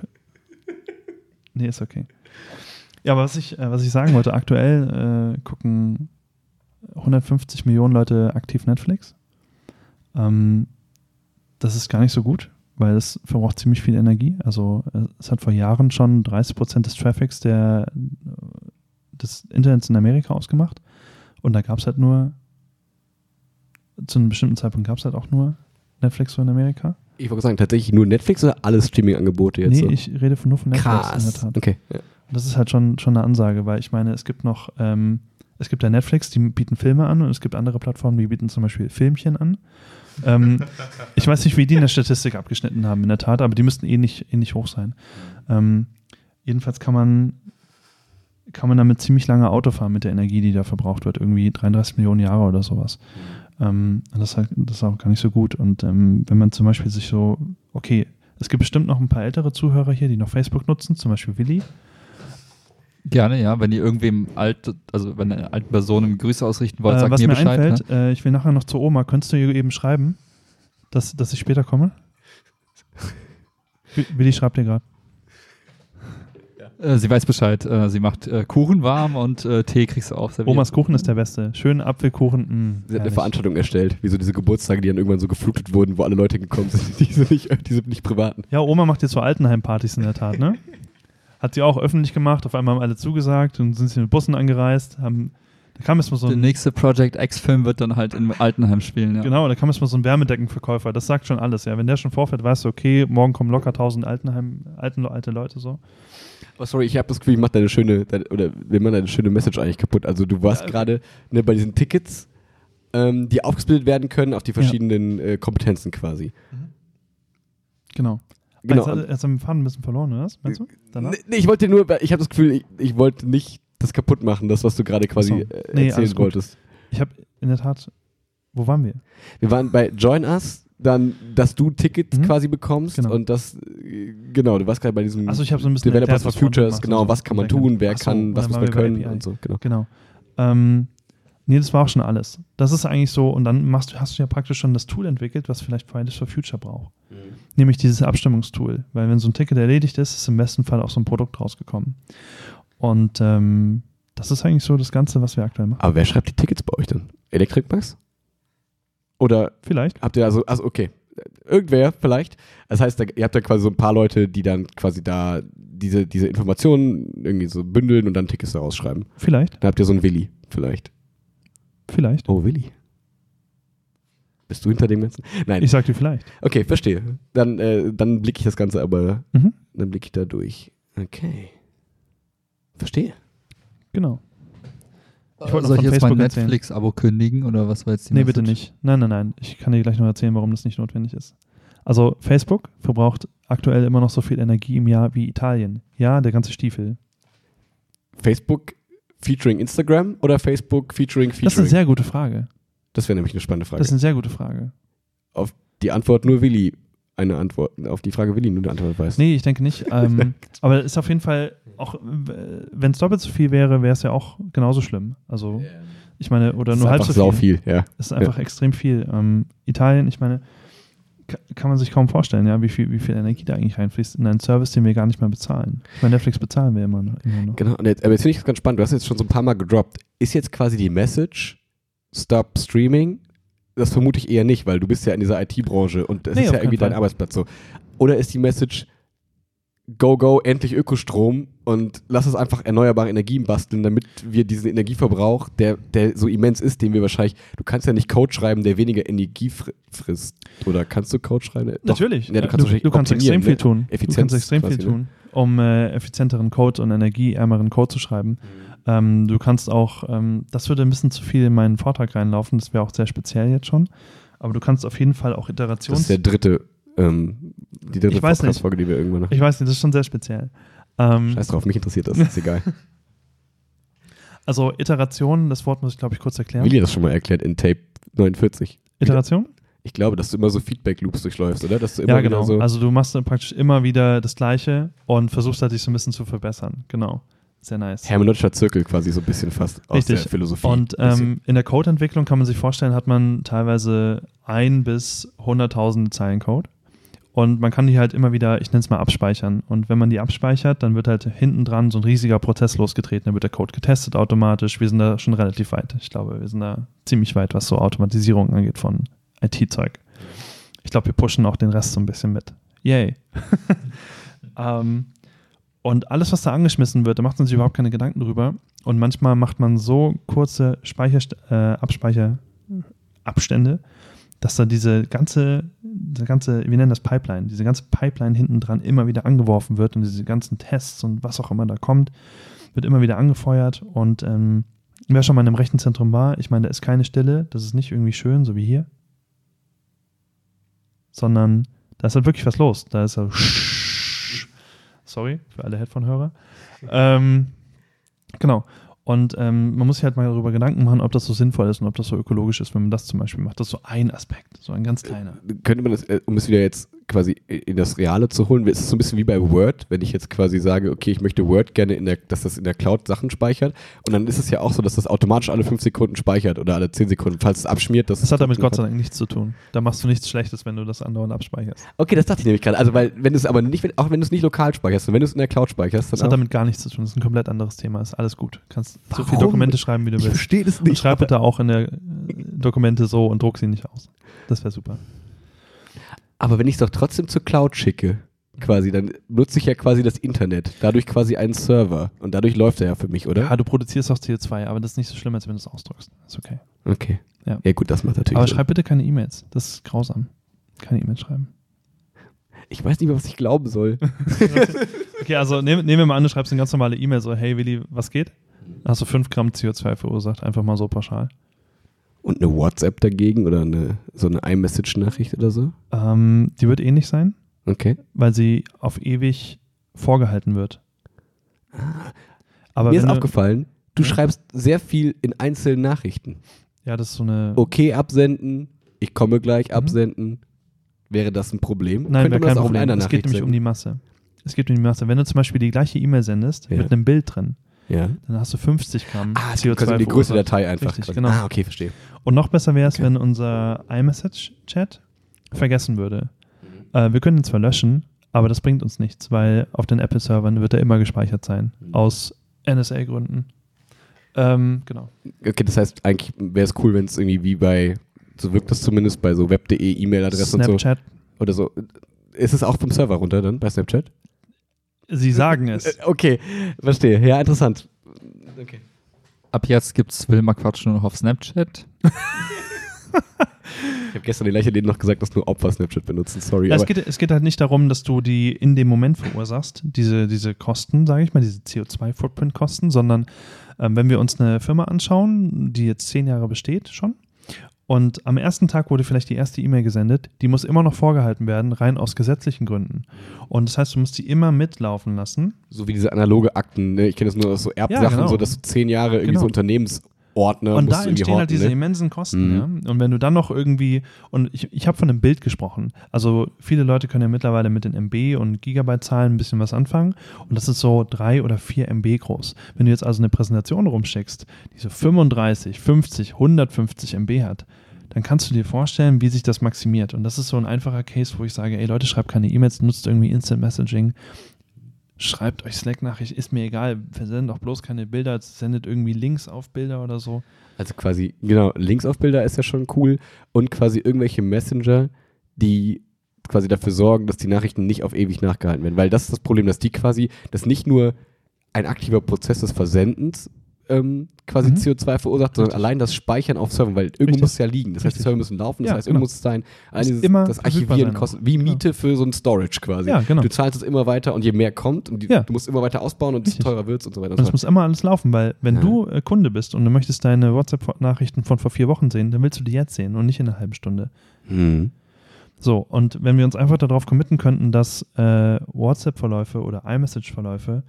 Speaker 2: Nee, ist okay. Ja, aber was ich, äh, was ich sagen wollte, aktuell äh, gucken 150 Millionen Leute aktiv Netflix. Ähm, das ist gar nicht so gut, weil es verbraucht ziemlich viel Energie. Also äh, es hat vor Jahren schon 30 Prozent des Traffics der, äh, des Internets in Amerika ausgemacht. Und da gab es halt nur, zu einem bestimmten Zeitpunkt gab es halt auch nur Netflix so in Amerika.
Speaker 3: Ich wollte sagen, tatsächlich nur Netflix oder alle Streaming-Angebote jetzt?
Speaker 2: nee,
Speaker 3: so?
Speaker 2: ich rede von, nur von Netflix in der
Speaker 3: Krass.
Speaker 2: Tat.
Speaker 3: Okay. Ja.
Speaker 2: Das ist halt schon, schon eine Ansage, weil ich meine, es gibt noch, ähm, es gibt ja Netflix, die bieten Filme an und es gibt andere Plattformen, die bieten zum Beispiel Filmchen an. Ähm, ich weiß nicht, wie die in der Statistik abgeschnitten haben, in der Tat, aber die müssten eh nicht, eh nicht hoch sein. Ähm, jedenfalls kann man, kann man damit ziemlich lange Auto fahren mit der Energie, die da verbraucht wird, irgendwie 33 Millionen Jahre oder sowas. Ähm, und das, ist halt, das ist auch gar nicht so gut. Und ähm, wenn man zum Beispiel sich so, okay, es gibt bestimmt noch ein paar ältere Zuhörer hier, die noch Facebook nutzen, zum Beispiel Willi.
Speaker 1: Gerne, ja. Wenn ihr irgendwem alt, also wenn eine alte Person eine Grüße ausrichten wollt,
Speaker 2: Äh,
Speaker 1: sagt
Speaker 2: was
Speaker 1: mir
Speaker 2: mir
Speaker 1: Bescheid.
Speaker 2: einfällt,
Speaker 1: ne?
Speaker 2: äh, ich will nachher noch zur Oma. Könntest du ihr eben schreiben, dass, dass ich später komme? Wi- Willi schreibt dir gerade.
Speaker 1: Äh, sie weiß Bescheid. Äh, sie macht äh, Kuchen warm und Tee kriegst du auch serviert.
Speaker 2: Omas Kuchen ist der beste. Schönen Apfelkuchen. Mh,
Speaker 3: Sie hat eine. Veranstaltung erstellt, wie so diese Geburtstage, die dann irgendwann so geflutet wurden, wo alle Leute gekommen sind, diese nicht, diese nicht privaten.
Speaker 2: Ja, Oma macht jetzt so Altenheim-Partys in der Tat, ne? Hat sie auch öffentlich gemacht. Auf einmal haben alle zugesagt und sind sie mit Bussen angereist. Haben, da kam jetzt mal so
Speaker 1: Der
Speaker 2: ein,
Speaker 1: nächste Project X-Film wird dann halt in Altenheim spielen. Ja.
Speaker 2: genau, da kam jetzt mal so ein Wärmedeckenverkäufer. Das sagt schon alles, ja. Wenn der schon vorfährt, weißt du, okay, morgen kommen locker 1000 Altenheim, alten, alte Leute so.
Speaker 3: Oh, sorry, ich habe das Gefühl, ich mach deine schöne, deine, oder wir machen deine schöne Message eigentlich kaputt. Also du warst
Speaker 2: Ja.
Speaker 3: gerade ne, bei diesen Tickets, ähm, die aufgesplittet werden können auf die
Speaker 2: Ja.
Speaker 3: verschiedenen äh, Kompetenzen quasi.
Speaker 2: Genau.
Speaker 3: Genau.
Speaker 2: Jetzt, hat- jetzt haben wir den Faden ein bisschen verloren, oder was? Meinst du? Danach?
Speaker 3: Nee, ich wollte nur, ich habe das Gefühl, ich, ich wollte nicht das kaputt machen, das, was du gerade quasi
Speaker 2: so.
Speaker 3: äh,
Speaker 2: Nee,
Speaker 3: erzählen wolltest.
Speaker 2: Ich habe in der Tat, wo waren wir?
Speaker 3: Wir waren bei Join Us, dann, dass du Tickets
Speaker 2: Mhm.
Speaker 3: quasi bekommst
Speaker 2: Genau.
Speaker 3: und das, äh, genau, du warst gerade bei diesem
Speaker 2: Also ich habe so ein bisschen
Speaker 3: Developers for Futures, genau, was kann man tun, wer
Speaker 2: so,
Speaker 3: kann, was muss man können und so, genau.
Speaker 2: Genau. Ähm, nee, das war auch schon alles. Das ist eigentlich so, und dann machst, du- hast du ja praktisch schon das Tool entwickelt, was vielleicht Fridays for Future braucht. Nämlich dieses Abstimmungstool. Weil wenn so ein Ticket erledigt ist, ist im besten Fall auch so ein Produkt rausgekommen. Und ähm, das ist eigentlich so das Ganze, was wir aktuell machen.
Speaker 3: Aber wer schreibt die Tickets bei euch dann? Electricmax? Oder
Speaker 2: Vielleicht.
Speaker 3: habt ihr also, also okay, irgendwer vielleicht. Das heißt, ihr habt da quasi so ein paar Leute, die dann quasi da diese, diese Informationen irgendwie so bündeln und dann Tickets daraus schreiben.
Speaker 2: Vielleicht.
Speaker 3: Dann habt ihr so einen Willi vielleicht.
Speaker 2: Vielleicht.
Speaker 3: Oh, Willi. Bist du hinter dem Ganzen? Nein.
Speaker 2: Ich sag dir vielleicht.
Speaker 3: Okay, verstehe. Dann, äh, dann blicke ich das Ganze aber,
Speaker 2: Mhm.
Speaker 3: dann blicke ich da durch. Okay. Verstehe.
Speaker 2: Genau. Ich wollte noch
Speaker 1: Soll ich jetzt mein
Speaker 2: Facebook.
Speaker 1: Netflix-Abo kündigen oder was war jetzt die
Speaker 2: Nee, bitte
Speaker 1: Message?
Speaker 2: nicht. Nein, nein, nein. Ich kann dir gleich noch erzählen, warum das nicht notwendig ist. Also Facebook verbraucht aktuell immer noch so viel Energie im Jahr wie Italien. Ja, der ganze Stiefel.
Speaker 3: Facebook featuring Instagram oder Facebook featuring
Speaker 2: Das ist eine sehr gute Frage.
Speaker 3: Das wäre nämlich eine spannende Frage.
Speaker 2: Das ist eine sehr gute Frage.
Speaker 3: auf die Antwort nur Willi eine Antwort, auf die Frage Willi nur eine Antwort weiß.
Speaker 2: Nee, ich denke nicht. Ähm, aber es ist auf jeden Fall auch, wenn es doppelt so viel wäre, wäre es ja auch genauso schlimm. Also, ich meine, oder nur
Speaker 3: ist
Speaker 2: halb
Speaker 3: einfach
Speaker 2: so viel.
Speaker 3: viel, ja.
Speaker 2: Es ist einfach extrem viel. Ähm, Italien, ich meine, kann man sich kaum vorstellen, ja, wie viel, wie viel Energie da eigentlich reinfließt in einen Service, den wir gar nicht mehr bezahlen. Ich meine, Netflix bezahlen wir immer noch. Immer noch.
Speaker 3: Genau, aber jetzt finde ich das ganz spannend. Du hast jetzt schon so ein paar Mal gedroppt. Ist jetzt quasi die Message Stop Streaming? Das vermute ich eher nicht, weil du bist ja in dieser IT-Branche und das
Speaker 2: Nee,
Speaker 3: ist ja irgendwie
Speaker 2: keinen
Speaker 3: dein
Speaker 2: Fall.
Speaker 3: Arbeitsplatz so. Oder ist die Message Go, go, endlich Ökostrom und lass uns einfach erneuerbare Energien basteln, damit wir diesen Energieverbrauch, der, der so immens ist, den wir wahrscheinlich, du kannst ja nicht Code schreiben, der weniger Energie fr frisst. Oder kannst du Code schreiben? Doch.
Speaker 2: Natürlich.
Speaker 3: Ja, du kannst,
Speaker 2: du, du kannst extrem viel
Speaker 3: ne?
Speaker 2: tun. Du
Speaker 3: Effizienz
Speaker 2: kannst extrem
Speaker 3: quasi,
Speaker 2: viel
Speaker 3: ne?
Speaker 2: tun, um äh, effizienteren Code und energieärmeren Code zu schreiben.
Speaker 3: Mhm.
Speaker 2: Ähm, du kannst auch, ähm, das würde ein bisschen zu viel in meinen Vortrag reinlaufen, das wäre auch sehr speziell jetzt schon. Aber du kannst auf jeden Fall auch
Speaker 3: Das
Speaker 2: Iterations...
Speaker 3: ist der dritte, ähm, die dritte. Podcast-Folge, die wir irgendwann noch.
Speaker 2: ich weiß nicht, das ist schon sehr speziell. Ähm,
Speaker 3: Scheiß drauf, mich interessiert das, ist egal.
Speaker 2: also Iteration, das Wort muss ich glaube ich kurz erklären.
Speaker 3: Willi hat das schon mal erklärt in Tape 49.
Speaker 2: Iteration?
Speaker 3: Ich glaube, dass du immer so Feedback-Loops durchläufst, oder? Dass du immer
Speaker 2: Ja, genau.
Speaker 3: So
Speaker 2: also du machst dann praktisch immer wieder das Gleiche und versuchst halt dich so ein bisschen zu verbessern. Genau. Sehr nice.
Speaker 3: hermeneutischer Zirkel quasi so ein bisschen fast aus
Speaker 2: Richtig.
Speaker 3: der Philosophie.
Speaker 2: Und ähm, in der Codeentwicklung kann man sich vorstellen, hat man teilweise ein bis 100.000 Zeilen Code. Und man kann die halt immer wieder, ich nenne es mal, abspeichern. Und wenn man die abspeichert, dann wird halt hinten dran so ein riesiger Prozess losgetreten. Dann wird der Code getestet automatisch. Wir sind da schon relativ weit. Ich glaube, wir sind da ziemlich weit, was so Automatisierung angeht von IT-Zeug. Ich glaube, wir pushen auch den Rest so ein bisschen mit. Yay. ähm, und alles, was da angeschmissen wird, da macht man sich überhaupt keine Gedanken drüber. Und manchmal macht man so kurze Speicher, äh, Abspeicherabstände, dass da diese ganze, diese ganze, wir nennen das Pipeline, diese ganze Pipeline hinten dran immer wieder angeworfen wird und diese ganzen Tests und was auch immer da kommt, wird immer wieder angefeuert. Und ähm, wer schon mal in einem Rechenzentrum war, ich meine, da ist keine Stille, das ist nicht irgendwie schön, so wie hier, sondern da ist halt wirklich was los. Da ist so Sorry für alle Headphone-Hörer. Ähm, genau. Und ähm, man muss sich halt mal darüber Gedanken machen, ob das so sinnvoll ist und ob das so ökologisch ist, wenn man das zum Beispiel macht. Das ist so ein Aspekt, so ein ganz kleiner.
Speaker 3: könnte man das, äh, um es wieder jetzt quasi in das Reale zu holen, ist es so ein bisschen wie bei Word, wenn ich jetzt quasi sage, okay, ich möchte Word gerne, in der, dass das in der Cloud Sachen speichert und dann ist es ja auch so, dass das automatisch alle fünf Sekunden speichert oder alle zehn Sekunden, falls es abschmiert.
Speaker 2: Das hat damit Gott sei Dank nichts zu tun. Da machst du nichts Schlechtes, wenn du das andauernd abspeicherst.
Speaker 3: Okay, das dachte ich nämlich gerade. Also, weil, wenn du es aber nicht, auch wenn du es nicht lokal speicherst, und wenn du es in der Cloud speicherst, dann
Speaker 2: Das hat damit gar nichts zu tun. Das ist ein komplett anderes Thema. Ist alles gut. Du kannst so viele
Speaker 3: Warum?
Speaker 2: Dokumente schreiben, wie du
Speaker 3: ich
Speaker 2: willst.
Speaker 3: verstehe das
Speaker 2: Und
Speaker 3: nicht.
Speaker 2: schreib bitte auch in der äh, Dokumente so und druck sie nicht aus. Das wäre super.
Speaker 3: Aber wenn ich es doch trotzdem zur Cloud schicke, quasi, dann nutze ich ja quasi das Internet. Dadurch quasi einen Server. Und dadurch läuft er ja für mich, oder?
Speaker 2: Ja, du produzierst auch CO2, aber das ist nicht so schlimm, als wenn du es ausdrückst. Ist okay.
Speaker 3: Okay.
Speaker 2: Ja.
Speaker 3: Ja, gut, das macht natürlich
Speaker 2: Aber
Speaker 3: Sinn.
Speaker 2: schreib bitte keine E-Mails. Das ist grausam. Keine E-Mails schreiben.
Speaker 3: Ich weiß nicht mehr, was ich glauben soll.
Speaker 2: Okay, also nehm, nehmen wir mal an, du schreibst eine ganz normale E-Mail so, hey Willi, was geht? Hast du 5 Gramm CO2 verursacht, einfach mal so pauschal.
Speaker 3: Und eine WhatsApp dagegen oder eine, so eine iMessage-Nachricht oder so?
Speaker 2: Ähm, die wird ähnlich sein,
Speaker 3: Okay.
Speaker 2: weil sie auf ewig vorgehalten wird. Aber
Speaker 3: Mir ist
Speaker 2: du-
Speaker 3: aufgefallen, du
Speaker 2: Ja?
Speaker 3: schreibst sehr viel in einzelnen Nachrichten.
Speaker 2: Ja, das ist so eine.
Speaker 3: Okay, absenden, ich komme gleich,
Speaker 2: Mhm.
Speaker 3: absenden. Wäre das ein Problem?
Speaker 2: Nein, wäre kein Problem. Es geht nämlich um
Speaker 3: senden?
Speaker 2: die Masse. Es geht um die Masse. Wenn du zum Beispiel die gleiche E-Mail sendest
Speaker 3: Ja.
Speaker 2: mit einem Bild drin,
Speaker 3: Ja.
Speaker 2: dann hast du 50 Gramm
Speaker 3: Ah,
Speaker 2: CO2
Speaker 3: quasi die größte. Datei einfach.
Speaker 2: Richtig, genau.
Speaker 3: Ah, okay, verstehe.
Speaker 2: Und noch besser wäre es,
Speaker 3: Okay.
Speaker 2: wenn unser iMessage-Chat vergessen würde.
Speaker 3: Mhm.
Speaker 2: Äh, wir können ihn zwar löschen, aber das bringt uns nichts, weil auf den Apple-Servern wird er immer gespeichert sein.
Speaker 3: Mhm.
Speaker 2: Aus NSA-Gründen. Ähm, genau.
Speaker 3: Okay, das heißt, eigentlich wäre es cool, wenn es irgendwie wie bei, so wirkt das zumindest bei so web.de E-Mail-Adressen und so.
Speaker 2: Snapchat.
Speaker 3: Oder so. Ist es auch vom Server runter dann bei Snapchat?
Speaker 2: Sie sagen es.
Speaker 3: Äh, Okay, verstehe. Ja, interessant. Okay.
Speaker 1: Ab jetzt gibt's Wilma Quatsch nur noch auf Snapchat.
Speaker 3: Ich habe gestern den Lächeln noch gesagt, dass nur Opfer Snapchat benutzen. Sorry.
Speaker 2: Ja, es, geht, es geht halt nicht darum, dass du die in dem Moment verursachst, diese, diese Kosten, sage ich mal, diese CO2-Footprint-Kosten, sondern ähm, wenn wir uns eine Firma anschauen, die jetzt zehn Jahre besteht schon, und am ersten Tag wurde vielleicht die erste E-Mail gesendet, die muss immer noch vorgehalten werden, rein aus gesetzlichen Gründen. Und das heißt, du musst die immer mitlaufen lassen.
Speaker 3: so wie diese analoge Akten, ne? ich kenne das nur aus so Erbsachen,
Speaker 2: genau.
Speaker 3: so dass du zehn Jahre irgendwie
Speaker 2: Genau.
Speaker 3: so Unternehmensordner
Speaker 2: und
Speaker 3: musst
Speaker 2: da entstehen halt
Speaker 3: horten,
Speaker 2: diese
Speaker 3: ne?
Speaker 2: immensen Kosten.
Speaker 3: Mhm.
Speaker 2: Ja? Und wenn du dann noch irgendwie, und ich, ich habe von einem Bild gesprochen, also viele Leute können ja mittlerweile mit den MB und Gigabyte-Zahlen ein bisschen was anfangen und das ist so drei oder vier MB groß. Wenn du jetzt also eine Präsentation rumschickst, die so 35, 50, 150 MB hat, dann kannst du dir vorstellen, wie sich das maximiert. Und das ist so ein einfacher Case, wo ich sage, ey Leute, schreibt keine E-Mails, nutzt irgendwie Instant Messaging. Schreibt euch Slack-Nachricht, ist mir egal, versendet doch bloß keine Bilder, sendet irgendwie Links auf Bilder oder so.
Speaker 3: Also quasi, genau, Links auf Bilder ist ja schon cool und quasi irgendwelche Messenger, die quasi dafür sorgen, dass die Nachrichten nicht auf ewig nachgehalten werden. Weil das ist das Problem, dass die quasi, dass nicht nur ein aktiver Prozess des Versendens ähm, quasi
Speaker 2: Mhm.
Speaker 3: CO2 verursacht, sondern
Speaker 2: Richtig.
Speaker 3: allein das Speichern auf Servern, weil irgendwo
Speaker 2: Richtig.
Speaker 3: muss es ja liegen. Das heißt, die. Server müssen laufen, das
Speaker 2: Ja,
Speaker 3: heißt, irgendwo
Speaker 2: genau.
Speaker 3: muss es sein. Dieses,
Speaker 2: immer
Speaker 3: das Archivieren kostet, wie. Miete für so ein Storage quasi.
Speaker 2: Ja, genau.
Speaker 3: Du zahlst es immer weiter und je mehr kommt, und die,
Speaker 2: Ja.
Speaker 3: du musst immer weiter ausbauen und desto
Speaker 2: Richtig.
Speaker 3: teurer wird es und so weiter und
Speaker 2: Und
Speaker 3: so
Speaker 2: es muss immer alles laufen, weil wenn
Speaker 3: Ja.
Speaker 2: du äh, Kunde bist und du möchtest deine WhatsApp-Nachrichten von vor vier Wochen sehen, dann willst du die jetzt sehen und nicht in einer halben Stunde.
Speaker 3: Mhm.
Speaker 2: So, und wenn wir uns einfach darauf committen könnten, dass äh, WhatsApp-Verläufe oder iMessage-Verläufe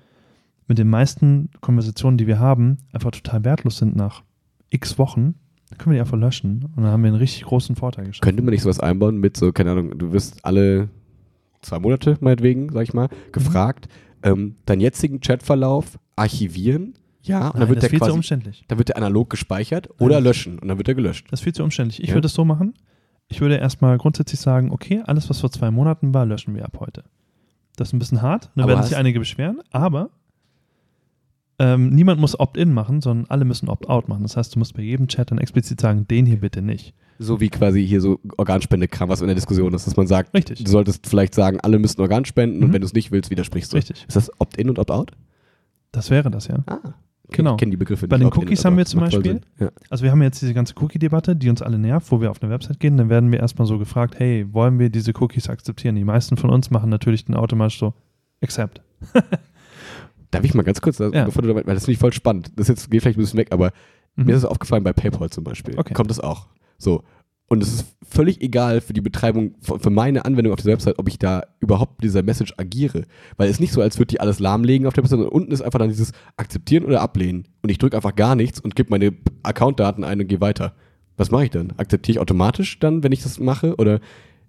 Speaker 2: mit den meisten Konversationen, die wir haben, einfach total wertlos sind nach x Wochen, dann können wir die einfach löschen und dann haben wir einen richtig großen Vorteil geschaffen.
Speaker 3: Könnte man nicht sowas einbauen mit so, keine Ahnung, du wirst alle zwei Monate, meinetwegen, sag ich mal, gefragt, ähm, deinen jetzigen Chatverlauf archivieren, ja, und
Speaker 2: Nein,
Speaker 3: dann wird
Speaker 2: das
Speaker 3: der
Speaker 2: ist viel zu
Speaker 3: quasi,
Speaker 2: umständlich.
Speaker 3: dann wird der analog gespeichert oder
Speaker 2: Nein.
Speaker 3: löschen und dann wird er gelöscht.
Speaker 2: Das ist viel zu umständlich. Ich
Speaker 3: Ja.
Speaker 2: würde es so machen. Ich würde erstmal grundsätzlich sagen, okay, alles, was vor zwei Monaten war, löschen wir ab heute. Das ist ein bisschen hart, da werden sich einige beschweren, aber ähm, niemand muss Opt-in machen, sondern alle müssen Opt-out machen. Das heißt, du musst bei jedem Chat dann explizit sagen, den hier bitte nicht.
Speaker 3: So wie quasi hier so Organspendekram, was in der Diskussion ist, dass man sagt,
Speaker 2: Richtig.
Speaker 3: du solltest vielleicht sagen, alle müssen Organ spenden und
Speaker 2: Mhm.
Speaker 3: wenn du es nicht willst, widersprichst du.
Speaker 2: Richtig.
Speaker 3: Ist das Opt-in und Opt-out?
Speaker 2: Das wäre das, ja.
Speaker 3: Ah.
Speaker 2: Genau.
Speaker 3: Ich kenne die Begriffe
Speaker 2: Bei
Speaker 3: nicht.
Speaker 2: den
Speaker 3: Opt-in und
Speaker 2: Cookies haben wir zum Beispiel-.
Speaker 3: Ja.
Speaker 2: Also wir haben jetzt diese ganze Cookie-Debatte, die uns alle nervt, wo wir auf eine Website gehen, dann werden wir erstmal so gefragt, hey, wollen wir diese Cookies akzeptieren? Die meisten von uns machen natürlich dann automatisch so, accept.
Speaker 3: Darf ich mal ganz kurz,
Speaker 2: Ja.
Speaker 3: bevor du damit, weil das finde ich voll spannend. Das jetzt geht vielleicht ein bisschen weg, aber
Speaker 2: Mhm.
Speaker 3: Mir ist es aufgefallen bei PayPal zum Beispiel.
Speaker 2: Okay.
Speaker 3: Kommt es auch. So. Und es ist völlig egal für die Betreibung, für meine Anwendung auf dieser Website, ob ich da überhaupt mit dieser Message agiere. Weil es ist nicht so, als würde die alles lahmlegen auf der Website, sondern unten ist einfach dann dieses Akzeptieren oder Ablehnen. Und ich drücke einfach gar nichts und gebe meine Accountdaten ein und gehe weiter. Was mache ich dann? Akzeptiere ich automatisch dann, wenn ich das mache? Oder,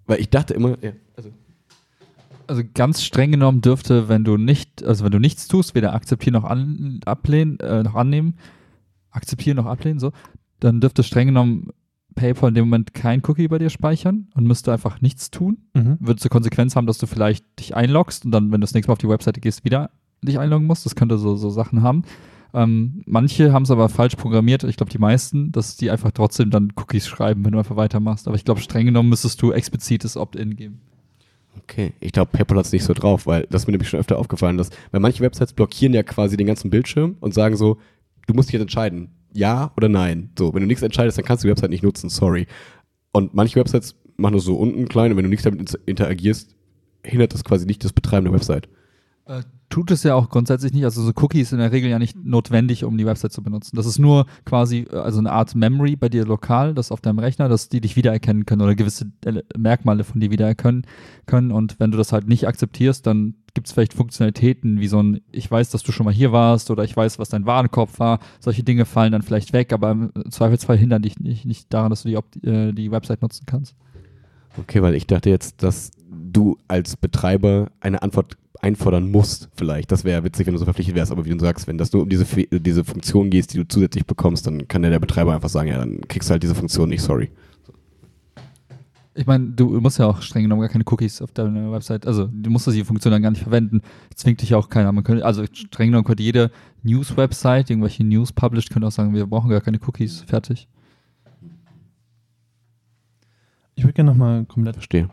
Speaker 3: weil ich dachte immer, ja, also,
Speaker 1: Also ganz streng genommen dürfte, wenn du nicht, also wenn du nichts tust, weder akzeptieren noch an, ablehnen, äh, noch annehmen, akzeptieren noch ablehnen, so, dann dürfte streng genommen PayPal in dem Moment kein Cookie bei dir speichern und müsste einfach nichts tun.
Speaker 2: Mhm.
Speaker 1: Würde zur Konsequenz haben, dass du vielleicht dich einloggst und dann, wenn du das nächste Mal auf die Webseite gehst, wieder dich einloggen musst. Das könnte so, so Sachen haben. Ähm, manche haben es aber falsch programmiert, ich glaube die meisten, dass die einfach trotzdem dann Cookies schreiben, wenn du einfach weitermachst. Aber ich glaube, streng genommen müsstest du explizites Opt-in geben.
Speaker 3: Okay, ich glaube, PayPal hat es nicht so drauf, weil das ist mir nämlich schon öfter aufgefallen, dass, weil manche Websites blockieren ja quasi den ganzen Bildschirm und sagen so, du musst dich jetzt entscheiden, ja oder nein. So, wenn du nichts entscheidest, dann kannst du die Website nicht nutzen, sorry. Und manche Websites machen das so unten klein und wenn du nichts damit interagierst, hindert das quasi nicht das Betreiben der Website.
Speaker 1: Äh, tut es ja auch grundsätzlich nicht. Also so Cookies in der Regel ja nicht notwendig, um die Website zu benutzen. Das ist nur quasi äh, also eine Art Memory bei dir lokal, das auf deinem Rechner, dass die dich wiedererkennen können oder gewisse Merkmale von dir wiedererkennen können. Und wenn du das halt nicht akzeptierst, dann gibt es vielleicht Funktionalitäten wie so ein, ich weiß, dass du schon mal hier warst oder ich weiß, was dein Warenkorb war. Solche Dinge fallen dann vielleicht weg, aber im Zweifelsfall hindern dich nicht, nicht daran, dass du die, äh, die Website nutzen kannst.
Speaker 3: Okay, weil ich dachte jetzt, dass du als Betreiber eine Antwort einfordern musst, vielleicht. Das wäre witzig, wenn du so verpflichtet wärst, aber wie du sagst, wenn das nur um diese, diese Funktion geht, die du zusätzlich bekommst, dann kann ja der Betreiber einfach sagen, ja, dann kriegst du halt diese Funktion nicht, sorry.
Speaker 1: Ich meine, du musst ja auch streng genommen gar keine Cookies auf deiner Website, also du musst die Funktion dann gar nicht verwenden. Zwingt dich ja auch keiner. Man könnte, also streng genommen könnte jede News-Website, irgendwelche News published, könnte auch sagen, wir brauchen gar keine Cookies, fertig.
Speaker 2: Ich würde gerne nochmal komplett,
Speaker 3: Verstehe.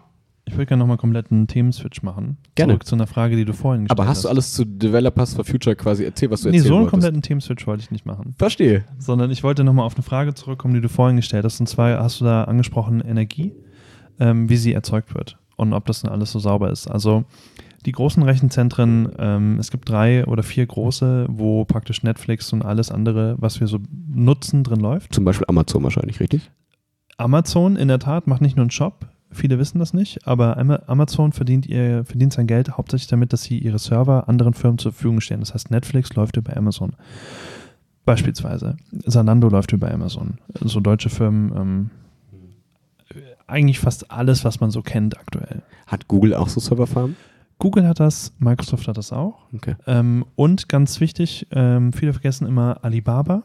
Speaker 2: Ich würde gerne nochmal komplett einen Themenswitch machen.
Speaker 3: Gerne.
Speaker 2: Zurück zu einer Frage, die du vorhin gestellt
Speaker 3: Aber hast du alles zu Developers for Future quasi erzählt, was du
Speaker 2: Nee,
Speaker 3: erzählen
Speaker 2: so einen
Speaker 3: wolltest?
Speaker 2: kompletten Themenswitch wollte ich nicht machen.
Speaker 3: Verstehe.
Speaker 2: sondern ich wollte nochmal auf eine Frage zurückkommen, die du vorhin gestellt hast. Und zwar hast du da angesprochen Energie, ähm, wie sie erzeugt wird und ob das dann alles so sauber ist. Also die großen Rechenzentren, ähm, es gibt drei oder vier große, wo praktisch Netflix und alles andere, was wir so nutzen, drin läuft.
Speaker 3: Zum Beispiel Amazon wahrscheinlich, richtig?
Speaker 2: Amazon in der Tat macht nicht nur einen Shop, viele wissen das nicht, aber Ama- Amazon verdient, ihr, verdient sein Geld hauptsächlich damit, dass sie ihre Server anderen Firmen zur Verfügung stellen. Das heißt, Netflix läuft über Amazon. Beispielsweise. Zalando läuft über Amazon. So deutsche Firmen, ähm, eigentlich fast alles, was man so kennt aktuell.
Speaker 3: Hat Google auch so Serverfarmen?
Speaker 2: Google hat das, Microsoft hat das auch.
Speaker 3: Okay.
Speaker 2: Ähm, und ganz wichtig, ähm, viele vergessen immer Alibaba.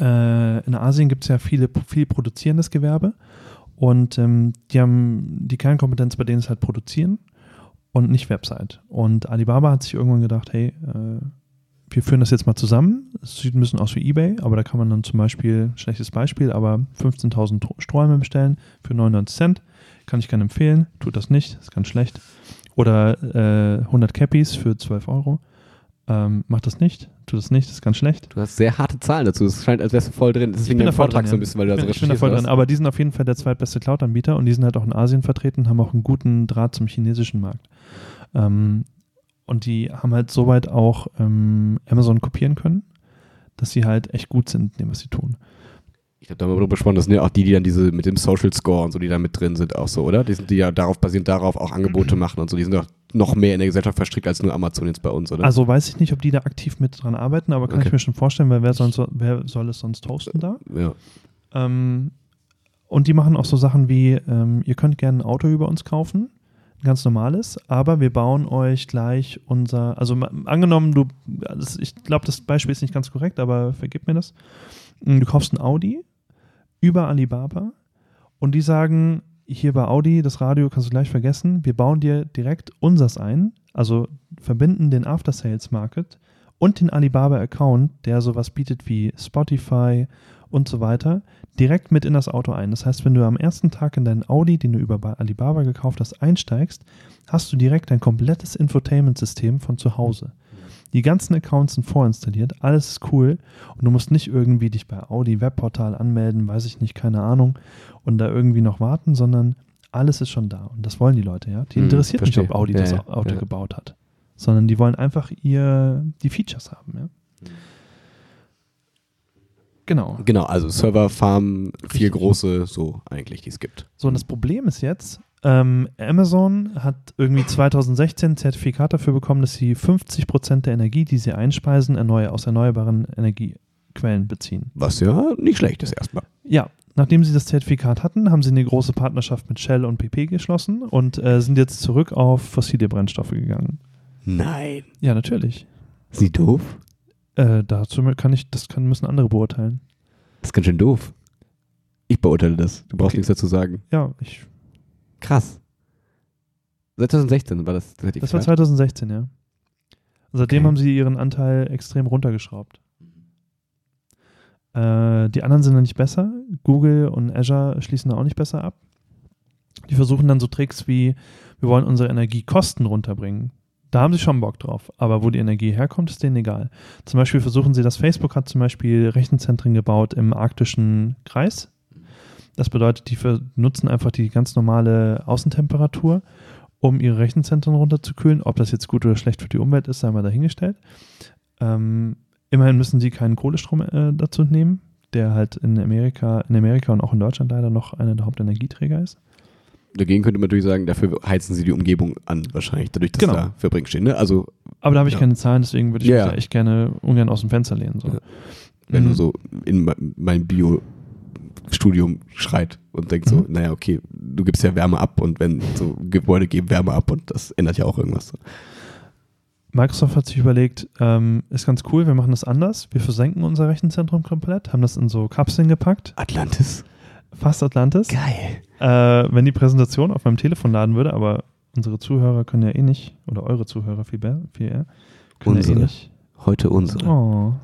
Speaker 2: Äh, in Asien gibt es ja viele, viel produzierendes Gewerbe und ähm, die haben die Kernkompetenz bei denen ist halt produzieren und nicht Website. Und Alibaba hat sich irgendwann gedacht, hey, äh, wir führen das jetzt mal zusammen. Es sieht ein bisschen aus wie Ebay, aber da kann man dann zum Beispiel, schlechtes Beispiel, aber 15.000 Tro- Strohhalme bestellen für 99 Cent. Kann ich gerne empfehlen. Tut das nicht, ist ganz schlecht. Oder äh, 100 Cappies für 12 Euro. Ähm, macht das nicht, tut das nicht, ist ganz schlecht.
Speaker 3: Du hast sehr harte Zahlen dazu. Es scheint, als wärst du voll drin. Deswegen dein Vortrag
Speaker 2: drin,
Speaker 3: so ein bisschen, weil du
Speaker 2: Ich
Speaker 3: da
Speaker 2: bin,
Speaker 3: so
Speaker 2: ich bin da voll drin, aber die sind auf jeden Fall der zweitbeste Cloud-Anbieter und die sind halt auch in Asien vertreten, haben auch einen guten Draht zum chinesischen Markt. Ähm, und die haben halt soweit auch ähm, Amazon kopieren können, dass sie halt echt gut sind in dem, was sie tun.
Speaker 3: Ich habe da mal drüber gesprochen, das sind ja auch die, die dann diese mit dem Social Score und so, die da mit drin sind, auch so, oder? Die sind die ja darauf basierend darauf auch Angebote machen und so. Die sind doch noch mehr in der Gesellschaft verstrickt als nur Amazon jetzt bei uns, oder?
Speaker 2: Also weiß ich nicht, ob die da aktiv mit dran arbeiten, aber kann
Speaker 3: Okay.
Speaker 2: ich mir schon vorstellen, weil wer, sonst, wer soll es sonst hosten da?
Speaker 3: ja.
Speaker 2: Ähm, und die machen auch so Sachen wie, ähm, ihr könnt gerne ein Auto über uns kaufen, ein ganz normales, aber wir bauen euch gleich unser, also angenommen, du, ich glaube, das Beispiel ist nicht ganz korrekt, aber vergib mir das. Du kaufst ein Audi über Alibaba und die sagen, hier bei Audi, das Radio kannst du gleich vergessen, wir bauen dir direkt unsers ein, also verbinden den After-Sales-Market und den Alibaba-Account, der sowas bietet wie Spotify und so weiter, direkt mit in das Auto ein. Das heißt, wenn du am ersten Tag in deinen Audi, den du über Alibaba gekauft hast, einsteigst, hast du direkt ein komplettes Infotainment-System von zu Hause. Die ganzen Accounts sind vorinstalliert, alles ist cool und du musst nicht irgendwie dich bei Audi Webportal anmelden, weiß ich nicht, keine Ahnung, und da irgendwie noch warten, sondern alles ist schon da und das wollen die Leute, ja. Die
Speaker 3: Hm,
Speaker 2: interessiert
Speaker 3: verstehe.
Speaker 2: nicht, ob Audi
Speaker 3: Ja,
Speaker 2: das Auto
Speaker 3: ja.
Speaker 2: gebaut hat, sondern die wollen einfach ihr die Features haben, ja. Genau.
Speaker 3: Genau, also Serverfarm, vier große, so eigentlich, die es gibt.
Speaker 2: So, und das Problem ist jetzt, ähm, Amazon hat irgendwie 2016 ein Zertifikat dafür bekommen, dass sie 50% der Energie, die sie einspeisen, erneu aus erneuerbaren Energiequellen beziehen.
Speaker 3: Was ja nicht schlecht ist erstmal.
Speaker 2: Ja, nachdem sie das Zertifikat hatten, haben sie eine große Partnerschaft mit Shell und PP geschlossen und äh, sind jetzt zurück auf fossile Brennstoffe gegangen.
Speaker 3: Nein.
Speaker 2: Ja, natürlich.
Speaker 3: Ist die doof?
Speaker 2: Äh, dazu kann ich, das kann, müssen andere beurteilen.
Speaker 3: Das ist ganz schön doof. Ich beurteile das. Du brauchst
Speaker 2: Okay.
Speaker 3: nichts dazu sagen.
Speaker 2: Ja, ich,
Speaker 3: Krass. Seit 2016 war das
Speaker 2: das war
Speaker 3: Zertifikat.
Speaker 2: 2016, ja. Und seitdem
Speaker 3: Okay.
Speaker 2: haben sie ihren Anteil extrem runtergeschraubt. Äh, die anderen sind dann nicht besser. Google und Azure schließen da auch nicht besser ab. Die versuchen dann so Tricks wie, wir wollen unsere Energiekosten runterbringen. Da haben sie schon Bock drauf. Aber wo die Energie herkommt, ist denen egal. Zum Beispiel versuchen sie, das Facebook hat zum Beispiel Rechenzentren gebaut im arktischen Kreis. Das bedeutet, die nutzen einfach die ganz normale Außentemperatur, um ihre Rechenzentren runterzukühlen. Ob das jetzt gut oder schlecht für die Umwelt ist, sei mal dahingestellt. Ähm, immerhin müssen sie keinen Kohlestrom äh, dazu nehmen, der halt in Amerika, in Amerika und auch in Deutschland leider noch einer der Hauptenergieträger ist.
Speaker 3: Dagegen könnte man natürlich sagen, dafür heizen sie die Umgebung an, wahrscheinlich, dadurch, dass
Speaker 2: Genau.
Speaker 3: da Verbringen stehen. Ne? Also,
Speaker 2: Aber da habe ich
Speaker 3: Ja.
Speaker 2: keine Zahlen, deswegen würde ich
Speaker 3: Ja,
Speaker 2: mich
Speaker 3: ja.
Speaker 2: da echt gerne ungern aus dem Fenster lehnen. So.
Speaker 3: Ja. wenn
Speaker 2: Mhm.
Speaker 3: du so in me- mein Bio-Studium schreit und denkst so,
Speaker 2: Mhm.
Speaker 3: naja, okay, du gibst ja Wärme ab und wenn so Gebäude geben Wärme ab und das ändert ja auch irgendwas.
Speaker 2: Microsoft hat sich überlegt, ähm, ist ganz cool, wir machen das anders. Wir versenken unser Rechenzentrum komplett, haben das in so Kapseln gepackt,
Speaker 3: Atlantis?
Speaker 2: fast Atlantis.
Speaker 3: Geil.
Speaker 2: Äh, wenn die Präsentation auf meinem Telefon laden würde, aber unsere Zuhörer können ja eh nicht, oder eure Zuhörer viel, mehr, viel eher, können ja
Speaker 3: Unsere.
Speaker 2: eh nicht.
Speaker 3: Heute unsere.
Speaker 2: Oh.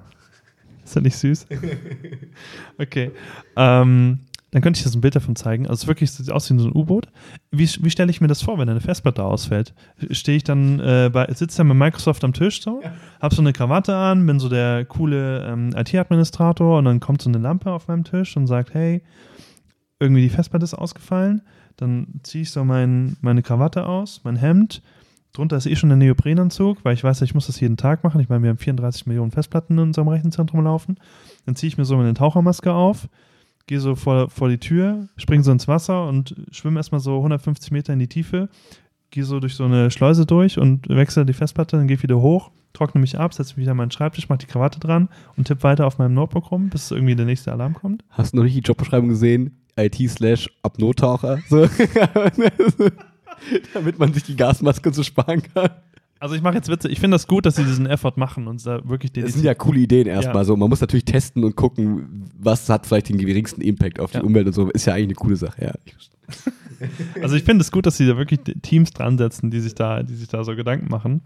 Speaker 2: Ist ja nicht süß? okay. Ähm, dann könnte ich das ein Bild davon zeigen. Also es wirklich sieht aus wie so ein U-Boot. Wie, wie stelle ich mir das vor, wenn eine Festplatte ausfällt? Stehe ich dann äh, bei, sitze dann mit Microsoft am Tisch so, hab so eine Krawatte an, bin so der coole ähm, IT-Administrator und dann kommt so eine Lampe auf meinem Tisch und sagt, hey, irgendwie die Festplatte ist ausgefallen. Dann ziehe ich so mein, meine Krawatte aus, mein Hemd. Drunter ist eh schon der Neoprenanzug, weil ich weiß, ich muss das jeden Tag machen. Ich meine, wir haben 34 Millionen Festplatten in unserem Rechenzentrum laufen. Dann ziehe ich mir so meine Tauchermaske auf, gehe so vor, vor die Tür, springe so ins Wasser und schwimme erstmal so 150 Meter in die Tiefe, gehe so durch so eine Schleuse durch und wechsle die Festplatte, dann gehe ich wieder hoch, trockne mich ab, setze mich wieder an meinen Schreibtisch, mache die Krawatte dran und tippe weiter auf meinem Notebook rum, bis irgendwie der nächste Alarm kommt.
Speaker 3: Hast du noch nicht die Jobbeschreibung gesehen? IT slash Apnoe-Taucher. So. Damit man sich die Gasmaske so sparen kann.
Speaker 2: Also ich mache jetzt Witze, ich finde das gut, dass sie diesen Effort machen und da wirklich
Speaker 3: Das sind ja coole Ideen erstmal
Speaker 2: Ja.
Speaker 3: so. Man muss natürlich testen und gucken, was hat vielleicht den geringsten Impact auf die
Speaker 2: Ja.
Speaker 3: Umwelt und so. Ist ja eigentlich eine coole Sache, ja.
Speaker 2: Also ich finde es gut, dass sie da wirklich Teams dran setzen, die sich da, die sich da so Gedanken machen.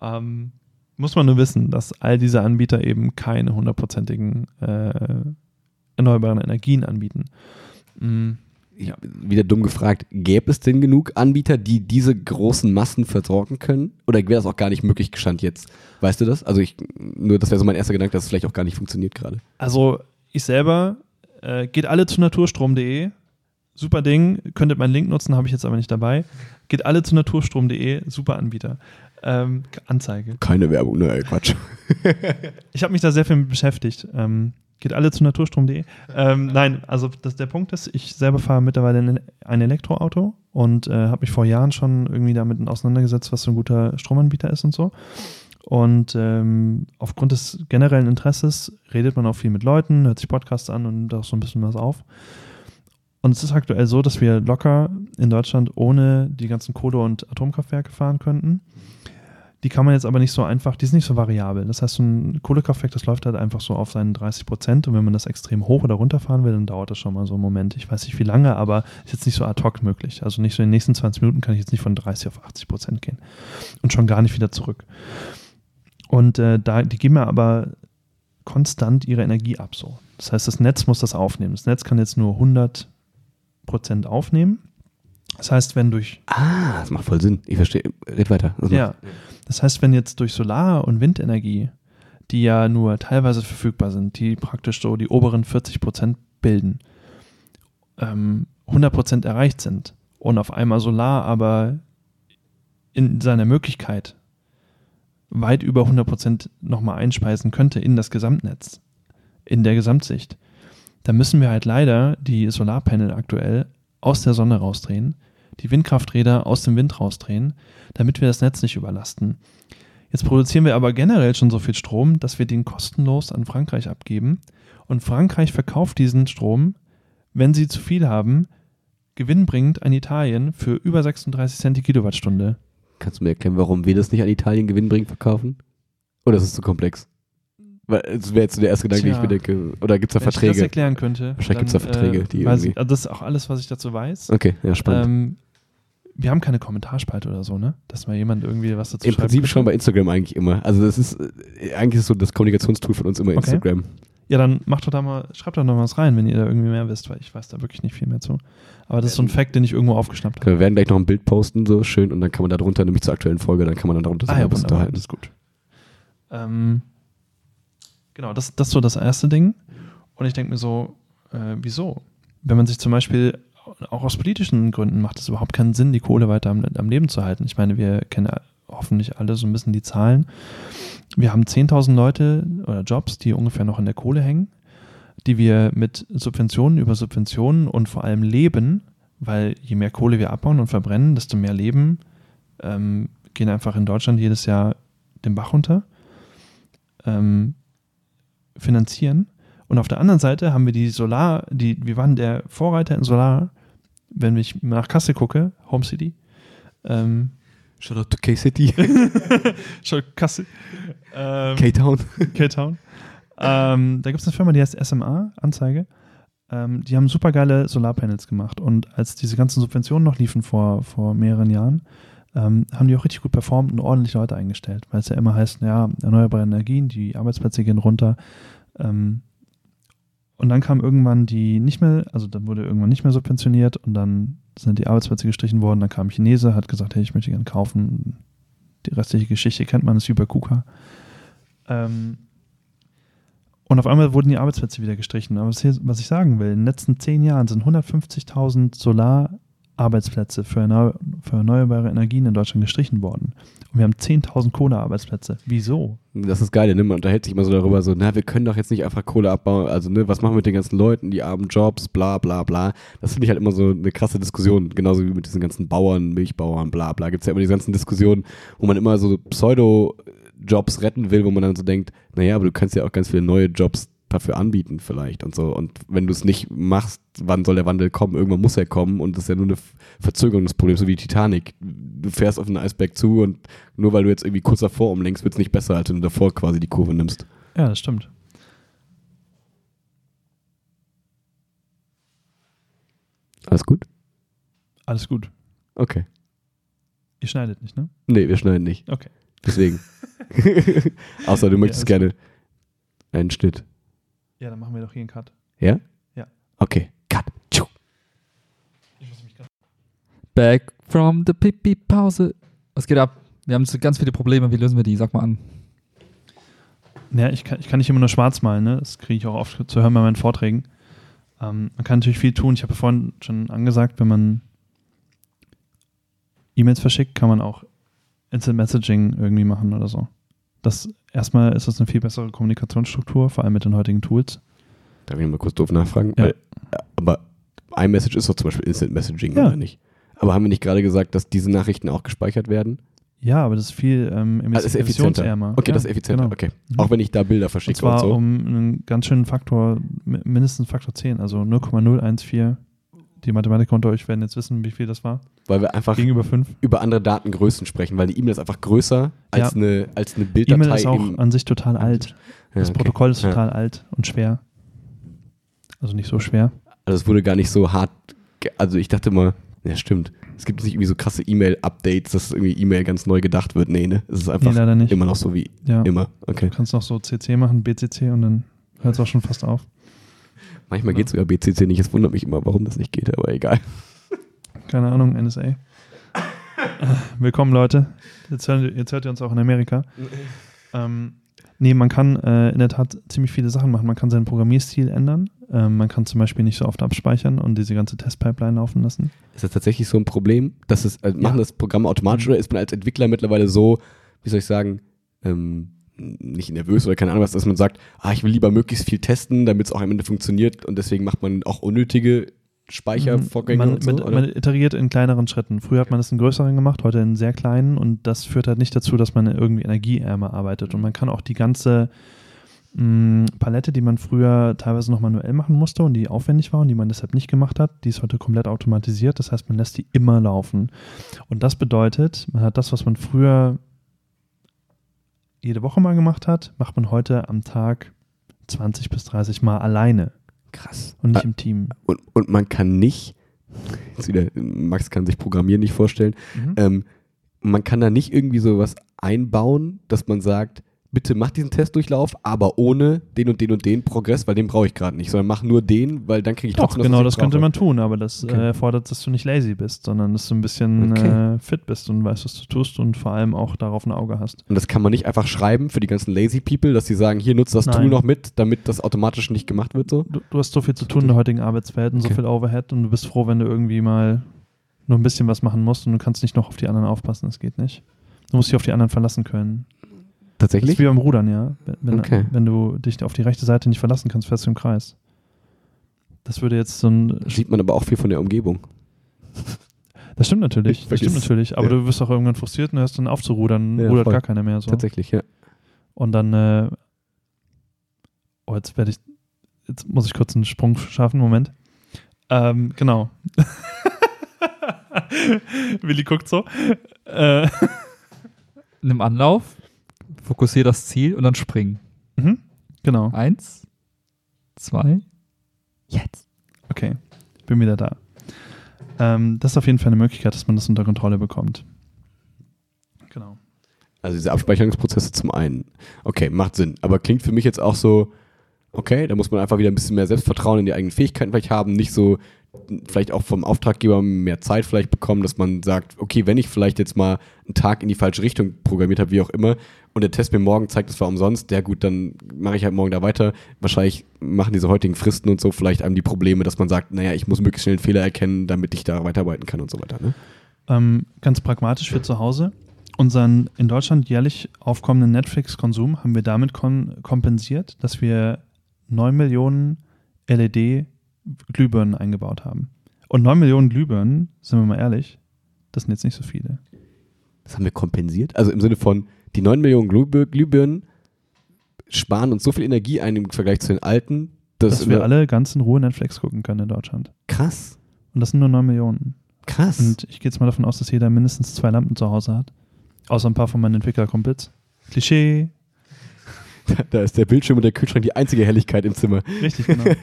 Speaker 2: Ähm, muss man nur wissen, dass all diese Anbieter eben keine hundertprozentigen äh, erneuerbaren Energien anbieten. Mm,
Speaker 3: Hab wieder dumm gefragt, gäbe es denn genug Anbieter, die diese großen Massen versorgen können? Oder wäre das auch gar nicht möglich gestand jetzt? Weißt du das? Also ich, nur das wäre so mein erster Gedanke, dass es vielleicht auch gar nicht funktioniert gerade.
Speaker 2: Also ich selber, äh, geht alle zu naturstrom.de. Super Ding, könntet meinen Link nutzen, habe ich jetzt aber nicht dabei. Geht alle zu naturstrom.de, super Anbieter. Ähm, Anzeige.
Speaker 3: Keine Werbung, ne, ey, Quatsch.
Speaker 2: Ich habe mich da sehr viel mit beschäftigt. Ähm, Geht alle zu naturstrom.de. ähm, nein, also das, der Punkt ist, ich selber fahre mittlerweile ein, Elektroauto und äh, habe mich vor Jahren schon irgendwie damit auseinandergesetzt, was so ein guter Stromanbieter ist und so. Und ähm, aufgrund des generellen Interesses redet man auch viel mit Leuten, hört sich Podcasts an und nimmt auch so ein bisschen was auf. Und es ist aktuell so, dass wir locker in Deutschland ohne die ganzen Kohle- und Atomkraftwerke fahren könnten. Die kann man jetzt aber nicht so einfach, die sind nicht so variabel. Das heißt, so ein Kohlekraftwerk, das läuft halt einfach so auf seinen 30 Prozent. Und wenn man das extrem hoch oder runter fahren will, dann dauert das schon mal so einen Moment. Ich weiß nicht wie lange, aber ist jetzt nicht so ad hoc möglich. Also nicht so in den nächsten 20 Minuten kann ich jetzt nicht von 30 auf 80 Prozent gehen. Und schon gar nicht wieder zurück. Und äh, da, die geben ja aber konstant ihre Energie ab. So. Das heißt, das Netz muss das aufnehmen. Das Netz kann jetzt nur 100 Prozent aufnehmen. Das heißt, wenn durch.
Speaker 3: Ah, das macht voll Sinn. Ich verstehe. Red weiter. Das
Speaker 2: Ja. Das heißt, wenn jetzt durch Solar- und Windenergie, die ja nur teilweise verfügbar sind, die praktisch so die oberen 40 Prozent bilden, ähm, 100 Prozent erreicht sind und auf einmal Solar aber in seiner Möglichkeit weit über 100 Prozent nochmal einspeisen könnte in das Gesamtnetz, in der Gesamtsicht, dann müssen wir halt leider die Solarpanel aktuell aus der Sonne rausdrehen, die Windkrafträder aus dem Wind rausdrehen, damit wir das Netz nicht überlasten. Jetzt produzieren wir aber generell schon so viel Strom, dass wir den kostenlos an Frankreich abgeben. Und Frankreich verkauft diesen Strom, wenn sie zu viel haben, gewinnbringend an Italien für über 36 Cent die Kilowattstunde.
Speaker 3: Kannst du mir erklären, warum wir das nicht an Italien gewinnbringend verkaufen? Oder ist es zu komplex? Weil das wäre jetzt so der erste Gedanke, den ich mir denke. Oder gibt es da
Speaker 2: Wenn ich das
Speaker 3: Verträge?
Speaker 2: erklären könnte.
Speaker 3: Wahrscheinlich gibt's da Verträge, die
Speaker 2: weiß
Speaker 3: irgendwie-
Speaker 2: ich, also das ist auch alles, was ich dazu weiß.
Speaker 3: Okay, ja, spannend.
Speaker 2: Ähm, wir haben keine Kommentarspalte oder so, ne? Dass mal jemand irgendwie was dazu
Speaker 3: Im
Speaker 2: schreiben
Speaker 3: Prinzip
Speaker 2: könnte.
Speaker 3: schon bei Instagram eigentlich immer. Also das ist, äh, eigentlich ist so das Kommunikationstool von uns immer
Speaker 2: Okay.
Speaker 3: Instagram.
Speaker 2: Ja, dann macht doch da mal, schreibt doch noch was rein, wenn ihr da irgendwie mehr wisst, weil ich weiß da wirklich nicht viel mehr zu. Aber das ist so ein Fact, den ich irgendwo aufgeschnappt habe.
Speaker 3: Wir werden gleich noch ein Bild posten, so schön, und dann kann man da drunter, nämlich zur aktuellen Folge, dann kann man dann darunter
Speaker 2: Ah ja,
Speaker 3: ein bisschen unterhalten.
Speaker 2: das ist gut. Ähm, genau, das, das ist so das erste Ding. Und ich denke mir so, äh, wieso? Wenn man sich zum Beispiel auch aus politischen Gründen macht es überhaupt keinen Sinn, die Kohle weiter am, am Leben zu halten. Ich meine, wir kennen hoffentlich alle so ein bisschen die Zahlen. Wir haben 10.000 Leute oder Jobs, die ungefähr noch in der Kohle hängen, die wir mit Subventionen über Subventionen und vor allem Leben, weil je mehr Kohle wir abbauen und verbrennen, desto mehr Leben ähm, gehen einfach in Deutschland jedes Jahr den Bach runter, ähm, finanzieren. Und auf der anderen Seite haben wir die Solar, die, wir waren der Vorreiter in Solar, wenn ich nach Kassel gucke, Home City, ähm,
Speaker 3: Shout out to K-City,
Speaker 2: schon Kassel, ähm,
Speaker 3: K-Town.
Speaker 2: K-Town. ähm, da gibt es eine Firma, die heißt SMA, Anzeige. Ähm, die haben super geile Solarpanels gemacht. Und als diese ganzen Subventionen noch liefen vor, vor mehreren Jahren, ähm, haben die auch richtig gut performt und ordentlich Leute eingestellt. Weil es ja immer heißt, ja, erneuerbare Energien, die Arbeitsplätze gehen runter. Ähm, und dann kam irgendwann die nicht mehr, also dann wurde irgendwann nicht mehr subventioniert und dann sind die Arbeitsplätze gestrichen worden. Dann kam ein Chinese, hat gesagt, hey, ich möchte gerne kaufen. Die restliche Geschichte kennt man, ist wie KUKA. Ähm, und auf einmal wurden die Arbeitsplätze wieder gestrichen. Aber was, hier, was ich sagen will, in den letzten zehn Jahren sind 150.000 Solararbeitsplätze erneu für erneuerbare Energien in Deutschland gestrichen worden. Und wir haben 10.000 Kohlearbeitsplätze. Wieso?
Speaker 3: Das ist geil, ne? Man unterhält sich immer so darüber, so, na, wir können doch jetzt nicht einfach Kohle abbauen, also, ne, was machen wir mit den ganzen Leuten, die armen Jobs, bla, bla, bla. Das finde ich halt immer so eine krasse Diskussion, genauso wie mit diesen ganzen Bauern, Milchbauern, bla, bla. Gibt es ja immer diese ganzen Diskussionen, wo man immer so Pseudo-Jobs retten will, wo man dann so denkt, naja, aber du kannst ja auch ganz viele neue Jobs dafür anbieten vielleicht und so. Und wenn du es nicht machst, wann soll der Wandel kommen? Irgendwann muss er kommen und das ist ja nur eine Verzögerung des Problems, so wie die Titanic. Du fährst auf einen Eisberg zu und nur weil du jetzt irgendwie kurz davor umlenkst, wird es nicht besser, als wenn du davor quasi die Kurve nimmst.
Speaker 2: Ja, das stimmt.
Speaker 3: Alles gut?
Speaker 2: Alles gut.
Speaker 3: Okay.
Speaker 2: Ihr schneidet nicht, ne?
Speaker 3: Nee, wir schneiden nicht.
Speaker 2: Okay.
Speaker 3: Deswegen. Außer du möchtest
Speaker 2: ist
Speaker 3: gerne einen Schnitt.
Speaker 2: Ja, dann machen wir doch hier einen Cut.
Speaker 3: Ja?
Speaker 2: Ja.
Speaker 3: Okay. Cut. Tschu.
Speaker 1: Back from the Pipi-Pause. Was geht ab? Wir haben so ganz viele Probleme. Wie lösen wir die? Sag mal an.
Speaker 2: Ja, ich kann, ich kann nicht immer nur schwarz malen, ne? Das kriege ich auch oft zu hören bei meinen Vorträgen. Ähm, man kann natürlich viel tun. Ich habe ja vorhin schon angesagt, wenn man E-Mails verschickt, kann man auch Instant Messaging irgendwie machen oder so. Das erstmal ist das eine viel bessere Kommunikationsstruktur, vor allem mit den heutigen Tools.
Speaker 3: Darf ich mal kurz doof nachfragen?
Speaker 2: Ja.
Speaker 3: Weil, aber iMessage ist doch zum Beispiel Instant Messaging,
Speaker 2: Ja.
Speaker 3: oder nicht? Aber haben wir nicht gerade gesagt, dass diese Nachrichten auch gespeichert werden?
Speaker 2: Ja, aber das ist viel ähm,
Speaker 3: Also ist effizienter. Okay,
Speaker 2: ja,
Speaker 3: das ist effizienter.
Speaker 2: genau.
Speaker 3: Okay.
Speaker 2: Mhm.
Speaker 3: Auch wenn ich da Bilder
Speaker 2: Und
Speaker 3: verschicke und,
Speaker 2: zwar
Speaker 3: so.
Speaker 2: um einen ganz schönen Faktor, mi- mindestens Faktor 10, also 0,014. Die Mathematiker unter euch werden jetzt wissen, wie viel das war.
Speaker 3: weil wir einfach
Speaker 2: Gegenüber 5.
Speaker 3: über andere Datengrößen sprechen, weil die E-Mail ist einfach größer als,
Speaker 2: Ja.
Speaker 3: eine, als eine Bildatei.
Speaker 2: E-Mail ist auch an sich total alt.
Speaker 3: Ja,
Speaker 2: Das
Speaker 3: okay.
Speaker 2: Protokoll ist
Speaker 3: Ja.
Speaker 2: total alt und schwer. Also nicht so schwer.
Speaker 3: Also es wurde gar nicht so hart. Also ich dachte mal, ja stimmt. Es gibt nicht irgendwie so krasse E-Mail-Updates, dass irgendwie E-Mail ganz neu gedacht wird. Nee, ne? Es ist einfach
Speaker 2: Nee,
Speaker 3: immer noch so wie
Speaker 2: Ja.
Speaker 3: immer. Okay.
Speaker 2: Du kannst noch so CC machen, BCC und dann hört es auch schon fast auf.
Speaker 3: Manchmal geht sogar BCC nicht. Es wundert mich immer, warum das nicht geht, aber egal.
Speaker 2: Keine Ahnung, NSA. Äh, Willkommen, Leute. Jetzt, hören, jetzt hört ihr uns auch in Amerika. Ähm, nee, man kann äh, in der Tat ziemlich viele Sachen machen. Man kann seinen Programmierstil ändern. Ähm, man kann zum Beispiel nicht so oft abspeichern und diese ganze Testpipeline laufen lassen.
Speaker 3: Ist das tatsächlich so ein Problem? Dass es, äh, machen
Speaker 2: Ja.
Speaker 3: das Programm automatisch
Speaker 2: Mhm.
Speaker 3: oder ist man als Entwickler mittlerweile so, wie soll ich sagen, ähm, nicht nervös oder keine Ahnung was, dass man sagt, ah, ich will lieber möglichst viel testen, damit es auch am Ende funktioniert und deswegen macht man auch unnötige Speichervorgänge
Speaker 2: man,
Speaker 3: und so, oder?
Speaker 2: man iteriert in kleineren Schritten. Früher hat man das in größeren gemacht, heute in sehr kleinen und das führt halt nicht dazu, dass man irgendwie energieärmer arbeitet. Und man kann auch die ganze mh, Palette, die man früher teilweise noch manuell machen musste und die aufwendig war und die man deshalb nicht gemacht hat, die ist heute komplett automatisiert. Das heißt, man lässt die immer laufen. Und das bedeutet, man hat das, was man früher jede Woche mal gemacht hat, macht man heute am Tag 20 bis 30 Mal alleine
Speaker 3: Krass.
Speaker 2: und nicht
Speaker 3: Ah,
Speaker 2: im Team.
Speaker 3: und, und man kann nicht, jetzt wieder, Max kann sich Programmieren nicht vorstellen,
Speaker 2: Mhm.
Speaker 3: ähm, man kann da nicht irgendwie sowas einbauen, dass man sagt, bitte mach diesen Testdurchlauf, aber ohne den und den und den Progress, weil den brauche ich gerade nicht, sondern mach nur den, weil dann kriege ich
Speaker 2: Doch,
Speaker 3: trotzdem
Speaker 2: genau, das könnte
Speaker 3: brauche.
Speaker 2: man tun, aber das
Speaker 3: Okay.
Speaker 2: äh, erfordert, dass du nicht lazy bist, sondern dass du ein bisschen
Speaker 3: Okay.
Speaker 2: äh, fit bist und weißt, was du tust und vor allem auch darauf ein Auge hast.
Speaker 3: Und das kann man nicht einfach schreiben für die ganzen lazy people, dass sie sagen, hier nutzt das
Speaker 2: Nein.
Speaker 3: Tool noch mit, damit das automatisch nicht gemacht wird so.
Speaker 2: Du, du hast so viel zu tun in der heutigen Arbeitswelt und so
Speaker 3: Okay.
Speaker 2: viel Overhead und du bist froh, wenn du irgendwie mal nur ein bisschen was machen musst und du kannst nicht noch auf die anderen aufpassen, das geht nicht. Du musst dich auf die anderen verlassen können. Das ist
Speaker 3: Tatsächlich?
Speaker 2: wie beim Rudern, ja. Wenn, wenn,
Speaker 3: Okay.
Speaker 2: wenn du dich auf die rechte Seite nicht verlassen kannst, fährst du im Kreis. Das würde jetzt so ein.
Speaker 3: Sieht man aber auch viel von der Umgebung.
Speaker 2: Das stimmt natürlich.
Speaker 3: Ich
Speaker 2: Das stimmt natürlich. Aber
Speaker 3: ja.
Speaker 2: du wirst auch irgendwann frustriert und hörst dann auf zu rudern,
Speaker 3: Ja,
Speaker 2: rudert
Speaker 3: voll.
Speaker 2: gar keiner mehr so.
Speaker 3: Tatsächlich, ja.
Speaker 2: Und dann, äh, oh, jetzt werde ich, jetzt muss ich kurz einen Sprung schaffen, Moment. Ähm, genau. Willi guckt so. Äh,
Speaker 1: Nimm Anlauf, fokussier das Ziel und dann springen.
Speaker 2: mhm, genau.
Speaker 1: Eins, zwei, jetzt.
Speaker 2: Okay, bin wieder da. Ähm, das ist auf jeden Fall eine Möglichkeit, dass man das unter Kontrolle bekommt. Genau.
Speaker 3: Also diese Abspeicherungsprozesse zum einen. Okay, macht Sinn. Aber klingt für mich jetzt auch so, okay, da muss man einfach wieder ein bisschen mehr Selbstvertrauen in die eigenen Fähigkeiten vielleicht haben, nicht so vielleicht auch vom Auftraggeber mehr Zeit vielleicht bekommen, dass man sagt, okay, wenn ich vielleicht jetzt mal einen Tag in die falsche Richtung programmiert habe, wie auch immer, und der Test mir morgen zeigt, es war umsonst, ja gut, dann mache ich halt morgen da weiter. Wahrscheinlich machen diese heutigen Fristen und so vielleicht einem die Probleme, dass man sagt, naja, ich muss möglichst schnell einen Fehler erkennen, damit ich da weiterarbeiten kann und so weiter. Ne?
Speaker 2: Ähm, ganz pragmatisch für zu Hause. Unseren in Deutschland jährlich aufkommenden Netflix-Konsum haben wir damit kompensiert, dass wir 9 Millionen LED-Glühbirnen eingebaut haben. Und 9 Millionen Glühbirnen, sind wir mal ehrlich, das sind jetzt nicht so viele.
Speaker 3: Das haben wir kompensiert. Also im Sinne von, die 9 Millionen Glühbir Glühbirnen sparen uns so viel Energie ein im Vergleich zu den alten. Das
Speaker 2: dass wir alle ganz in Ruhe Netflix gucken können in Deutschland.
Speaker 3: krass.
Speaker 2: Und das sind nur 9 Millionen.
Speaker 3: Krass.
Speaker 2: Und ich gehe jetzt mal davon aus, dass jeder mindestens zwei Lampen zu Hause hat. Außer ein paar von meinen Entwicklerkumpels. Klischee.
Speaker 3: Da, da ist der Bildschirm und der Kühlschrank die einzige Helligkeit im Zimmer.
Speaker 2: Richtig, genau.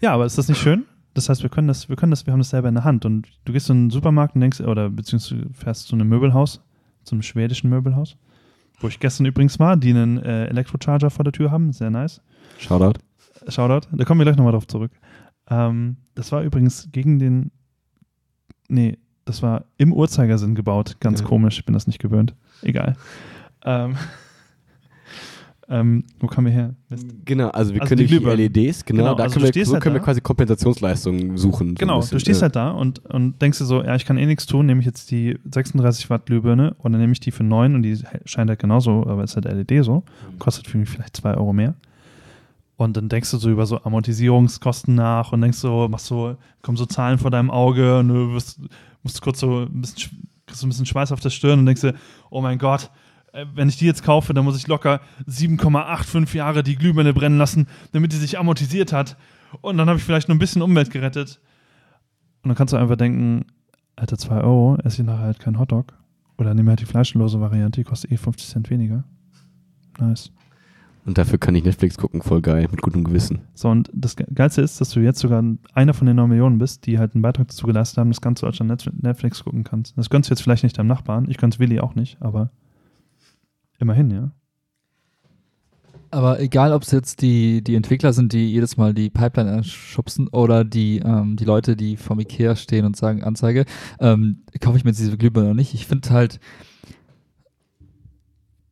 Speaker 2: ja, aber ist das nicht schön? Das heißt, wir können das, wir können das, wir haben das selber in der Hand. Und du gehst in einen Supermarkt und denkst, oder beziehungsweise fährst zu einem Möbelhaus, zum schwedischen Möbelhaus, wo ich gestern übrigens war, die einen äh, Elektrocharger vor der Tür haben, sehr nice.
Speaker 3: Shoutout.
Speaker 2: Shoutout, da kommen wir gleich nochmal drauf zurück. Ähm, das war übrigens gegen den, nee, das war im Uhrzeigersinn gebaut. Ganz
Speaker 3: Ja.
Speaker 2: komisch, ich bin das nicht gewöhnt. Egal. Ähm, ähm, wo kamen wir her? Mist.
Speaker 3: Genau, also wir
Speaker 2: Also
Speaker 3: können
Speaker 2: die.
Speaker 3: LEDs, genau,
Speaker 2: Genau,
Speaker 3: da
Speaker 2: also
Speaker 3: können wir, so
Speaker 2: halt
Speaker 3: können wir quasi Kompensationsleistungen suchen. so
Speaker 2: Genau,
Speaker 3: bisschen,
Speaker 2: du stehst halt da und, und denkst dir so, ja, ich kann eh nichts tun, nehme ich jetzt die 36 Watt Glühbirne und dann nehme ich die für 9 und die scheint halt genauso, aber ist halt LED so, kostet für mich vielleicht 2 Euro mehr. Und dann denkst du so über so Amortisierungskosten nach und denkst so, machst so, kommen so Zahlen vor deinem Auge und du wirst, musst kurz so ein bisschen, kriegst so ein bisschen Schweiß auf der Stirn und denkst dir, oh mein Gott, wenn ich die jetzt kaufe, dann muss ich locker 7,85 Jahre die Glühbirne brennen lassen, damit die sich amortisiert hat. Und dann habe ich vielleicht nur ein bisschen Umwelt gerettet. Und dann kannst du einfach denken, Alter, 2 Euro, esse ich nachher halt keinen Hotdog. Oder nehme halt die fleischlose Variante, die kostet eh 50 Cent weniger. Nice.
Speaker 3: Und dafür kann ich Netflix gucken, voll geil, mit gutem Gewissen.
Speaker 2: So, und das Geilste ist, dass du jetzt sogar einer von den 9 Millionen bist, die halt einen Beitrag dazu geleistet haben, dass ganz Deutschland Netflix gucken kannst. Das gönnst du jetzt vielleicht nicht deinem Nachbarn, ich gönn's Willi auch nicht, aber immerhin, ja.
Speaker 1: Aber egal, ob es jetzt die, die Entwickler sind, die jedes Mal die Pipeline anschubsen oder die, ähm, die Leute, die vom Ikea stehen und sagen, Anzeige, ähm, kaufe ich mir diese Glühbirne noch nicht. Ich finde halt,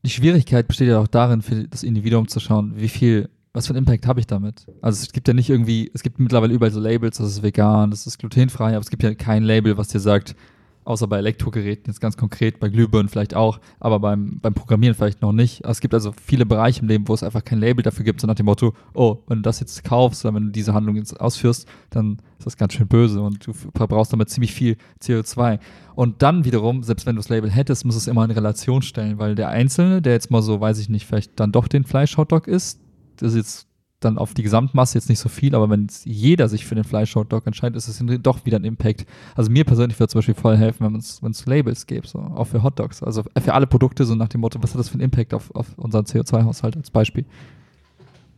Speaker 1: die Schwierigkeit besteht ja auch darin, für das Individuum zu schauen, wie viel, was für einen Impact habe ich damit. Also es gibt ja nicht irgendwie, es gibt mittlerweile überall so Labels, das ist vegan, das ist glutenfrei, aber es gibt ja kein Label, was dir sagt, außer bei Elektrogeräten jetzt ganz konkret, bei Glühbirnen vielleicht auch, aber beim, beim Programmieren vielleicht noch nicht. Es gibt also viele Bereiche im Leben, wo es einfach kein Label dafür gibt, so nach dem Motto, oh, wenn du das jetzt kaufst oder wenn du diese Handlung jetzt ausführst, dann ist das ganz schön böse und du verbrauchst damit ziemlich viel CO2. Und dann wiederum, selbst wenn du das Label hättest, muss es immer in Relation stellen, weil der Einzelne, der jetzt mal so, weiß ich nicht, vielleicht dann doch den Fleisch-Hotdog isst, das ist jetzt dann auf die Gesamtmasse jetzt nicht so viel, aber wenn jeder sich für den Fleisch-Hotdog entscheidet, ist es doch wieder ein Impact. Also mir persönlich würde zum Beispiel voll helfen, wenn es Labels gäbe, so, auch für Hotdogs. Also für alle Produkte, so nach dem Motto, was hat das für einen Impact auf, auf unseren CO2-Haushalt als Beispiel.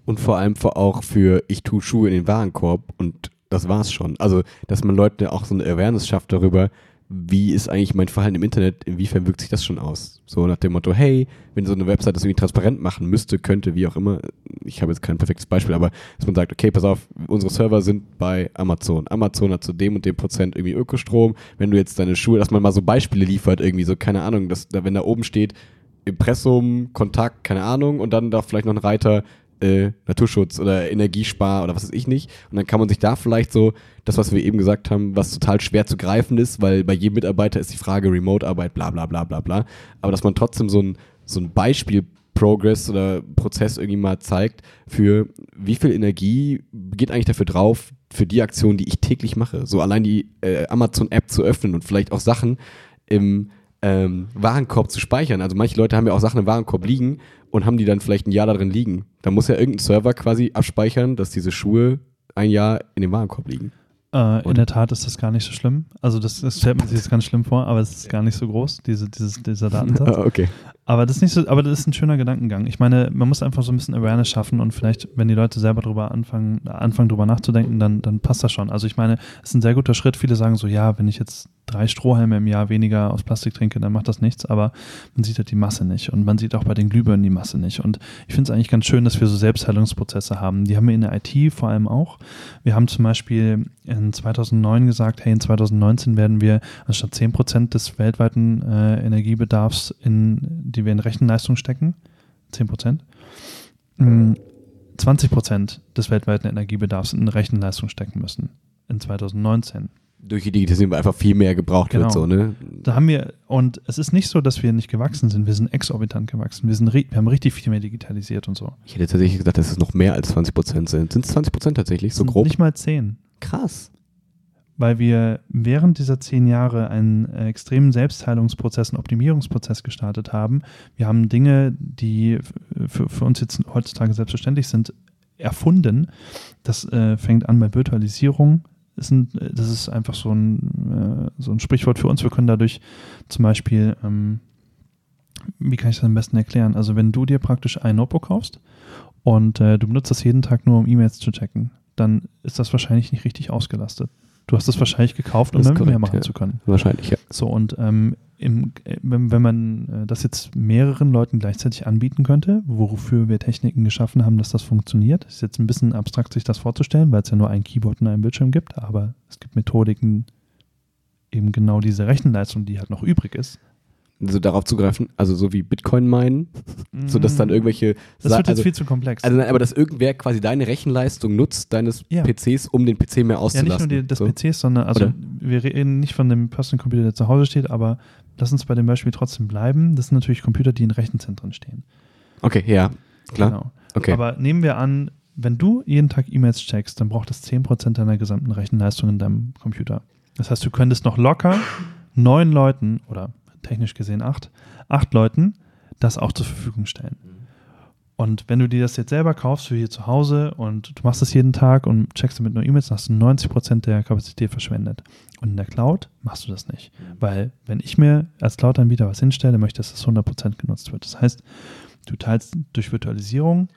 Speaker 3: Und vor allem auch für ich tue Schuhe in den Warenkorb und das war's schon. Also, dass man Leute auch so eine Awareness schafft darüber, wie ist eigentlich mein Verhalten im Internet, inwiefern wirkt sich das schon aus? So nach dem Motto, hey, wenn so eine Website das irgendwie transparent machen müsste, könnte, wie auch immer, ich habe jetzt kein perfektes Beispiel, aber dass man sagt, okay, pass auf, unsere Server sind bei Amazon. Amazon hat zu dem und dem Prozent irgendwie Ökostrom. Wenn du jetzt deine Schuhe, dass man mal so Beispiele liefert, irgendwie so, keine Ahnung, dass, wenn da oben steht, Impressum, Kontakt, keine Ahnung, und dann da vielleicht noch ein Reiter, äh, Naturschutz oder Energiespar oder was weiß ich nicht. Und dann kann man sich da vielleicht so, das, was wir eben gesagt haben, was total schwer zu greifen ist, weil bei jedem Mitarbeiter ist die Frage Remote-Arbeit, bla bla bla bla bla. Aber dass man trotzdem so ein, so ein Beispiel Progress oder Prozess irgendwie mal zeigt, für wie viel Energie geht eigentlich dafür drauf, für die Aktion, die ich täglich mache. So allein die äh, Amazon-App zu öffnen und vielleicht auch Sachen im ähm, Warenkorb zu speichern. Also manche Leute haben ja auch Sachen im Warenkorb liegen und haben die dann vielleicht ein Jahr darin liegen. Da muss ja irgendein Server quasi abspeichern, dass diese Schuhe ein Jahr in dem Warenkorb liegen.
Speaker 2: Äh, in der Tat ist das gar nicht so schlimm. Also das, das stellt man sich jetzt ganz schlimm vor, aber es ist gar nicht so groß, diese, dieses, dieser Datensatz.
Speaker 3: okay.
Speaker 2: Aber das ist nicht so, aber das ist ein schöner Gedankengang. Ich meine, man muss einfach so ein bisschen Awareness schaffen und vielleicht, wenn die Leute selber drüber anfangen, anfangen drüber nachzudenken, dann, dann passt das schon. Also ich meine, es ist ein sehr guter Schritt. Viele sagen so, ja, wenn ich jetzt drei Strohhalme im Jahr weniger aus Plastik trinke, dann macht das nichts, aber man sieht halt die Masse nicht und man sieht auch bei den Glühbirnen die Masse nicht. Und ich finde es eigentlich ganz schön, dass wir so Selbstheilungsprozesse haben. Die haben wir in der IT vor allem auch. Wir haben zum Beispiel in 2009 gesagt, hey, in 2019 werden wir anstatt 10 Prozent des weltweiten äh, Energiebedarfs, in, die wir in Rechenleistung stecken, 10 Prozent, 20 Prozent des weltweiten Energiebedarfs in Rechenleistung stecken müssen in 2019
Speaker 3: durch die Digitalisierung einfach viel mehr gebraucht
Speaker 2: genau.
Speaker 3: wird. So, ne?
Speaker 2: Da haben wir, und es ist nicht so, dass wir nicht gewachsen sind, wir sind exorbitant gewachsen. Wir, sind, wir haben richtig viel mehr digitalisiert und so.
Speaker 3: Ich hätte tatsächlich gesagt, dass es noch mehr als 20 Prozent sind. Sind es 20 Prozent tatsächlich, so grob?
Speaker 2: Nicht mal 10.
Speaker 3: Krass.
Speaker 2: Weil wir während dieser zehn Jahre einen äh, extremen Selbstheilungsprozess und Optimierungsprozess gestartet haben. Wir haben Dinge, die für, für uns jetzt heutzutage selbstverständlich sind, erfunden. Das äh, fängt an bei Virtualisierung, ist ein, das ist einfach so ein, äh, so ein Sprichwort für uns. Wir können dadurch zum Beispiel, ähm, wie kann ich das am besten erklären? Also wenn du dir praktisch ein Notebook kaufst und äh, du benutzt das jeden Tag nur, um E-Mails zu checken, dann ist das wahrscheinlich nicht richtig ausgelastet. Du hast es wahrscheinlich gekauft, um damit korrekt, mehr machen
Speaker 3: ja.
Speaker 2: zu können.
Speaker 3: Wahrscheinlich, ja.
Speaker 2: So, und ähm, im, wenn, wenn man äh, das jetzt mehreren Leuten gleichzeitig anbieten könnte, wofür wir Techniken geschaffen haben, dass das funktioniert, ist jetzt ein bisschen abstrakt, sich das vorzustellen, weil es ja nur ein Keyboard und einen Bildschirm gibt, aber es gibt Methodiken, eben genau diese Rechenleistung, die halt noch übrig ist,
Speaker 3: so darauf zugreifen, also so wie Bitcoin meinen, mm. so dass dann irgendwelche.
Speaker 2: Das wird jetzt also, viel zu komplex.
Speaker 3: Also nein, aber dass irgendwer quasi deine Rechenleistung nutzt, deines ja. PCs, um den PC mehr auszulassen.
Speaker 2: Ja, nicht nur die, des so. PCs, sondern, also Oder? wir reden nicht von dem Personal Computer, der zu Hause steht, aber lass uns bei dem Beispiel trotzdem bleiben. Das sind natürlich Computer, die in Rechenzentren stehen.
Speaker 3: Okay, ja, klar. Genau. Okay.
Speaker 2: Aber nehmen wir an, Wenn du jeden Tag E-Mails checkst, dann braucht das 10% deiner gesamten Rechenleistung in deinem Computer. Das heißt, du könntest noch locker neun Leuten oder technisch gesehen acht, acht Leuten das auch zur Verfügung stellen. Und wenn du dir das jetzt selber kaufst für hier zu Hause und du machst das jeden Tag und checkst damit nur E-Mails, dann hast du 90% der Kapazität verschwendet. Und in der Cloud machst du das nicht. Weil wenn ich mir als Cloud-Anbieter was hinstelle, möchte ich, dass das 100% genutzt wird. Das heißt, du teilst durch Virtualisierung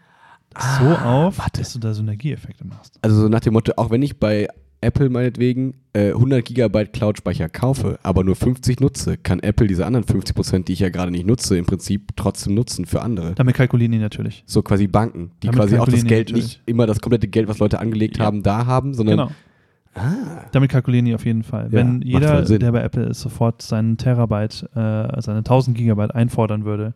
Speaker 2: das so auf,
Speaker 3: warte.
Speaker 2: dass du da Synergieeffekte machst.
Speaker 3: Also so nach dem Motto, auch wenn ich bei Apple meinetwegen äh, 100 Gigabyte Cloud-Speicher kaufe, aber nur 50 nutze, kann Apple diese anderen 50 Prozent, die ich ja gerade nicht nutze, im Prinzip trotzdem nutzen für andere.
Speaker 2: Damit kalkulieren die natürlich.
Speaker 3: So quasi Banken, die
Speaker 2: Damit
Speaker 3: quasi auch das Geld nicht immer das komplette Geld, was Leute angelegt
Speaker 2: Ja.
Speaker 3: haben, da haben, sondern
Speaker 2: Genau.
Speaker 3: ah,
Speaker 2: Damit kalkulieren die auf jeden Fall. Wenn jeder, der bei Apple ist, sofort seinen Terabyte, äh, seine 1000 Gigabyte einfordern würde,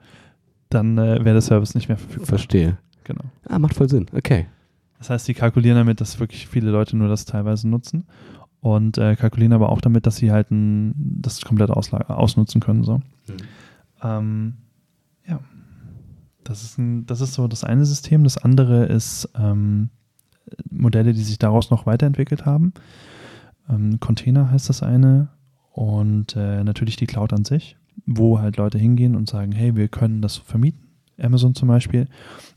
Speaker 2: dann äh, wäre der Service nicht mehr verfügbar.
Speaker 3: verstehe.
Speaker 2: Genau.
Speaker 3: Ah, macht voll Sinn. Okay.
Speaker 2: Das heißt, die kalkulieren damit, dass wirklich viele Leute nur das teilweise nutzen und äh, kalkulieren aber auch damit, dass sie halt ein, das komplett ausnutzen können. So. Ähm, ja, das ist, ein, das ist so das eine System. Das andere ist ähm, Modelle, die sich daraus noch weiterentwickelt haben. Ähm, Container heißt das eine und äh, natürlich die Cloud an sich, wo halt Leute hingehen und sagen, hey, wir können das vermieten. Amazon zum Beispiel.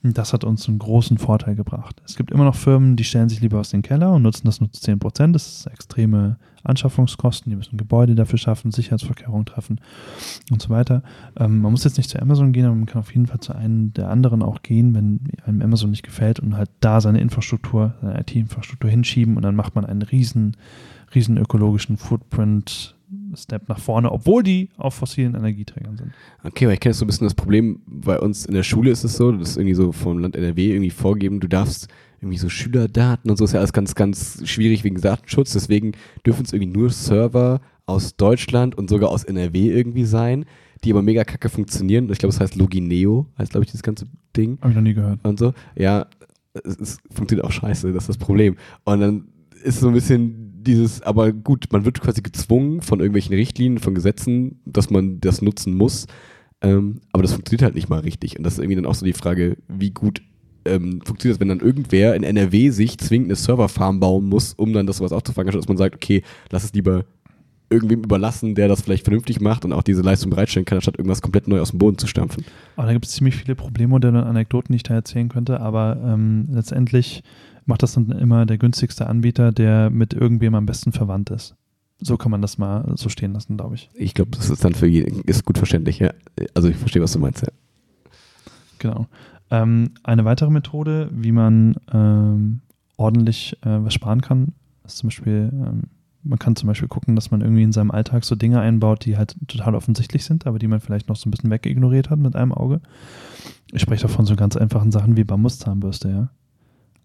Speaker 2: Und das hat uns einen großen Vorteil gebracht. Es gibt immer noch Firmen, die stellen sich lieber aus dem Keller und nutzen das nur zu 10%. Das ist extreme Anschaffungskosten. Die müssen Gebäude dafür schaffen, Sicherheitsvorkehrungen treffen und so weiter. Ähm, man muss jetzt nicht zu Amazon gehen, aber man kann auf jeden Fall zu einem der anderen auch gehen, wenn einem Amazon nicht gefällt und halt da seine Infrastruktur, seine IT-Infrastruktur hinschieben und dann macht man einen riesen, riesen ökologischen Footprint Step nach vorne, obwohl die auf fossilen Energieträgern sind.
Speaker 3: Okay, weil ich kenne so ein bisschen das Problem, bei uns in der Schule ist es so, das ist irgendwie so vom Land NRW irgendwie vorgeben, du darfst irgendwie so Schülerdaten und so ist ja alles ganz, ganz schwierig wegen Datenschutz, deswegen dürfen es irgendwie nur Server aus Deutschland und sogar aus NRW irgendwie sein, die aber mega kacke funktionieren. Ich glaube, es heißt Logineo, heißt glaube ich dieses ganze Ding
Speaker 2: Habe ich noch nie gehört.
Speaker 3: und so. Ja, es, es funktioniert auch scheiße, das ist das Problem. Und dann ist so ein bisschen dieses, aber gut, man wird quasi gezwungen von irgendwelchen Richtlinien, von Gesetzen, dass man das nutzen muss. Ähm, aber das funktioniert halt nicht mal richtig. Und das ist irgendwie dann auch so die Frage, wie gut ähm, funktioniert das, wenn dann irgendwer in NRW sich zwingend eine Serverfarm bauen muss, um dann das sowas aufzufangen, anstatt dass man sagt, okay, lass es lieber irgendwem überlassen, der das vielleicht vernünftig macht und auch diese Leistung bereitstellen kann, anstatt irgendwas komplett neu aus dem Boden zu stampfen.
Speaker 2: Aber da gibt es ziemlich viele Problemmodelle und Anekdoten, die ich da erzählen könnte, aber ähm, letztendlich macht das dann immer der günstigste Anbieter, der mit irgendwem am besten verwandt ist. So kann man das mal so stehen lassen, glaube ich.
Speaker 3: Ich glaube, das ist dann für jeden, ist gut verständlich, ja. Also ich verstehe, was du meinst, ja.
Speaker 2: Genau. Ähm, eine weitere Methode, wie man ähm, ordentlich äh, was sparen kann, ist zum Beispiel, ähm, man kann zum Beispiel gucken, dass man irgendwie in seinem Alltag so Dinge einbaut, die halt total offensichtlich sind, aber die man vielleicht noch so ein bisschen wegignoriert hat mit einem Auge. Ich spreche davon so ganz einfachen Sachen wie Bambuszahnbürste, ja.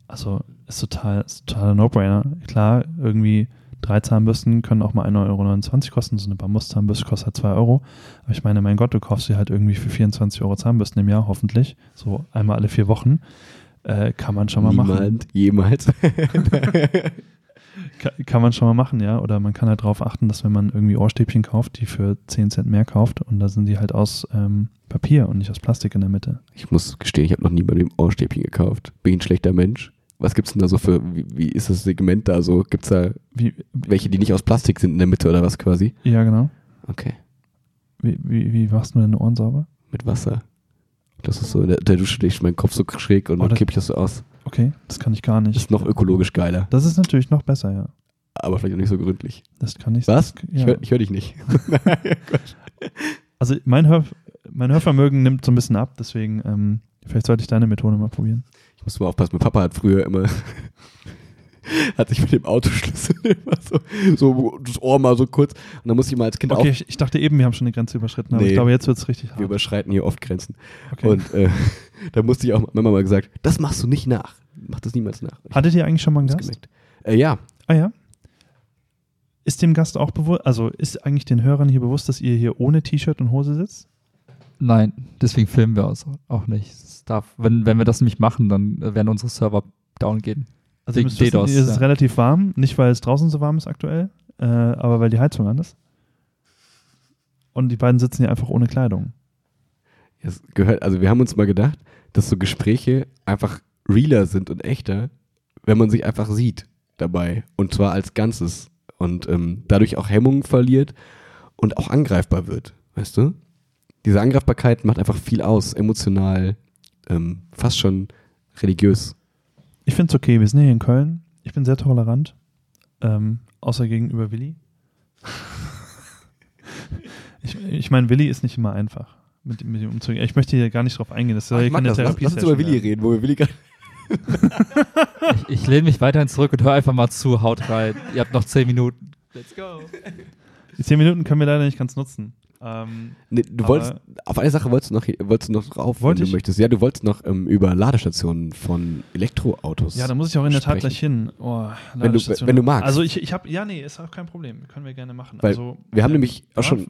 Speaker 2: Also ist total, ist totaler No-Brainer. Klar, irgendwie drei Zahnbürsten können auch mal 1,29 Euro kosten. So eine Bambuszahnbürste kostet halt 2 Euro. Aber ich meine, mein Gott, du kaufst sie halt irgendwie für 24 Euro Zahnbürsten im Jahr, hoffentlich. So einmal alle vier Wochen. Äh, kann man schon mal machen.
Speaker 3: Niemand, jemals.
Speaker 2: Ka- Kann man schon mal machen, ja. Oder man kann halt darauf achten, dass wenn man irgendwie Ohrstäbchen kauft, die für 10 Cent mehr kauft und da sind die halt aus ähm, Papier und nicht aus Plastik in der Mitte.
Speaker 3: Ich muss gestehen, ich habe noch nie bei dem Ohrstäbchen gekauft. Bin ich ein schlechter Mensch? Was gibt's denn da so für, wie, wie ist das Segment da so? Gibt's da
Speaker 2: Wie,
Speaker 3: welche, die nicht aus Plastik sind in der Mitte oder was quasi?
Speaker 2: ja, genau.
Speaker 3: Okay,
Speaker 2: Wie, wie, wie machst du deine Ohren sauber?
Speaker 3: mit Wasser. Das ist so, in der, der Dusche lege ich meinen Kopf so schräg und
Speaker 2: Oh,
Speaker 3: dann
Speaker 2: das-
Speaker 3: kippe ich das so aus.
Speaker 2: Okay, das kann ich gar nicht.
Speaker 3: Ist noch ökologisch geiler,
Speaker 2: Das ist natürlich noch besser, ja.
Speaker 3: aber vielleicht auch nicht so gründlich.
Speaker 2: Das kann ich.
Speaker 3: Was?
Speaker 2: Das,
Speaker 3: Ich
Speaker 2: ja.
Speaker 3: höre hör dich nicht.
Speaker 2: Also mein, Hör, mein Hörvermögen nimmt so ein bisschen ab, deswegen ähm, vielleicht sollte ich deine Methode mal probieren.
Speaker 3: Ich muss mal aufpassen, mein Papa hat früher immer, hat sich mit dem Autoschlüssel immer so, so das Ohr mal so kurz und dann muss ich mal als Kind
Speaker 2: Okay,
Speaker 3: auch,
Speaker 2: ich, ich dachte eben, wir haben schon eine Grenze überschritten, aber
Speaker 3: Nee.
Speaker 2: ich glaube, jetzt wird es richtig
Speaker 3: wir
Speaker 2: hart.
Speaker 3: überschreiten hier oft Grenzen.
Speaker 2: Okay.
Speaker 3: Und äh, da musste ich auch, Mama mal gesagt, das machst du nicht nach. Mach das niemals nach. Ich
Speaker 2: Hattet ihr eigentlich schon mal einen Gast?
Speaker 3: Äh, ja,
Speaker 2: Ah ja. Ist dem Gast auch bewusst, also ist eigentlich den Hörern hier bewusst, dass ihr hier ohne T-Shirt und Hose sitzt?
Speaker 1: Nein, deswegen filmen wir uns auch nicht. Es darf, wenn, wenn wir das nämlich machen, dann werden unsere Server down gehen.
Speaker 2: Also ihr
Speaker 1: Wegen
Speaker 2: wissen,
Speaker 1: DDoS,
Speaker 2: es ist
Speaker 1: ja.
Speaker 2: relativ warm, nicht weil es draußen so warm ist aktuell, äh, aber weil die Heizung an ist. Und die beiden sitzen hier einfach ohne Kleidung.
Speaker 3: es gehört, also wir haben uns mal gedacht, dass so Gespräche einfach realer sind und echter, wenn man sich einfach sieht dabei. Und zwar als Ganzes. Und ähm, dadurch auch Hemmungen verliert und auch angreifbar wird. Weißt du? Diese Angreifbarkeit macht einfach viel aus, emotional, ähm, fast schon religiös.
Speaker 2: Ich finde es okay, wir sind hier in Köln. Ich bin sehr tolerant. Ähm, außer gegenüber Willi. ich ich meine, Willi ist nicht immer einfach, mit, mit ihm umzugehen. Ich möchte hier gar nicht drauf eingehen. Das
Speaker 3: ich mag
Speaker 2: keine
Speaker 3: das. Lass, lass uns über Willi reden, wo wir Willi gerade.
Speaker 1: Ich, ich lehne mich weiterhin zurück und höre einfach mal zu, haut rein. Ihr habt noch zehn Minuten. Let's go.
Speaker 2: Die zehn Minuten können wir leider nicht ganz nutzen. Ähm,
Speaker 3: Nee, du wolltest, auf eine Sache wolltest du noch, wolltest du noch drauf, wenn
Speaker 2: ich?
Speaker 3: du möchtest. Ja, du wolltest noch ähm, über Ladestationen von Elektroautos.
Speaker 2: ja, da muss ich auch in der Tat gleich hin. Oh,
Speaker 3: Wenn du- wenn du magst.
Speaker 2: Also ich, ich habe, ja, nee, ist auch kein Problem. Können wir gerne machen.
Speaker 3: Weil
Speaker 2: also,
Speaker 3: wir haben
Speaker 2: ähm,
Speaker 3: nämlich auch schon.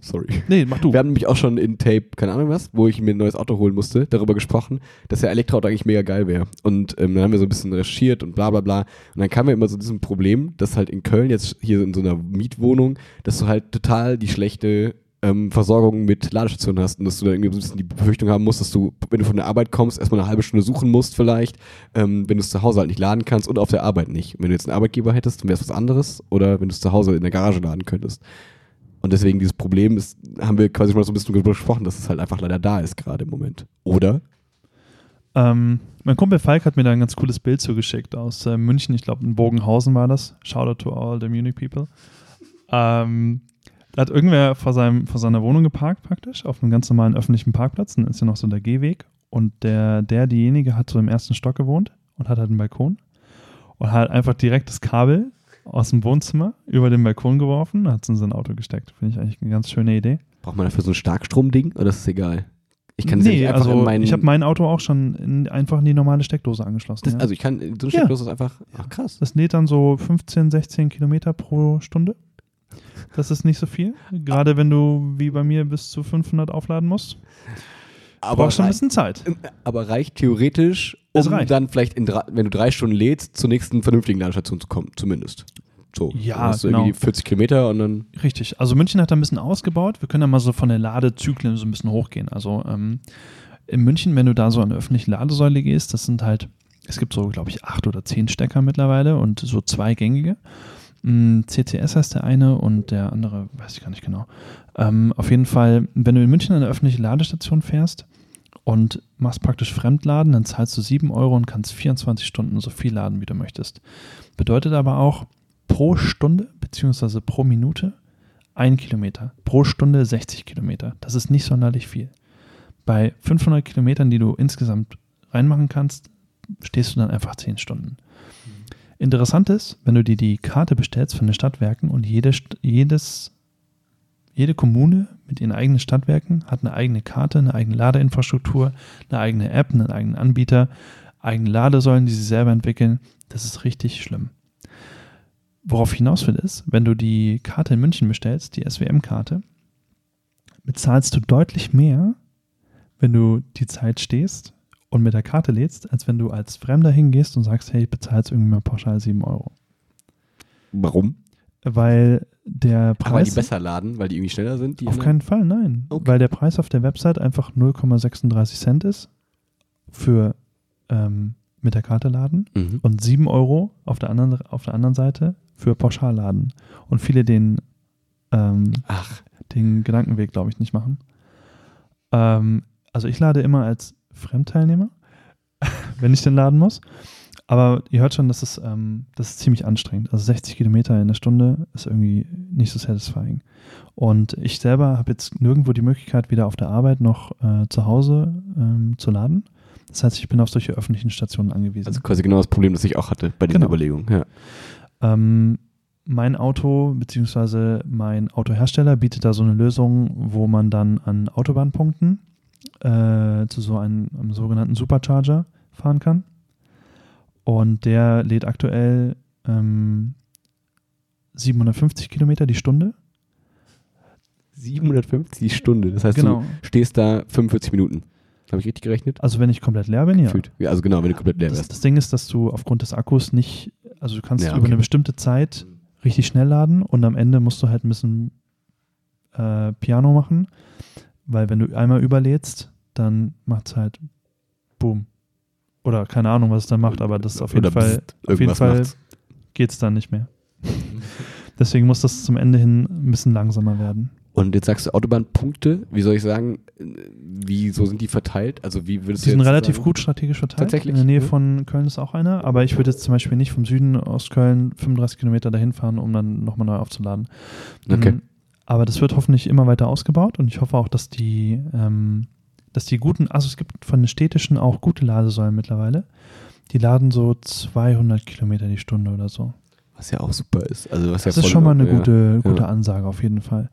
Speaker 3: Sorry.
Speaker 2: Nee, mach du.
Speaker 3: Wir haben nämlich auch schon in Tape, keine Ahnung was, wo ich mir ein neues Auto holen musste, darüber gesprochen, dass ja Elektroauto eigentlich mega geil wäre. Und ähm, dann haben wir so ein bisschen recherchiert und bla bla bla. Und dann kam mir immer so diesem Problem, dass halt in Köln jetzt hier in so einer Mietwohnung, dass du halt total die schlechte ähm, Versorgung mit Ladestationen hast und dass du dann irgendwie so ein bisschen die Befürchtung haben musst, dass du, wenn du von der Arbeit kommst, erstmal eine halbe Stunde suchen musst vielleicht, ähm, wenn du es zu Hause halt nicht laden kannst und auf der Arbeit nicht. Und wenn du jetzt einen Arbeitgeber hättest, dann wäre es was anderes oder wenn du es zu Hause in der Garage laden könntest. Und deswegen dieses Problem ist, haben wir quasi schon mal so ein bisschen darüber gesprochen, dass es halt einfach leider da ist gerade im Moment. Oder?
Speaker 2: Ähm, mein Kumpel Falk hat mir da ein ganz cooles Bild zugeschickt aus äh, München. Ich glaube, in Bogenhausen war das. Shout out to all the Munich people. Ähm, da hat irgendwer vor, seinem, vor seiner Wohnung geparkt praktisch, auf einem ganz normalen öffentlichen Parkplatz. Dann ist ja noch so der Gehweg. Und der, der, diejenige hat so im ersten Stock gewohnt und hat halt einen Balkon. Und hat einfach direkt das Kabel aus dem Wohnzimmer über den Balkon geworfen hat es in sein Auto gesteckt. Finde ich eigentlich eine ganz schöne Idee.
Speaker 3: Braucht man dafür so ein Starkstromding oder ist es egal? Ich kann es ja
Speaker 2: nee,
Speaker 3: nicht einfach
Speaker 2: also
Speaker 3: in meinen.
Speaker 2: ich habe mein Auto auch schon in, einfach in die normale Steckdose angeschlossen.
Speaker 3: das,
Speaker 2: ja.
Speaker 3: Also ich kann, so ein
Speaker 2: Ja.
Speaker 3: Steckdose ist einfach. Ach krass.
Speaker 2: Das lädt dann so 15, 16 Kilometer pro Stunde. Das ist nicht so viel. Gerade wenn du, wie bei mir, bis zu 500 aufladen musst.
Speaker 3: Aber,
Speaker 2: Brauchst schon ein bisschen Zeit.
Speaker 3: aber reicht theoretisch, um dann vielleicht, drei, wenn du drei Stunden lädst, zur nächsten vernünftigen Ladestation zu kommen, zumindest. So.
Speaker 2: Ja,
Speaker 3: dann hast du
Speaker 2: genau.
Speaker 3: irgendwie 40 Kilometer und dann.
Speaker 2: Richtig. Also München hat da ein bisschen ausgebaut. Wir können da mal so von der Ladezyklen so ein bisschen hochgehen. Also ähm, in München, wenn du da so an eine öffentliche Ladesäule gehst, das sind halt, es gibt so, glaube ich, acht oder zehn Stecker mittlerweile und so zwei gängige. Mm, CCS heißt der eine und der andere, weiß ich gar nicht genau. Ähm, auf jeden Fall, wenn du in München an eine öffentliche Ladestation fährst und machst praktisch Fremdladen, dann zahlst du 7 Euro und kannst 24 Stunden so viel laden, wie du möchtest. Bedeutet aber auch pro Stunde beziehungsweise pro Minute ein Kilometer. Pro Stunde 60 Kilometer. Das ist nicht sonderlich viel. Bei 500 Kilometern, die du insgesamt reinmachen kannst, stehst du dann einfach 10 Stunden. Interessant ist, wenn du dir die Karte bestellst von den Stadtwerken und jede, jedes, jede Kommune mit ihren eigenen Stadtwerken hat eine eigene Karte, eine eigene Ladeinfrastruktur, eine eigene App, einen eigenen Anbieter, eigene Ladesäulen, die sie selber entwickeln. Das ist richtig schlimm. Worauf hinaus will ist, wenn du die Karte in München bestellst, die SWM-Karte, bezahlst du deutlich mehr, wenn du die Zeit stehst und mit der Karte lädst, als wenn du als Fremder hingehst und sagst, hey, ich bezahle jetzt irgendwie mal pauschal 7 Euro.
Speaker 3: Warum?
Speaker 2: Weil der
Speaker 3: Ach, weil die
Speaker 2: Preis.
Speaker 3: besser laden, weil die irgendwie schneller sind? Die
Speaker 2: auf
Speaker 3: anderen?
Speaker 2: keinen Fall, nein.
Speaker 3: Okay.
Speaker 2: Weil der Preis auf der Website einfach 0,36 Cent ist für ähm, mit der Karte laden
Speaker 3: Mhm.
Speaker 2: und 7 Euro auf der anderen, auf der anderen Seite für Pauschalladen. Und viele den, ähm,
Speaker 3: Ach,
Speaker 2: den Gedankenweg, glaube ich, nicht machen. Ähm, also ich lade immer als Fremdteilnehmer, wenn ich den laden muss. Aber ihr hört schon, das ist, ähm, das ist ziemlich anstrengend. Also 60 Kilometer in der Stunde ist irgendwie nicht so satisfying. Und ich selber habe jetzt nirgendwo die Möglichkeit, weder auf der Arbeit noch äh, zu Hause ähm, zu laden. Das heißt, ich bin auf solche öffentlichen Stationen angewiesen.
Speaker 3: also quasi genau das Problem, das ich auch hatte bei den
Speaker 2: Genau.
Speaker 3: Überlegungen. Ja.
Speaker 2: Ähm, mein Auto beziehungsweise mein Autohersteller bietet da so eine Lösung, wo man dann an Autobahnpunkten äh, zu so einem, einem sogenannten Supercharger fahren kann. Und der lädt aktuell ähm, 750 Kilometer die Stunde.
Speaker 3: 750 die Stunde. Das heißt,
Speaker 2: Genau.
Speaker 3: du stehst da 45 Minuten. Habe ich richtig gerechnet?
Speaker 2: Also wenn ich komplett leer bin, ja.
Speaker 3: Ja, also genau, wenn du komplett leer
Speaker 2: Das,
Speaker 3: wärst.
Speaker 2: das Ding ist, dass du aufgrund des Akkus nicht, also du kannst
Speaker 3: Ja,
Speaker 2: über
Speaker 3: okay.
Speaker 2: eine bestimmte Zeit richtig schnell laden und am Ende musst du halt ein bisschen äh, Piano machen, weil wenn du einmal überlädst, dann macht es halt Boom. Oder keine Ahnung, was es dann macht, aber das ist auf jeden
Speaker 3: Oder
Speaker 2: Fall,
Speaker 3: pst,
Speaker 2: auf jeden Fall geht es dann nicht mehr. Deswegen muss das zum Ende hin ein bisschen langsamer werden.
Speaker 3: Und jetzt sagst du Autobahnpunkte, wie soll ich sagen, wie so sind die verteilt? Also wie würdest
Speaker 2: Die sind relativ
Speaker 3: sagen?
Speaker 2: gut strategisch verteilt.
Speaker 3: Tatsächlich?
Speaker 2: In der Nähe
Speaker 3: Ja.
Speaker 2: von Köln ist auch einer, aber ich würde jetzt zum Beispiel nicht vom Süden aus Köln 35 Kilometer dahin fahren, um dann nochmal neu aufzuladen.
Speaker 3: Okay.
Speaker 2: Aber das wird hoffentlich immer weiter ausgebaut und ich hoffe auch, dass die, ähm, dass die guten, also es gibt von den städtischen auch gute Ladesäulen mittlerweile. Die laden so 200 Kilometer die Stunde oder so.
Speaker 3: Was ja auch super ist. Also was
Speaker 2: Das
Speaker 3: ja
Speaker 2: ist schon mal eine
Speaker 3: ja.
Speaker 2: gute, gute
Speaker 3: ja.
Speaker 2: Ansage auf jeden Fall.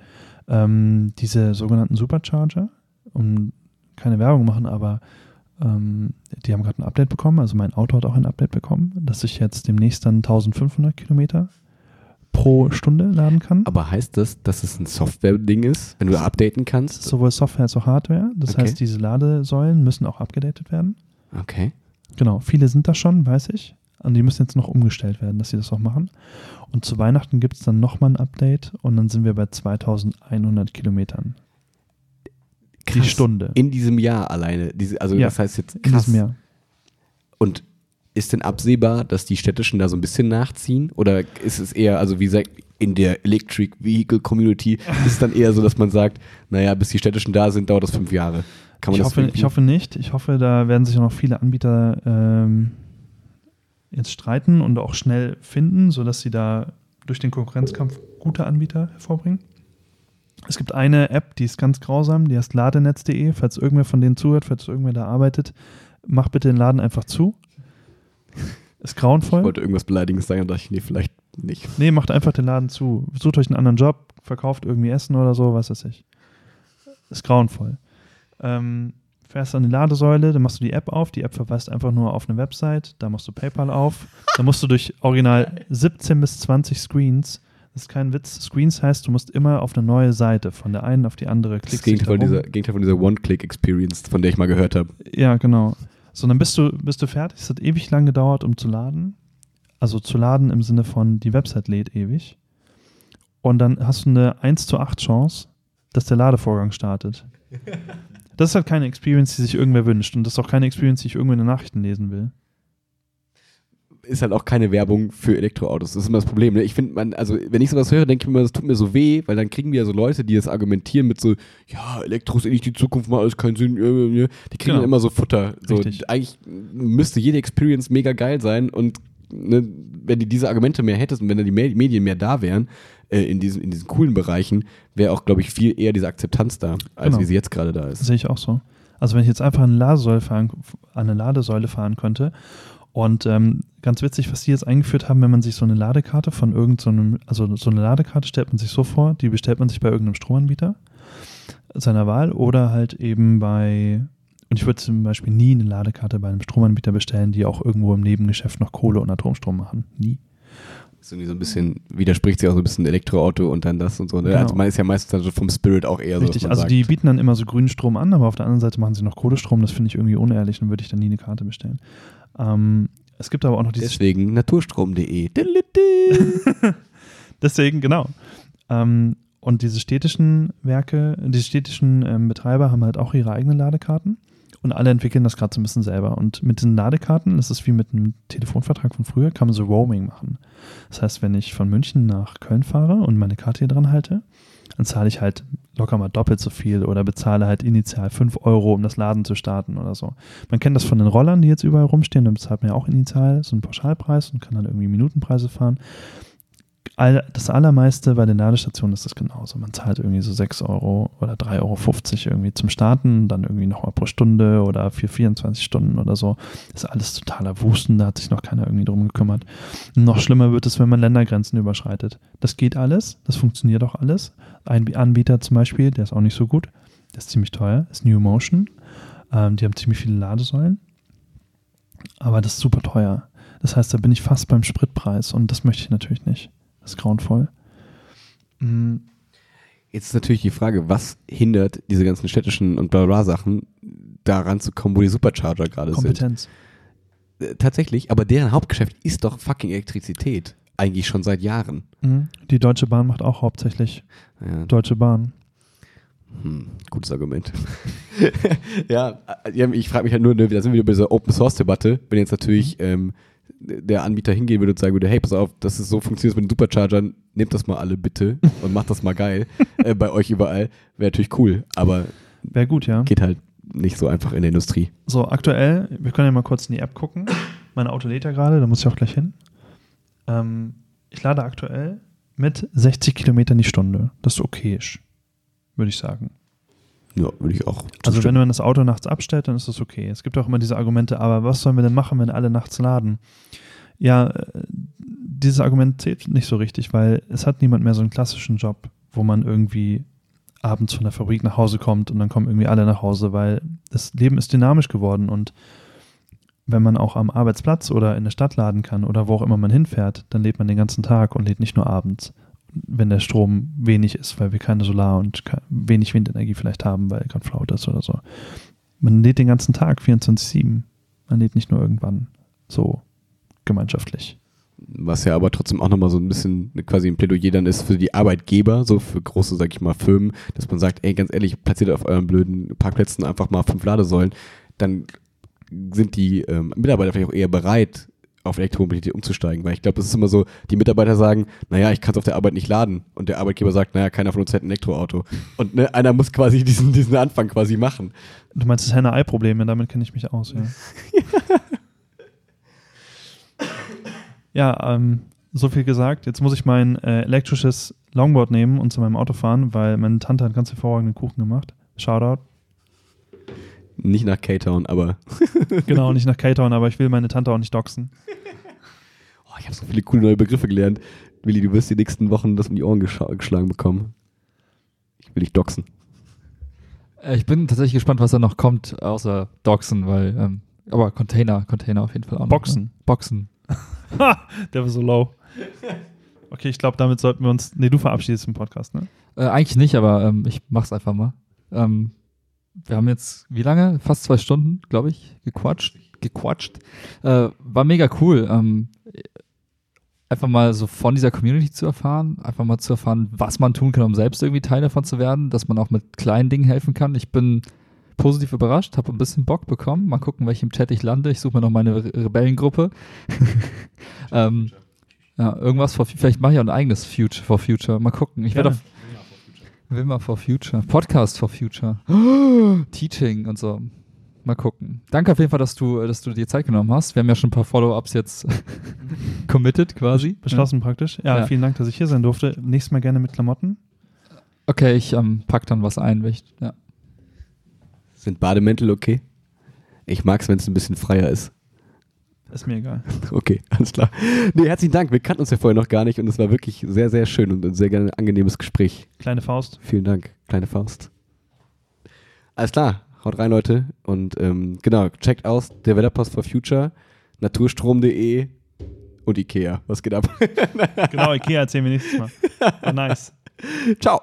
Speaker 2: Ähm, diese sogenannten Supercharger, um keine Werbung machen, aber ähm, die haben gerade ein Update bekommen. Also mein Auto hat auch ein Update bekommen, dass ich jetzt demnächst dann 1500 Kilometer pro Stunde laden kann.
Speaker 3: Aber heißt das, dass es ein Software-Ding ist, wenn du updaten kannst?
Speaker 2: Sowohl Software als auch Hardware. Das
Speaker 3: Okay.
Speaker 2: heißt, diese Ladesäulen müssen auch abgedatet werden.
Speaker 3: Okay.
Speaker 2: Genau, viele sind das schon, weiß ich. Und die müssen jetzt noch umgestellt werden, dass sie das auch machen. Und zu Weihnachten gibt es dann nochmal ein Update und dann sind wir bei 2100 Kilometern die
Speaker 3: Krass.
Speaker 2: Stunde
Speaker 3: In diesem Jahr alleine. Diese, also
Speaker 2: Ja,
Speaker 3: das heißt jetzt
Speaker 2: in
Speaker 3: krass.
Speaker 2: diesem Jahr.
Speaker 3: Und ist denn absehbar, dass die städtischen da so ein bisschen nachziehen? Oder ist es eher, also wie gesagt, in der Electric Vehicle Community ist es dann eher so, dass man sagt, naja, bis die städtischen da sind, dauert das fünf Jahre. Kann man
Speaker 2: Ich
Speaker 3: das
Speaker 2: hoffe,
Speaker 3: finden?
Speaker 2: ich hoffe nicht. Ich hoffe, da werden sich auch noch viele Anbieter ähm, jetzt streiten und auch schnell finden, sodass sie da durch den Konkurrenzkampf gute Anbieter hervorbringen. Es gibt eine App, die ist ganz grausam, die heißt ladenetz.de. Falls irgendwer von denen zuhört, falls irgendwer da arbeitet, mach bitte den Laden einfach zu. Ist
Speaker 3: ich
Speaker 2: grauenvoll.
Speaker 3: wollte irgendwas Beleidigendes sagen, da dachte ich, nee, vielleicht nicht.
Speaker 2: Nee, macht einfach den Laden zu. Sucht euch einen anderen Job, verkauft irgendwie Essen oder so, was weiß ich. Ist grauenvoll. Ähm, fährst an die Ladesäule, dann machst du die App auf. Die App verweist einfach nur auf eine Website. Da machst du PayPal auf. Dann musst du durch original 17 bis 20 Screens. Das ist kein Witz. Screens heißt, du musst immer auf eine neue Seite, von der einen auf die andere
Speaker 3: Das
Speaker 2: klickst. dich
Speaker 3: Gegenteil von
Speaker 2: da rum.
Speaker 3: dieser, Gegenteil von dieser One-Click-Experience, von der ich mal gehört habe.
Speaker 2: Ja, genau. So, dann bist du, bist du fertig. Es hat ewig lang gedauert, um zu laden. Also zu laden im Sinne von, die Website lädt ewig. Und dann hast du eine 1 zu 8 Chance, dass der Ladevorgang startet. Das ist halt keine Experience, die sich irgendwer wünscht. Und das ist auch keine Experience, die ich irgendwo in den Nachrichten lesen will.
Speaker 3: Ist halt auch keine Werbung für Elektroautos. Das ist immer das Problem. Ne? Ich finde, man, also wenn ich sowas höre, denke ich mir immer, das tut mir so weh, weil dann kriegen wir ja so Leute, die das argumentieren mit so, ja, Elektro ist eh nicht die Zukunft, macht alles keinen Sinn. äh, äh, Die kriegen
Speaker 2: Genau.
Speaker 3: dann immer so Futter. So,
Speaker 2: Richtig.
Speaker 3: eigentlich müsste jede Experience mega geil sein und ne, wenn die diese Argumente mehr hättest und wenn dann die Me- Medien mehr da wären, äh, in, diesen, in diesen coolen Bereichen, wäre auch, glaube ich, viel eher diese Akzeptanz da, als
Speaker 2: Genau.
Speaker 3: wie sie jetzt gerade da ist.
Speaker 2: sehe ich auch so. Also wenn ich jetzt einfach an eine Ladesäule fahren, an eine Ladesäule fahren könnte und ähm, ganz witzig, was die jetzt eingeführt haben, wenn man sich so eine Ladekarte von irgendeinem, also so eine Ladekarte stellt man sich so vor, die bestellt man sich bei irgendeinem Stromanbieter seiner Wahl oder halt eben bei, und ich würde zum Beispiel nie eine Ladekarte bei einem Stromanbieter bestellen, die auch irgendwo im Nebengeschäft noch Kohle und Atomstrom machen. Nie.
Speaker 3: So, so ein bisschen, widerspricht sich auch so ein bisschen Elektroauto und dann das und so. Ne?
Speaker 2: Genau.
Speaker 3: Also man ist ja meistens dann so vom Spirit auch eher so. dass
Speaker 2: Richtig, also
Speaker 3: sagt,
Speaker 2: die bieten dann immer so grünen Strom an, aber auf der anderen Seite machen sie noch Kohlestrom. Das finde ich irgendwie unehrlich, dann würde ich dann nie eine Karte bestellen. Ähm, es gibt aber auch noch dieses
Speaker 3: Deswegen naturstrom.de.
Speaker 2: Deswegen, genau. Ähm, und diese städtischen Werke, diese städtischen ähm, Betreiber haben halt auch ihre eigenen Ladekarten und alle entwickeln das gerade so ein bisschen selber. Und mit diesen Ladekarten, das ist wie mit einem Telefonvertrag von früher, kann man so Roaming machen. Das heißt, wenn ich von München nach Köln fahre und meine Karte hier dran halte, dann zahle ich halt locker mal doppelt so viel oder bezahle halt initial 5 Euro, um das Laden zu starten oder so. Man kennt das von den Rollern, die jetzt überall rumstehen, dann bezahlt man ja auch initial so einen Pauschalpreis und kann dann irgendwie Minutenpreise fahren das allermeiste bei den Ladestationen ist das genauso. Man zahlt irgendwie so 6 Euro oder 3,50 Euro irgendwie zum Starten, dann irgendwie nochmal pro Stunde oder für 24 Stunden oder so. Das ist alles totaler Wusten, da hat sich noch keiner irgendwie drum gekümmert. Noch schlimmer wird es, wenn man Ländergrenzen überschreitet. Das geht alles, das funktioniert auch alles. Ein Anbieter zum Beispiel, der ist auch nicht so gut, der ist ziemlich teuer, ist New Motion. Ähm, die haben ziemlich viele Ladesäulen, aber das ist super teuer. Das heißt, da bin ich fast beim Spritpreis und das möchte ich natürlich nicht. Das ist grauenvoll. Mm,
Speaker 3: Jetzt ist natürlich die Frage, was hindert diese ganzen städtischen und bla bla Sachen daran zu kommen, wo die Supercharger gerade sind?
Speaker 2: Kompetenz.
Speaker 3: Äh, Tatsächlich, aber deren Hauptgeschäft ist doch fucking Elektrizität. Eigentlich schon seit Jahren.
Speaker 2: Mhm. Die Deutsche Bahn macht auch hauptsächlich
Speaker 3: Ja,
Speaker 2: Deutsche Bahn.
Speaker 3: hm, gutes Argument. ja, äh, ich frage mich halt nur, ne, da sind wir bei dieser Open Source Debatte, wenn jetzt natürlich ähm, der Anbieter hingehen würde und sagen würde, hey, pass auf, das ist so funktioniert mit den Superchargern, nehmt das mal alle bitte und macht das mal geil äh, bei euch überall, wäre natürlich cool, aber
Speaker 2: Wäre gut, ja.
Speaker 3: geht halt nicht so einfach in der Industrie.
Speaker 2: So, aktuell, wir können ja mal kurz in die App gucken. Mein Auto lädt ja gerade, da muss ich auch gleich hin. Ähm, ich lade aktuell mit 60 Kilometern die Stunde. Das ist okayisch, würde ich sagen.
Speaker 3: Ja, würde ich auch.
Speaker 2: Also wenn man das Auto nachts abstellt, dann ist das okay. Es gibt auch immer diese Argumente, aber was sollen wir denn machen, wenn alle nachts laden? Ja, äh, dieses Argument zählt nicht so richtig, weil es hat niemand mehr so einen klassischen Job, wo man irgendwie abends von der Fabrik nach Hause kommt und dann kommen irgendwie alle nach Hause, weil das Leben ist dynamisch geworden und wenn man auch am Arbeitsplatz oder in der Stadt laden kann oder wo auch immer man hinfährt, dann lebt man den ganzen Tag und lädt nicht nur abends, wenn der Strom wenig ist, weil wir keine Solar- und wenig Windenergie vielleicht haben, weil gerade flaut ist oder so. Man lädt den ganzen Tag 24-7. Man lädt nicht nur irgendwann so gemeinschaftlich.
Speaker 3: Was ja aber trotzdem auch nochmal so ein bisschen quasi ein Plädoyer dann ist für die Arbeitgeber, so für große, sag ich mal, Firmen, dass man sagt, ey, ganz ehrlich, platziert auf euren blöden Parkplätzen einfach mal fünf Ladesäulen, dann sind die ähm, Mitarbeiter vielleicht auch eher bereit, auf Elektromobilität umzusteigen, weil ich glaube, es ist immer so, die Mitarbeiter sagen, naja, ich kann es auf der Arbeit nicht laden und der Arbeitgeber sagt, naja, keiner von uns hat ein Elektroauto und ne, einer muss quasi diesen, diesen Anfang quasi machen.
Speaker 2: Du meinst das Henne-Ei-Problem, ja, damit kenne ich mich aus, ja. ja, ähm, so viel gesagt. Jetzt muss ich mein äh, elektrisches Longboard nehmen und zu meinem Auto fahren, weil meine Tante hat ganz hervorragenden Kuchen gemacht. Shoutout.
Speaker 3: Nicht nach K-Town, aber
Speaker 2: Genau, nicht nach K-Town, aber ich will meine Tante auch nicht doxen.
Speaker 3: oh, ich habe so viele coole neue Begriffe gelernt. Willi, du wirst die nächsten Wochen das um die Ohren gescha- geschlagen bekommen. Ich will dich doxen.
Speaker 1: Äh, Ich bin tatsächlich gespannt, was da noch kommt, außer Doxen, weil, ähm, aber Container, Container auf jeden Fall auch noch.
Speaker 2: Boxen.
Speaker 1: Ne? Boxen.
Speaker 2: Ha, der war so low. Okay, ich glaube, damit sollten wir uns. Nee, du verabschiedest im Podcast, ne?
Speaker 1: Äh, eigentlich nicht, aber ähm, ich mach's einfach mal. Ähm, wir haben jetzt, wie lange? Fast zwei Stunden, glaube ich, gequatscht. Gequatscht. Äh, war mega cool. Ähm, einfach mal so von dieser Community zu erfahren, einfach mal zu erfahren, was man tun kann, um selbst irgendwie Teil davon zu werden, dass man auch mit kleinen Dingen helfen kann. Ich bin positiv überrascht, habe ein bisschen Bock bekommen. Mal gucken, welchem Chat ich lande. Ich suche mir noch meine Re Rebellengruppe. ähm, ja, irgendwas for, vielleicht mache ich auch ein eigenes Future for Future. Mal gucken. Ich werde auf Wilma for Future. Podcast for Future. Teaching und so. Mal gucken. Danke auf jeden Fall, dass du, dass du dir Zeit genommen hast. Wir haben ja schon ein paar Follow-ups jetzt committed quasi.
Speaker 2: Beschlossen praktisch. Ja,
Speaker 1: Ja.
Speaker 2: vielen Dank, dass ich hier sein durfte. Nächstes Mal gerne mit Klamotten.
Speaker 1: Okay, ich ähm, pack dann was ein. Ich, ja.
Speaker 3: Sind Bademäntel okay? Ich mag es, wenn es ein bisschen freier ist.
Speaker 2: Ist mir egal.
Speaker 3: Okay, alles klar. Nee, herzlichen Dank. Wir kannten uns ja vorher noch gar nicht und es war wirklich sehr, sehr schön und ein sehr gerne angenehmes Gespräch.
Speaker 2: Kleine Faust.
Speaker 3: Vielen Dank, kleine Faust. Alles klar, haut rein, Leute. Und ähm, genau, checkt aus Developers for Future, naturstrom.de und Ikea. Was geht ab?
Speaker 2: Genau, Ikea erzählen wir nächstes Mal. War nice.
Speaker 3: Ciao.